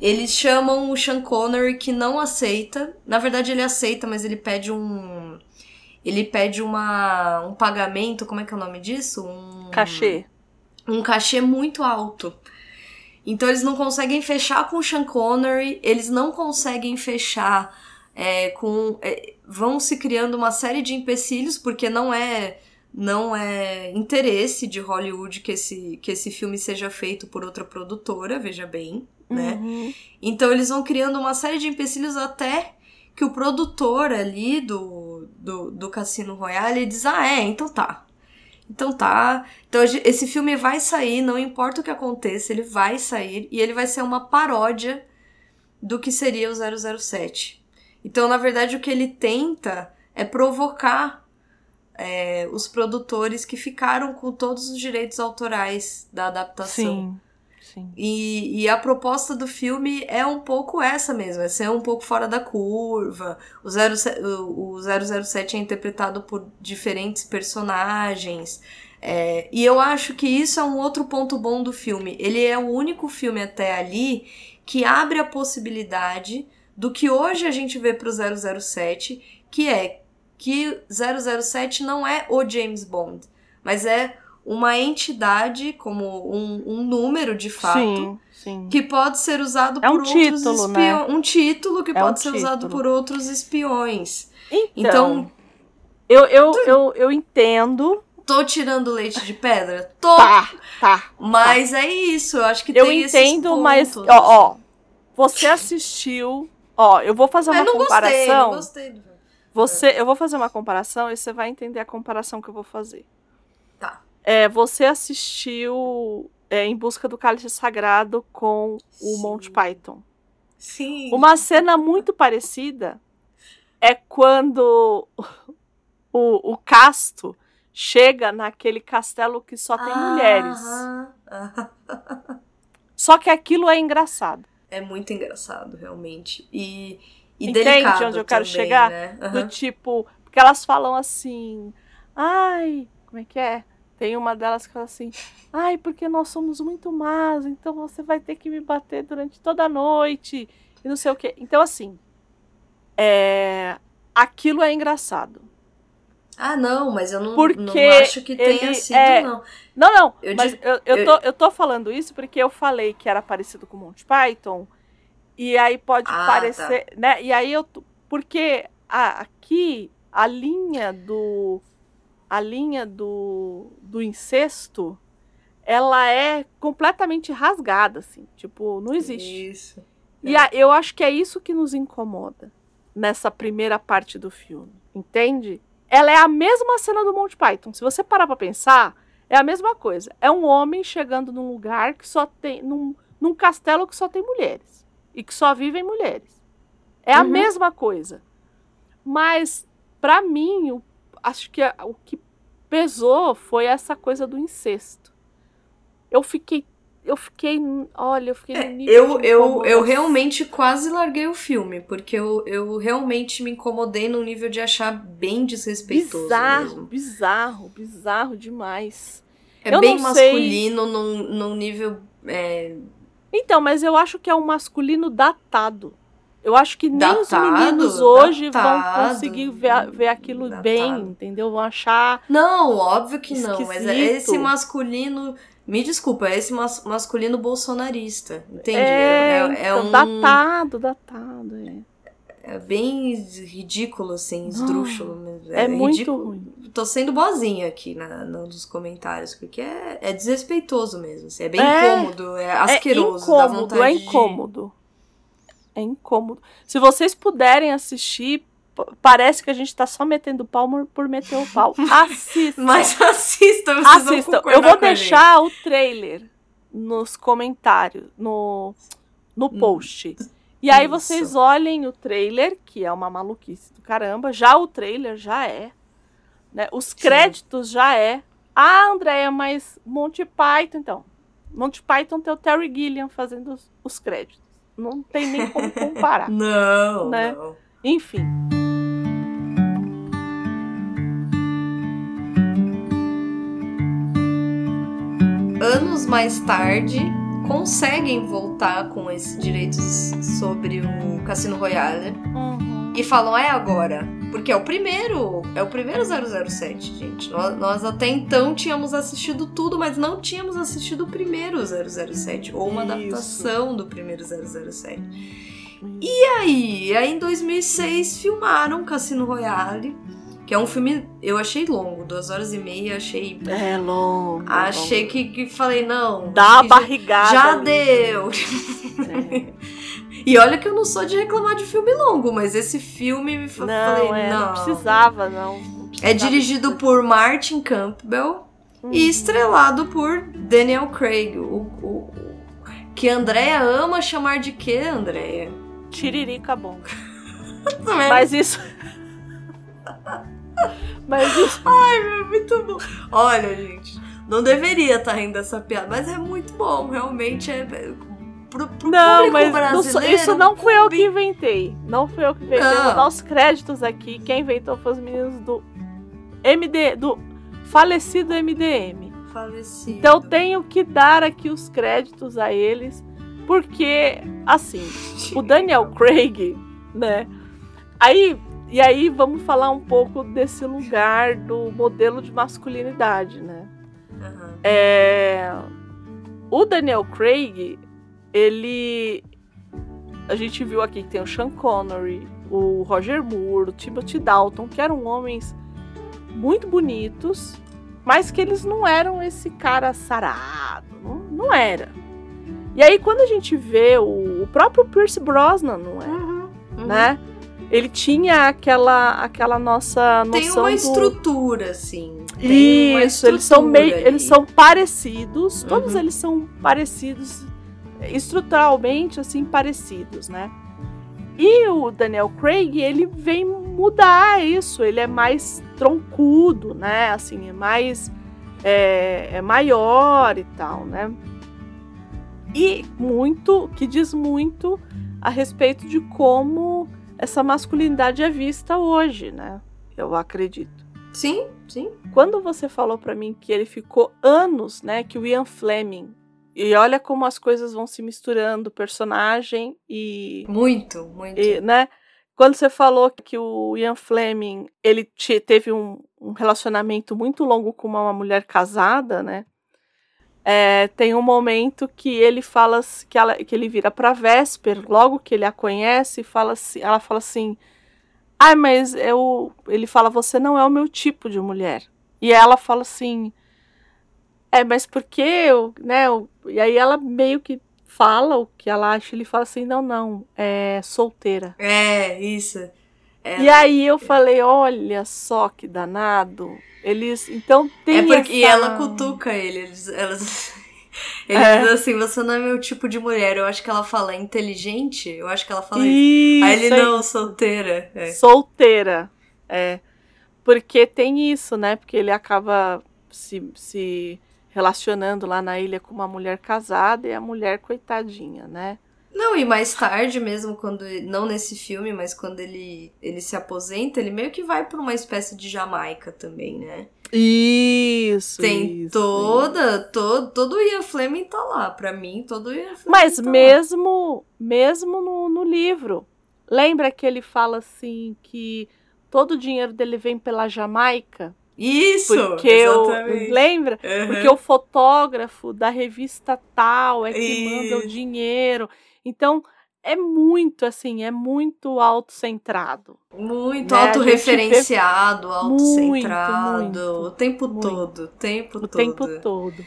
eles chamam o Sean Connery que não aceita. Na verdade ele aceita, mas ele pede um ele pede uma um pagamento, como é que é o nome disso? Um Cachê. um cachê muito alto. Então eles não conseguem fechar com o Sean Connery, eles não conseguem fechar é, com. é, vão se criando uma série de empecilhos, porque não é não é interesse de Hollywood que esse, que esse filme seja feito por outra produtora, veja bem, né? Uhum. Então eles vão criando uma série de empecilhos até que o produtor ali do, do, do Cassino Royale diz: Ah, é, então tá. Então tá. Então esse filme vai sair, não importa o que aconteça, ele vai sair e ele vai ser uma paródia do que seria o 007. Então, na verdade, o que ele tenta é provocar é, os produtores que ficaram com todos os direitos autorais da adaptação. Sim, sim. E, e a proposta do filme é um pouco essa mesmo, é ser um pouco fora da curva. O, 07, o, o 007 é interpretado por diferentes personagens. É, e eu acho que isso é um outro ponto bom do filme. Ele é o único filme até ali que abre a possibilidade do que hoje a gente vê pro 007, que é que 007 não é o James Bond, mas é uma entidade como um, um número de fato Sim, sim. que pode ser usado É por um outros título, né? espiões. Um título que É pode um ser usado título. por outros espiões. Então, Então, eu, eu, eu, eu entendo. tô tirando leite de pedra? Tô! Tá, tá. Mas é isso, eu acho que Eu tem entendo, mas. Ó, ó. Você assistiu. Ó, eu vou fazer uma Eu não gostei, comparação. não gostei. Você, eu vou fazer uma comparação e você vai entender a comparação que eu vou fazer. É, você assistiu é, Em Busca do Cálice Sagrado com o Sim. Monty Python. Sim. Uma cena muito parecida é quando o, o Casto chega naquele castelo que só tem mulheres. Aham, aham. Só que aquilo é engraçado. É muito engraçado, realmente. E, e Entende delicado onde eu quero também, chegar? Né? Do Aham. tipo, porque elas falam assim, ai, como é que é? Tem uma delas que fala assim, ai, porque nós somos muito más, então você vai ter que me bater durante toda a noite, e não sei o quê. Então, assim, é, aquilo é engraçado. Ah, não, mas eu não, Porque não acho que tenha sido, é- não. Não, não, Eu mas digo- eu, eu, eu- tô, eu tô falando isso porque eu falei que era parecido com Monty Python, e aí pode Ah, parecer, né? E aí eu. Porque a- aqui a linha do. A linha do, do incesto, ela é completamente rasgada, assim. Tipo, não existe. Isso. E a- eu acho que é isso que nos incomoda nessa primeira parte do filme, entende? Ela é a mesma cena do Monty Python. Se você parar pra pensar, é a mesma coisa. É um homem chegando num lugar que só tem. num, num castelo que só tem mulheres. E que só vivem mulheres. É a Uhum. mesma coisa. Mas, pra mim, o- acho que a- o que pesou foi essa coisa do incesto. Eu fiquei. Eu fiquei. Olha, eu fiquei É, Eu, eu, eu realmente quase larguei o filme, porque eu, eu realmente me incomodei no nível de achar bem desrespeitoso bizarro, mesmo. bizarro, bizarro demais. É Eu bem não sei- masculino num, num nível. é, Então, mas eu acho que é um masculino datado. Eu acho que nem os Datado? meninos hoje vão Datado. conseguir ver, ver aquilo Datado. bem, entendeu? Vão achar. Não, óbvio que não, mas é Esquisito. esse masculino. Me desculpa, é esse mas- masculino bolsonarista. Entende? É, é, é então, um. datado, datado. É, É bem ridículo, assim, esdrúxulo. mesmo. é muito ruim. Tô sendo boazinha aqui na, nos comentários, porque é, é desrespeitoso mesmo. assim, é bem É. incômodo, é asqueroso, é dá incômodo, vontade é de- incômodo. É incômodo. Se vocês puderem assistir, parece que a gente tá só metendo palmo por meter o pau. Assista. Mas assistam, vocês vão Assistam. Eu vou deixar o trailer nos comentários, no, no post. E aí Isso. vocês olhem o trailer, que é uma maluquice do caramba. Já o trailer já é. Né? Os créditos já é. Ah, Andréia, mas Monty Python, então. Monty Python tem o Terry Gilliam fazendo os, os créditos. Não tem nem como comparar. Não, Né? não. Enfim. Anos mais tarde, conseguem voltar com esses direitos sobre o Cassino Royale Uhum. e falam, é agora. Porque é o primeiro, é o primeiro 007, gente. Nós, nós até então tínhamos assistido tudo, mas não tínhamos assistido o primeiro 007, ou uma Isso. adaptação do primeiro 007. E aí, aí em 2006 filmaram Cassino Royale, que é um filme, eu achei longo, duas horas e meia, achei... É longo. Achei longo. que, que falei, não... Dá a já- barrigada. Já ali. deu! É. E olha que eu não sou de reclamar de filme longo, mas esse filme me fa- Não, falei, é, não. não precisava, não. não É precisava dirigido disso. por Martin Campbell Uhum. e estrelado por Daniel Craig. O, o- o- que a Andrea ama chamar de quê, Andrea? Tiririca bom. Mas... Mas isso. Mas isso. É muito bom. Olha, gente, não deveria estar rindo dessa piada, mas é muito bom, realmente é. Pro, pro Não, mas não isso não fui eu que inventei. Não fui eu que inventei. Não. Vou dar os créditos aqui. Quem inventou foi os meninos do MD. Do falecido MDM. Falecido. Então tenho que dar aqui os créditos a eles, porque assim, o Daniel Craig, né? Aí e aí vamos falar um pouco desse lugar do modelo de masculinidade, né? Aham. É, o Daniel Craig, ele. A gente viu aqui que tem o Sean Connery, o Roger Moore, o Timothy Dalton, que eram homens muito bonitos, mas que eles não eram esse cara sarado. Não, não era. E aí, quando a gente vê o, o próprio Pierce Brosnan, não é? Uhum. Né? Ele tinha aquela, aquela nossa noção Tem uma do- estrutura, assim. Uma isso, eles são meio, estrutura eles são parecidos, todos Uhum. eles são parecidos estruturalmente assim parecidos, né? E o Daniel Craig, ele vem mudar isso, ele é mais troncudo, né? Assim, é mais é, é maior e tal, né? E muito, que diz muito a respeito de como essa masculinidade é vista hoje, né? Eu acredito. Sim, sim. Quando você falou pra mim que ele ficou anos, né, que o Ian Fleming, e olha como as coisas vão se misturando, personagem e, Muito, muito. e, né? Quando você falou que o Ian Fleming, ele te- teve um, um relacionamento muito longo com uma, uma mulher casada, né? É, tem um momento que ele fala que, ela, que ele vira pra Vesper, logo que ele a conhece, e fala assim, ela fala assim: "Ai, mas eu", ele fala: "Você não é o meu tipo de mulher". E ela fala assim: "É, mas por que eu, né?" eu-" E aí ela meio que fala o que ela acha, ele fala assim: "Não, não, é solteira". É, isso. É, E aí eu falei, olha só que danado. Eles, então tem é porque e essa- ela cutuca ele. Eles, elas, ele É. diz assim: você não é meu tipo de mulher. Eu acho que ela fala "É inteligente. Eu acho que ela fala isso. Isso, Aí ele é não, solteira. É. Solteira. É. Porque tem isso, né? Porque ele acaba se, se relacionando lá na ilha com uma mulher casada e a mulher coitadinha, né? Não, e mais tarde mesmo, quando não nesse filme, mas quando ele, ele se aposenta, ele meio que vai pra uma espécie de Jamaica também, né? Isso. Tem isso, toda, todo, todo o Ian Fleming tá lá. Pra mim, todo o Ian Fleming Mas tá lá. mesmo, mesmo no, no livro, lembra que ele fala assim que todo o dinheiro dele vem pela Jamaica? Isso! Porque o, exatamente. lembra? Uhum. Porque o fotógrafo da revista tal é que manda o Isso. dinheiro. Então, é muito assim, é muito autocentrado. Muito né, autorreferenciado, autocentrado, muito, o tempo muito. todo, o tempo o todo. tempo todo.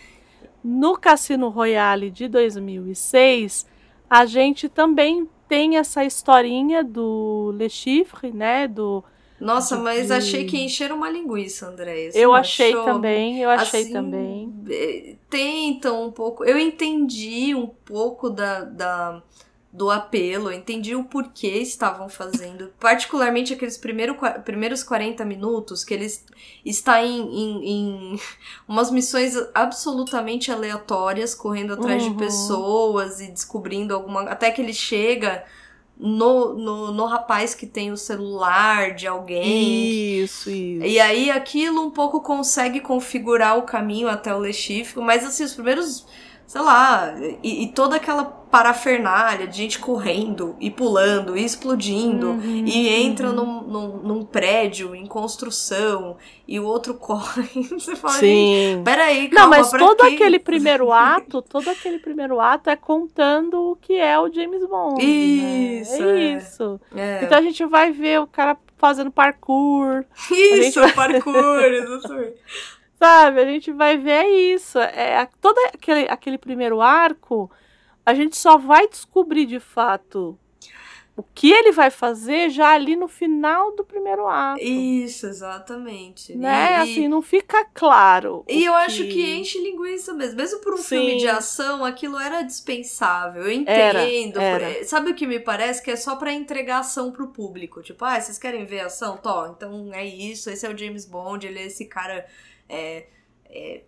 No Cassino Royale de 2006, a gente também tem essa historinha do Le Chiffre, né? Do, Nossa, de- mas achei que encheram uma linguiça, André. Você eu achei achou? também, eu achei Assim, também. eh, Tentam um pouco. Eu entendi um pouco da, da- do apelo, eu entendi o porquê estavam fazendo. Particularmente aqueles primeiro, primeiros 40 minutos, que eles está em, em, em umas missões absolutamente aleatórias, correndo atrás Uhum. de pessoas e descobrindo alguma. Até que ele chega. No, no, no rapaz que tem o celular de alguém, Isso, isso. e aí aquilo um pouco consegue configurar o caminho até o Lechifre, mas assim, os primeiros, sei lá, e, e toda aquela parafernália de gente correndo e pulando e explodindo. Uhum, E entra uhum. num, num, num prédio em construção e o outro corre. Você fala, Sim. peraí, calma, Não, mas todo quê? aquele primeiro ato, todo aquele primeiro ato é contando o que é o James Bond. Isso, né? é. é isso. É. Então a gente vai ver o cara fazendo parkour, Isso, gente- parkour, exatamente. Sabe? A gente vai ver isso. É, todo aquele, aquele primeiro arco, a gente só vai descobrir de fato o que ele vai fazer já ali no final do primeiro ato. Isso, exatamente. né? E- Assim, não fica claro. E eu acho que enche linguiça mesmo. Mesmo por um Sim. filme de ação, aquilo era dispensável. Eu Era, entendo. era. Sabe o que me parece? Que é só pra entregar ação pro público. Tipo, ah, vocês querem ver ação? Tó, então é isso. Esse é o James Bond. Ele é esse cara. É, é,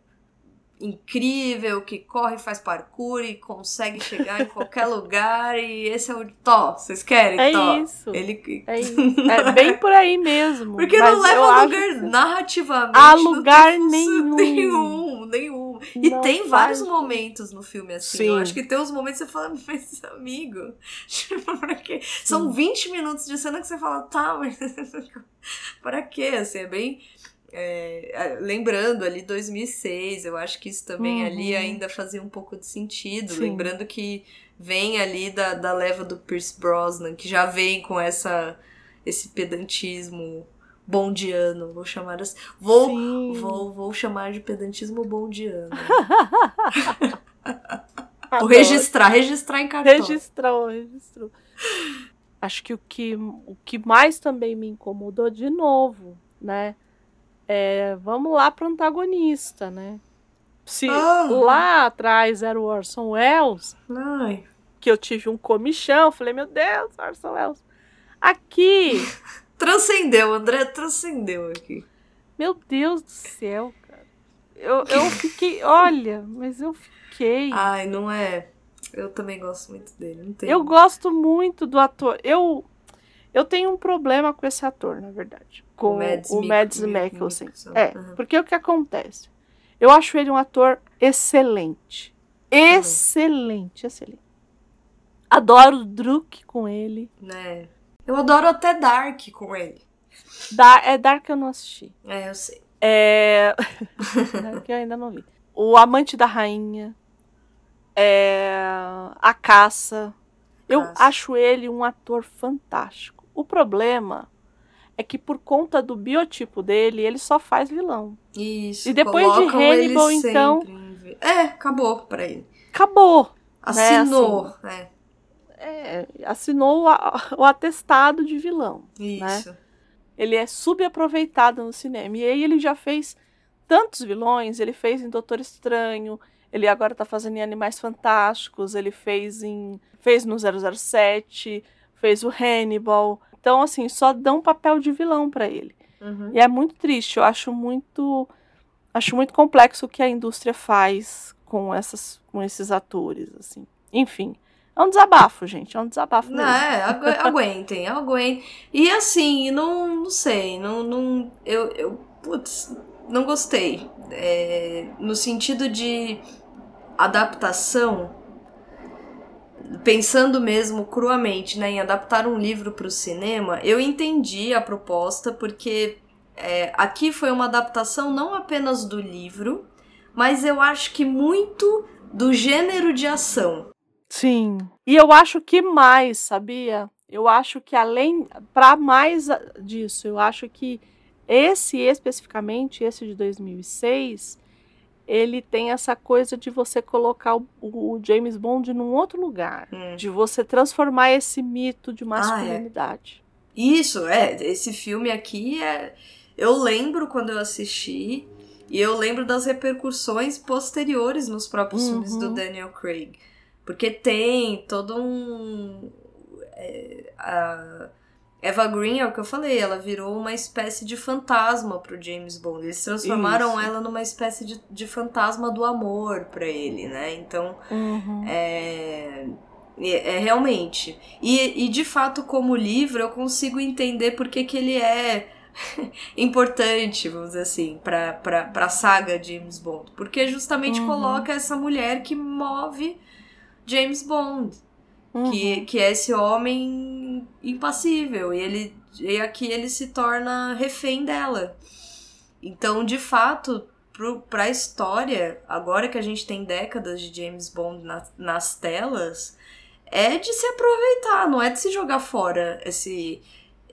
incrível, que corre, faz parkour e consegue chegar em qualquer lugar e esse é o Tó, vocês querem É Tó? isso. Ele É, isso. É bem por aí mesmo. porque não leva a lugar narrativamente. A lugar nenhum. nenhum, nenhum. E Não tem vários momentos no filme assim. Sim. Eu acho que tem uns momentos que você fala, mas amigo, tipo, pra quê? São 20 minutos de cena que você fala, tá, mas para quê? Assim, é bem. É, é, lembrando ali 2006, eu acho que isso também Uhum. ali ainda fazia um pouco de sentido. Sim. Lembrando que vem ali da, da leva do Pierce Brosnan, que já vem com essa esse pedantismo bondiano, vou chamar assim. Vou, Sim. Vou, vou chamar de pedantismo bondiano. Vou registrar, registrar em cartão. Registrou, registrou. Acho que o que, o que mais também me incomodou de novo, né? É, vamos lá pro antagonista, né? Se Ah. lá atrás era o Orson Welles, Ai, que eu tive um comichão, falei, meu Deus, Orson Welles. Aqui, transcendeu, André transcendeu aqui. meu Deus do céu, cara. Eu, eu fiquei, olha, mas eu fiquei. Ai, não é. Eu também gosto muito dele. Não tem. Eu gosto muito do ator. Eu eu tenho um problema com esse ator, na verdade. Com Mads o Mads Mik- Mikkelsen. Mikkelsen. É, Uhum. porque o que acontece? Eu acho ele um ator excelente. Excelente, excelente. Adoro o Druk com ele. Né? Eu adoro até Dark com ele. Da é Dark eu não assisti. É, eu sei. É. Dark eu ainda não vi. O Amante da Rainha. É... A Caça. Eu Caça. acho ele um ator fantástico. O problema é que por conta do biotipo dele, ele só faz vilão. Isso. E depois de Hannibal, então- sempre É, acabou pra ele. Acabou. Assinou. né? É, assinou o, o atestado de vilão. Isso. Ele é subaproveitado no cinema. E aí ele já fez tantos vilões. Ele fez em Doutor Estranho. Ele agora tá fazendo em Animais Fantásticos. Ele fez em. fez no 007. Fez o Hannibal. Então, assim, só dão papel de vilão pra ele. Uhum. E é muito triste. Eu acho muito. Acho muito complexo o que a indústria faz com, essas, com esses atores, assim. Enfim. É um desabafo, gente. É um desabafo Não, mesmo. é, agu- aguentem, aguentem. E assim, não, não sei, não, não, eu, eu, putz, não gostei. É, no sentido de adaptação, pensando mesmo cruamente, né, em adaptar um livro para o cinema, eu entendi a proposta, porque é, aqui foi uma adaptação não apenas do livro, mas eu acho que muito do gênero de ação. Sim. E eu acho que mais, sabia? Eu acho que além, para mais disso, eu acho que esse especificamente, esse de 2006, ele tem essa coisa de você colocar o, o James Bond num outro lugar, Hum. de você transformar esse mito de é. masculinidade. Isso, é. Esse filme aqui é. Eu lembro quando eu assisti. E eu lembro das repercussões posteriores nos próprios Uhum. filmes do Daniel Craig. Porque tem todo um. é, a Eva Green, é o que eu falei, ela virou uma espécie de fantasma pro James Bond. Eles transformaram Isso. ela numa espécie de, de fantasma do amor pra ele, né? Então. Uhum. É, é, é realmente. E, e de fato, como livro, eu consigo entender porque que ele é importante, vamos dizer assim, pra, pra, pra saga James Bond. Porque justamente Uhum. coloca essa mulher que move James Bond. Uhum. Que, que é esse homem impassível. E, ele, e aqui ele se torna refém dela. Então, de fato, pro, pra história, agora que a gente tem décadas de James Bond na- nas telas, é de se aproveitar, não é de se jogar fora esse,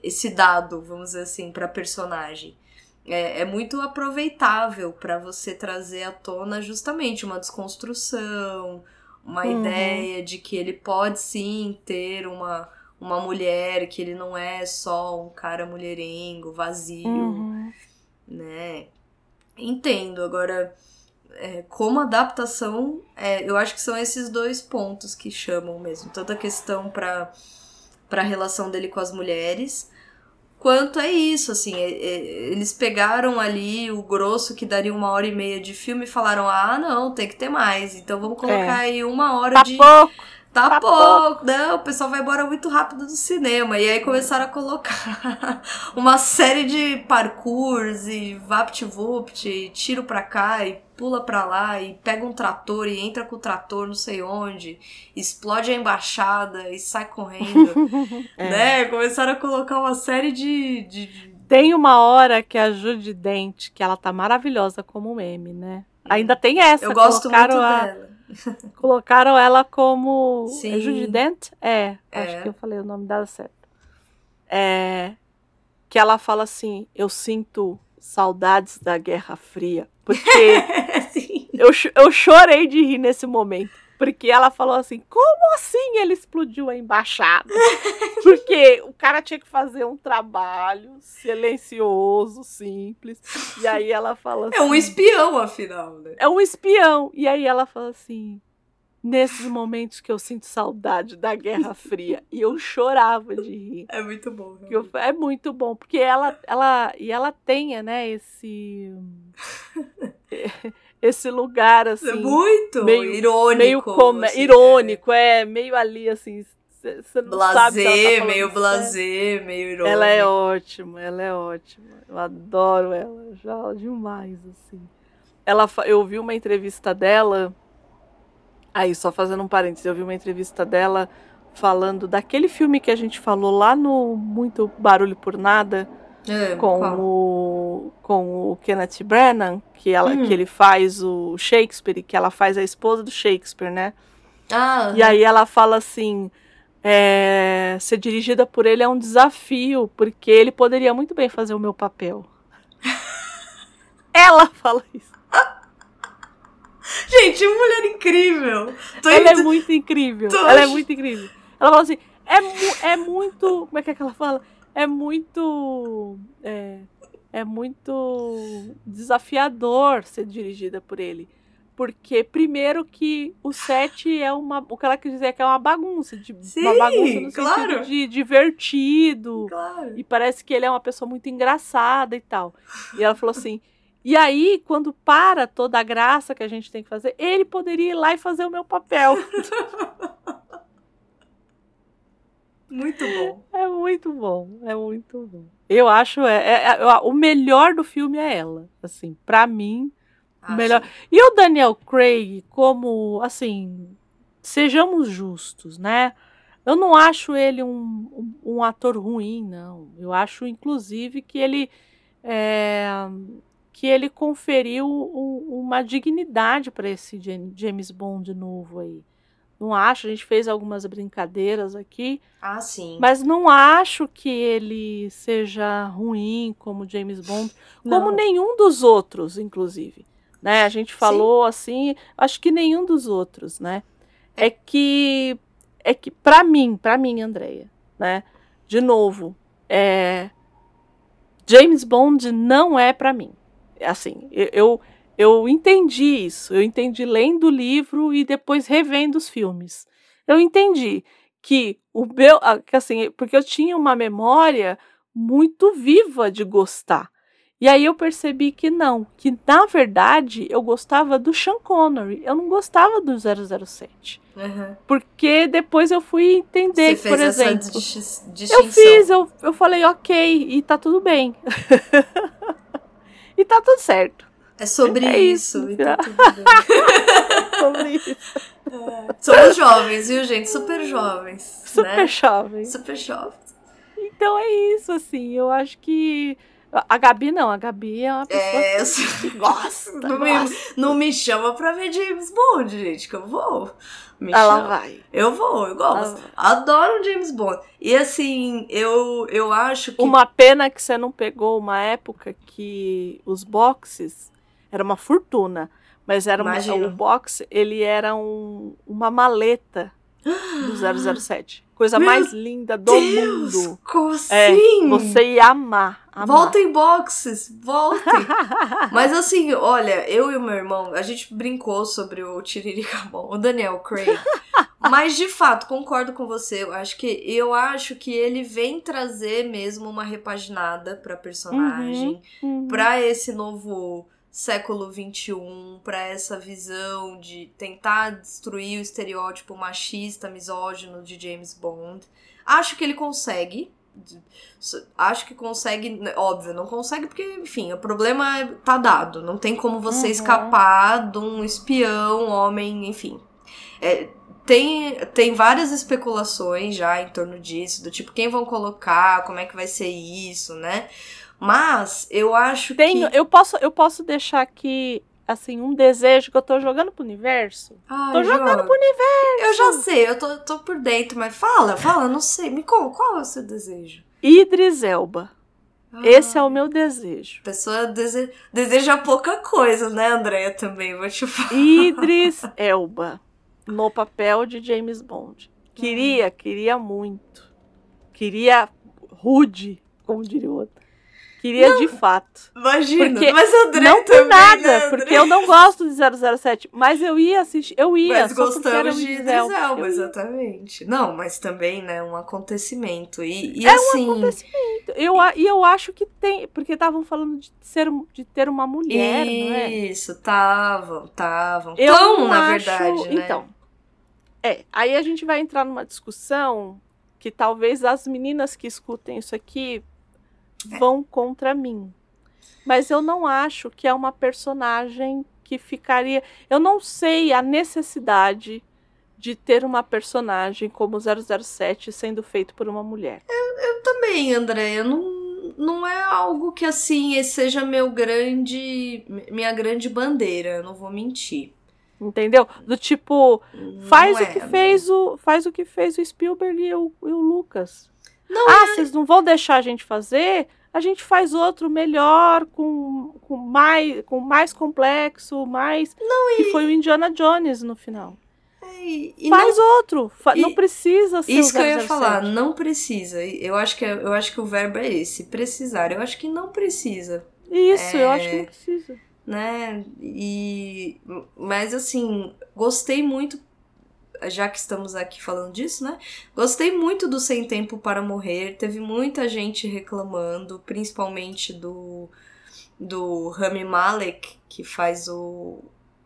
esse dado, vamos dizer assim, pra personagem. É, é muito aproveitável pra você trazer à tona justamente uma desconstrução, uma Uhum. ideia de que ele pode sim ter uma, uma mulher, que ele não é só um cara mulherengo, vazio Uhum. né? Entendo. Agora, é, como adaptação, é, eu acho que são esses dois pontos que chamam mesmo. Tanto a questão para para a relação dele com as mulheres, quanto é isso, assim, é- é- eles pegaram ali o grosso que daria uma hora e meia de filme e falaram, ah, não, tem que ter mais, então vamos colocar aí uma hora Tá de... pouco. Tá, tá pouco, não, o pessoal vai embora muito rápido do cinema. E aí começaram a colocar uma série de parkours e vapt-vupt, e tiro pra cá e pula pra lá e pega um trator e entra com o trator não sei onde, explode a embaixada e sai correndo, É. né? Começaram a colocar uma série de... de- Tem uma hora que a Judy Dent, que ela tá maravilhosa como meme, né? Ainda tem essa. Eu gosto muito a- dela. Colocaram ela como. Sim. É Judy Dent? É, É. acho que eu falei o nome dela certo. É. Que ela fala assim: Eu sinto saudades da Guerra Fria. Porque eu, eu chorei de rir nesse momento. Porque ela falou assim: como assim ele explodiu a embaixada? Porque o cara tinha que fazer um trabalho silencioso, simples. E aí ela fala assim: É um espião, afinal, né? é um espião. E aí ela fala assim: nesses momentos que eu sinto saudade da Guerra Fria. E eu chorava de rir. É muito bom. Eu- é muito bom, porque ela, ela, e ela tem, né, esse, esse lugar, É assim, muito meio- irônico. meio assim, irônico, é, meio ali, assim, você é. não ela tá meio blasé, meio irônico. Ela é ótima, ela é ótima. Eu adoro ela, já demais, assim. Ela, eu vi uma entrevista dela. Aí, só fazendo um parênteses, eu vi uma entrevista dela falando daquele filme que a gente falou lá no Muito Barulho por Nada, É, com qual? o, com o Kenneth Branagh, que, ela, Hum. que ele faz o Shakespeare, e que ela faz a esposa do Shakespeare, né? Ah, E aí ela fala assim: é, ser dirigida por ele é um desafio, porque ele poderia muito bem fazer o meu papel. ela fala isso. Gente, mulher incrível. Tô Ela é indo- muito incrível. Tô Ela é muito incrível. Ela fala assim: é, mu- é muito. Como é que, é que ela fala? É muito. É, é muito desafiador ser dirigida por ele. Porque, primeiro, que o set é uma. O que ela quer dizer é que é uma bagunça. De, uma Sim, bagunça no claro. sentido de divertido. Claro. E parece que ele é uma pessoa muito engraçada e tal. E ela falou assim. E aí, quando para toda a graça que a gente tem que fazer, ele poderia ir lá e fazer o meu papel. Muito bom. É muito bom, é muito bom. Eu acho é, é- é- o melhor do filme é ela, assim, pra mim, o Acho. melhor. E o Daniel Craig, como assim, sejamos justos, né? Eu não acho ele um, um, um ator ruim, não. Eu acho, inclusive, que ele é, que ele conferiu um- uma dignidade para esse James Bond novo aí. Não acho, a gente fez algumas brincadeiras aqui, Ah, sim. mas não acho que ele seja ruim como James Bond, como Não. nenhum dos outros, inclusive. Né? A gente falou assim, acho que nenhum dos outros, né? É que é que para mim, para mim, Andreia, né? De novo, é James Bond não é para mim. Assim, eu, eu eu entendi isso. Eu entendi lendo o livro e depois revendo os filmes. Eu entendi que o meu, ah, assim, porque eu tinha uma memória muito viva de gostar. E aí eu percebi que não, que na verdade eu gostava do Sean Connery, eu não gostava do 007. Uhum. Porque depois eu fui entender Você que, por fez essa exemplo, dis- distinção. eu fiz, eu, eu falei, ok, e tá tudo bem. e tá tudo certo. É sobre É isso. isso. e tá tudo bem. Sobre isso. Somos jovens, viu, gente? Super jovens. Super né? jovem. Super jovens. Então é isso, assim. Eu acho que. A Gabi não, a Gabi é uma pessoa É, eu que gosta. Não me, gosta. não me chama pra ver James Bond, gente, que eu vou. Me Ela chama. vai. Eu vou, eu gosto. Adoro James Bond. E assim, eu, eu acho que. Uma pena que você não pegou uma época que os boxes era uma fortuna, mas era uma, o box ele era um, uma maleta do 007. Coisa Meu mais linda do Deus, mundo. como É, assim? Você ia amar. amar. Voltem boxes, voltem. Mas assim, olha, eu e o meu irmão, a gente brincou sobre o Tiririca Bom, o Daniel Craig. Mas de fato, concordo com você. Eu acho que eu acho que ele vem trazer mesmo uma repaginada pra personagem, Uhum, uhum. pra esse novo século XXI, pra essa visão de tentar destruir o estereótipo machista, misógino de James Bond. Acho que ele consegue. Acho que consegue, né, óbvio, não consegue porque, enfim, o problema é- tá dado. Não tem como você Uhum. escapar de um espião, homem, enfim. É, tem, tem várias especulações já em torno disso, do tipo, quem vão colocar, como é que vai ser isso, né? Mas eu acho Tenho, que. eu, posso, eu posso deixar aqui, assim, um desejo que eu tô jogando pro universo? Ai, tô jogando joga. pro universo. Eu já sei, eu tô, tô por dentro, mas fala, fala, não sei. Me conta, qual é o seu desejo? Idris Elba. Esse é o meu desejo. A pessoa dese- deseja pouca coisa, né, Andréia? Também, vou te falar. Idris Elba. No papel de James Bond. Queria, queria muito. Queria rude, como diria o outro. Queria de fato. Imagina, Porque mas André não por nada, né, André? porque eu não gosto de 007, mas eu ia assistir, eu ia, Mas gostamos de Idris Elba. Exatamente. Não, mas também, né, um acontecimento. E, e É um assim, acontecimento. Eu, e eu acho que tem, porque estavam falando de, ser, de ter uma mulher, não é? Isso, estavam, estavam. Eu Tão, não na acho- verdade, né? Então, é, aí a gente vai entrar numa discussão que talvez as meninas que escutem isso aqui É. vão contra mim. Mas eu não acho que é uma personagem que ficaria. Eu não sei a necessidade de ter uma personagem como 007 sendo feito por uma mulher. Também, Andréia, não, não é algo que, assim, seja meu grande, minha grande bandeira, eu não vou mentir. Entendeu? Do tipo, Não faz é, o que fez o faz o que fez o Spielberg e o, e o Lucas. Não ah, vocês não vão deixar a gente fazer? A gente faz outro melhor, com, com, mais, com mais complexo, mais. Não, que foi o Indiana Jones no final. é, e, e faz outro. fa- e- não precisa ser Isso que eu ia 007. falar, não precisa. Eu acho que, é- eu acho que o verbo é esse, precisar. Eu acho que não precisa, Isso, eu É. acho que não precisa. né? E mas assim, gostei muito já que estamos aqui falando disso, né? Gostei muito do Sem Tempo para Morrer. Teve muita gente reclamando, principalmente do do Rami Malek, que faz o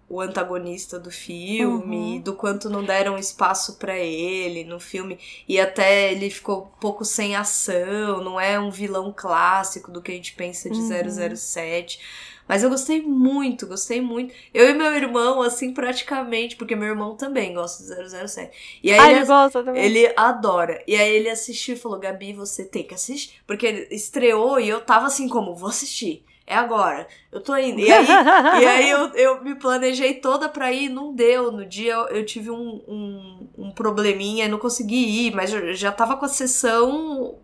o antagonista do filme, Uhum. do quanto não deram espaço pra ele no filme e até ele ficou um pouco sem ação, não é um vilão clássico do que a gente pensa de Uhum. 007. Mas eu gostei muito, gostei muito. Eu e meu irmão, assim, praticamente, porque meu irmão também gosta de 007. E aí Ah, ele, ele gosta também. ele adora. E aí ele assistiu e falou: Gabi, você tem que assistir. Porque ele estreou e eu tava assim, como, vou assistir. É agora. Eu tô indo. E aí, e aí eu, eu me planejei toda pra ir, não deu. No dia eu, eu tive um, um, um probleminha, não consegui ir, mas eu já tava com a sessão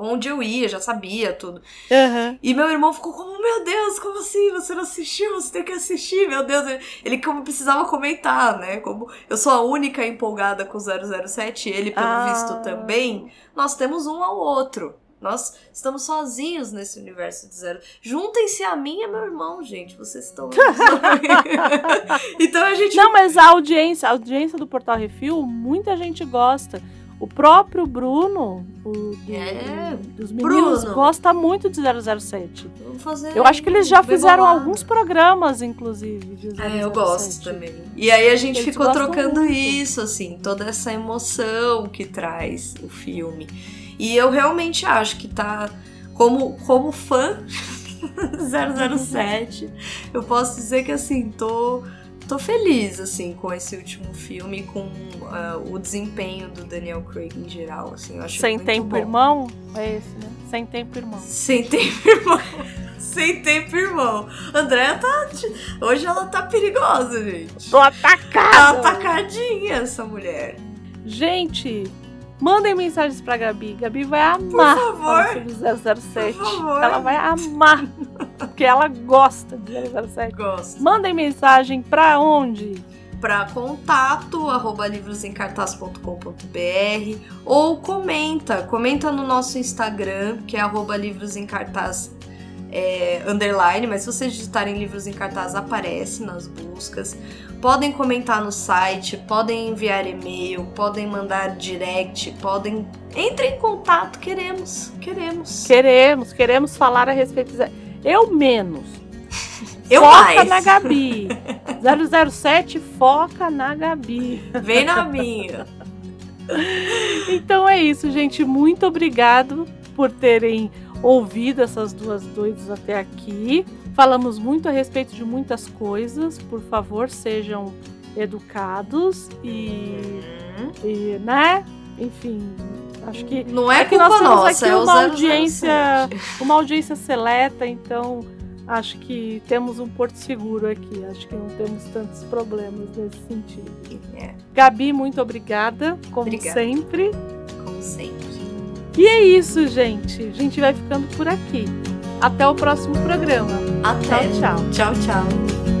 onde eu ia, já sabia tudo. Aham. E meu irmão ficou como, meu Deus, como assim? Você não assistiu? Você tem que assistir, meu Deus. Ele como precisava comentar, né? Como eu sou a única empolgada com 007, ele pelo Ah. visto também. Nós temos um ao outro. Nós estamos sozinhos nesse universo de zero. Juntem-se a mim e a meu irmão, gente. Vocês estão. então a gente. Não, mas a audiência, a audiência do Portal Refil, muita gente gosta. O próprio Bruno, o do- É, dos meninos, Bruno. gosta muito de 007. Vamos fazer Eu acho que eles já fizeram bolado. alguns programas, inclusive, de 007. É, eu gosto também. E aí a gente Eles ficou trocando muito. isso, assim, toda essa emoção que traz o filme. E eu realmente acho que tá. Como, como fã 007, eu posso dizer que assim, tô. Tô feliz, assim, com esse último filme, com ah, o desempenho do Daniel Craig em geral, assim, eu acho Sem muito tempo, bom. irmão? É esse, né? Sem tempo, irmão. Sem tempo, irmão. Sem tempo, irmão. Andréa tá. Hoje ela tá perigosa, gente. Tô Tá atacada! atacadinha essa mulher. Gente, mandem mensagens pra Gabi. Gabi vai amar Por favor. falar sobre 007. Por favor. Ela vai amar. Porque ela gosta de 007. Gosto. Mandem mensagem pra onde? Pra contato, arroba livrosemcartaz.com.br ou comenta. Comenta no nosso Instagram, que é arroba livrosemcartaz é, underline, mas se vocês digitarem livros em cartaz, aparece nas buscas. Podem comentar no site, podem enviar e-mail, podem mandar direct, podem. Entre em contato, queremos, queremos. Queremos, queremos falar a respeito. Eu menos. Eu foca mais. na Gabi. 007 foca na Gabi. Vem na minha. Então é isso, gente. Muito obrigado por terem ouvido essas duas doidas até aqui. Falamos muito a respeito de muitas coisas. Por favor, sejam educados e, e né? Enfim, acho que Não é, é que culpa nós temos nossa, aqui é uma 007. audiência- uma audiência seleta, então acho que temos um porto seguro aqui. Acho que não temos tantos problemas nesse sentido. É, Gabi, muito obrigada, como Obrigada. sempre. como sempre. E é isso, gente. A gente vai ficando por aqui. Até o próximo programa. Até. Tchau, tchau. Tchau, tchau.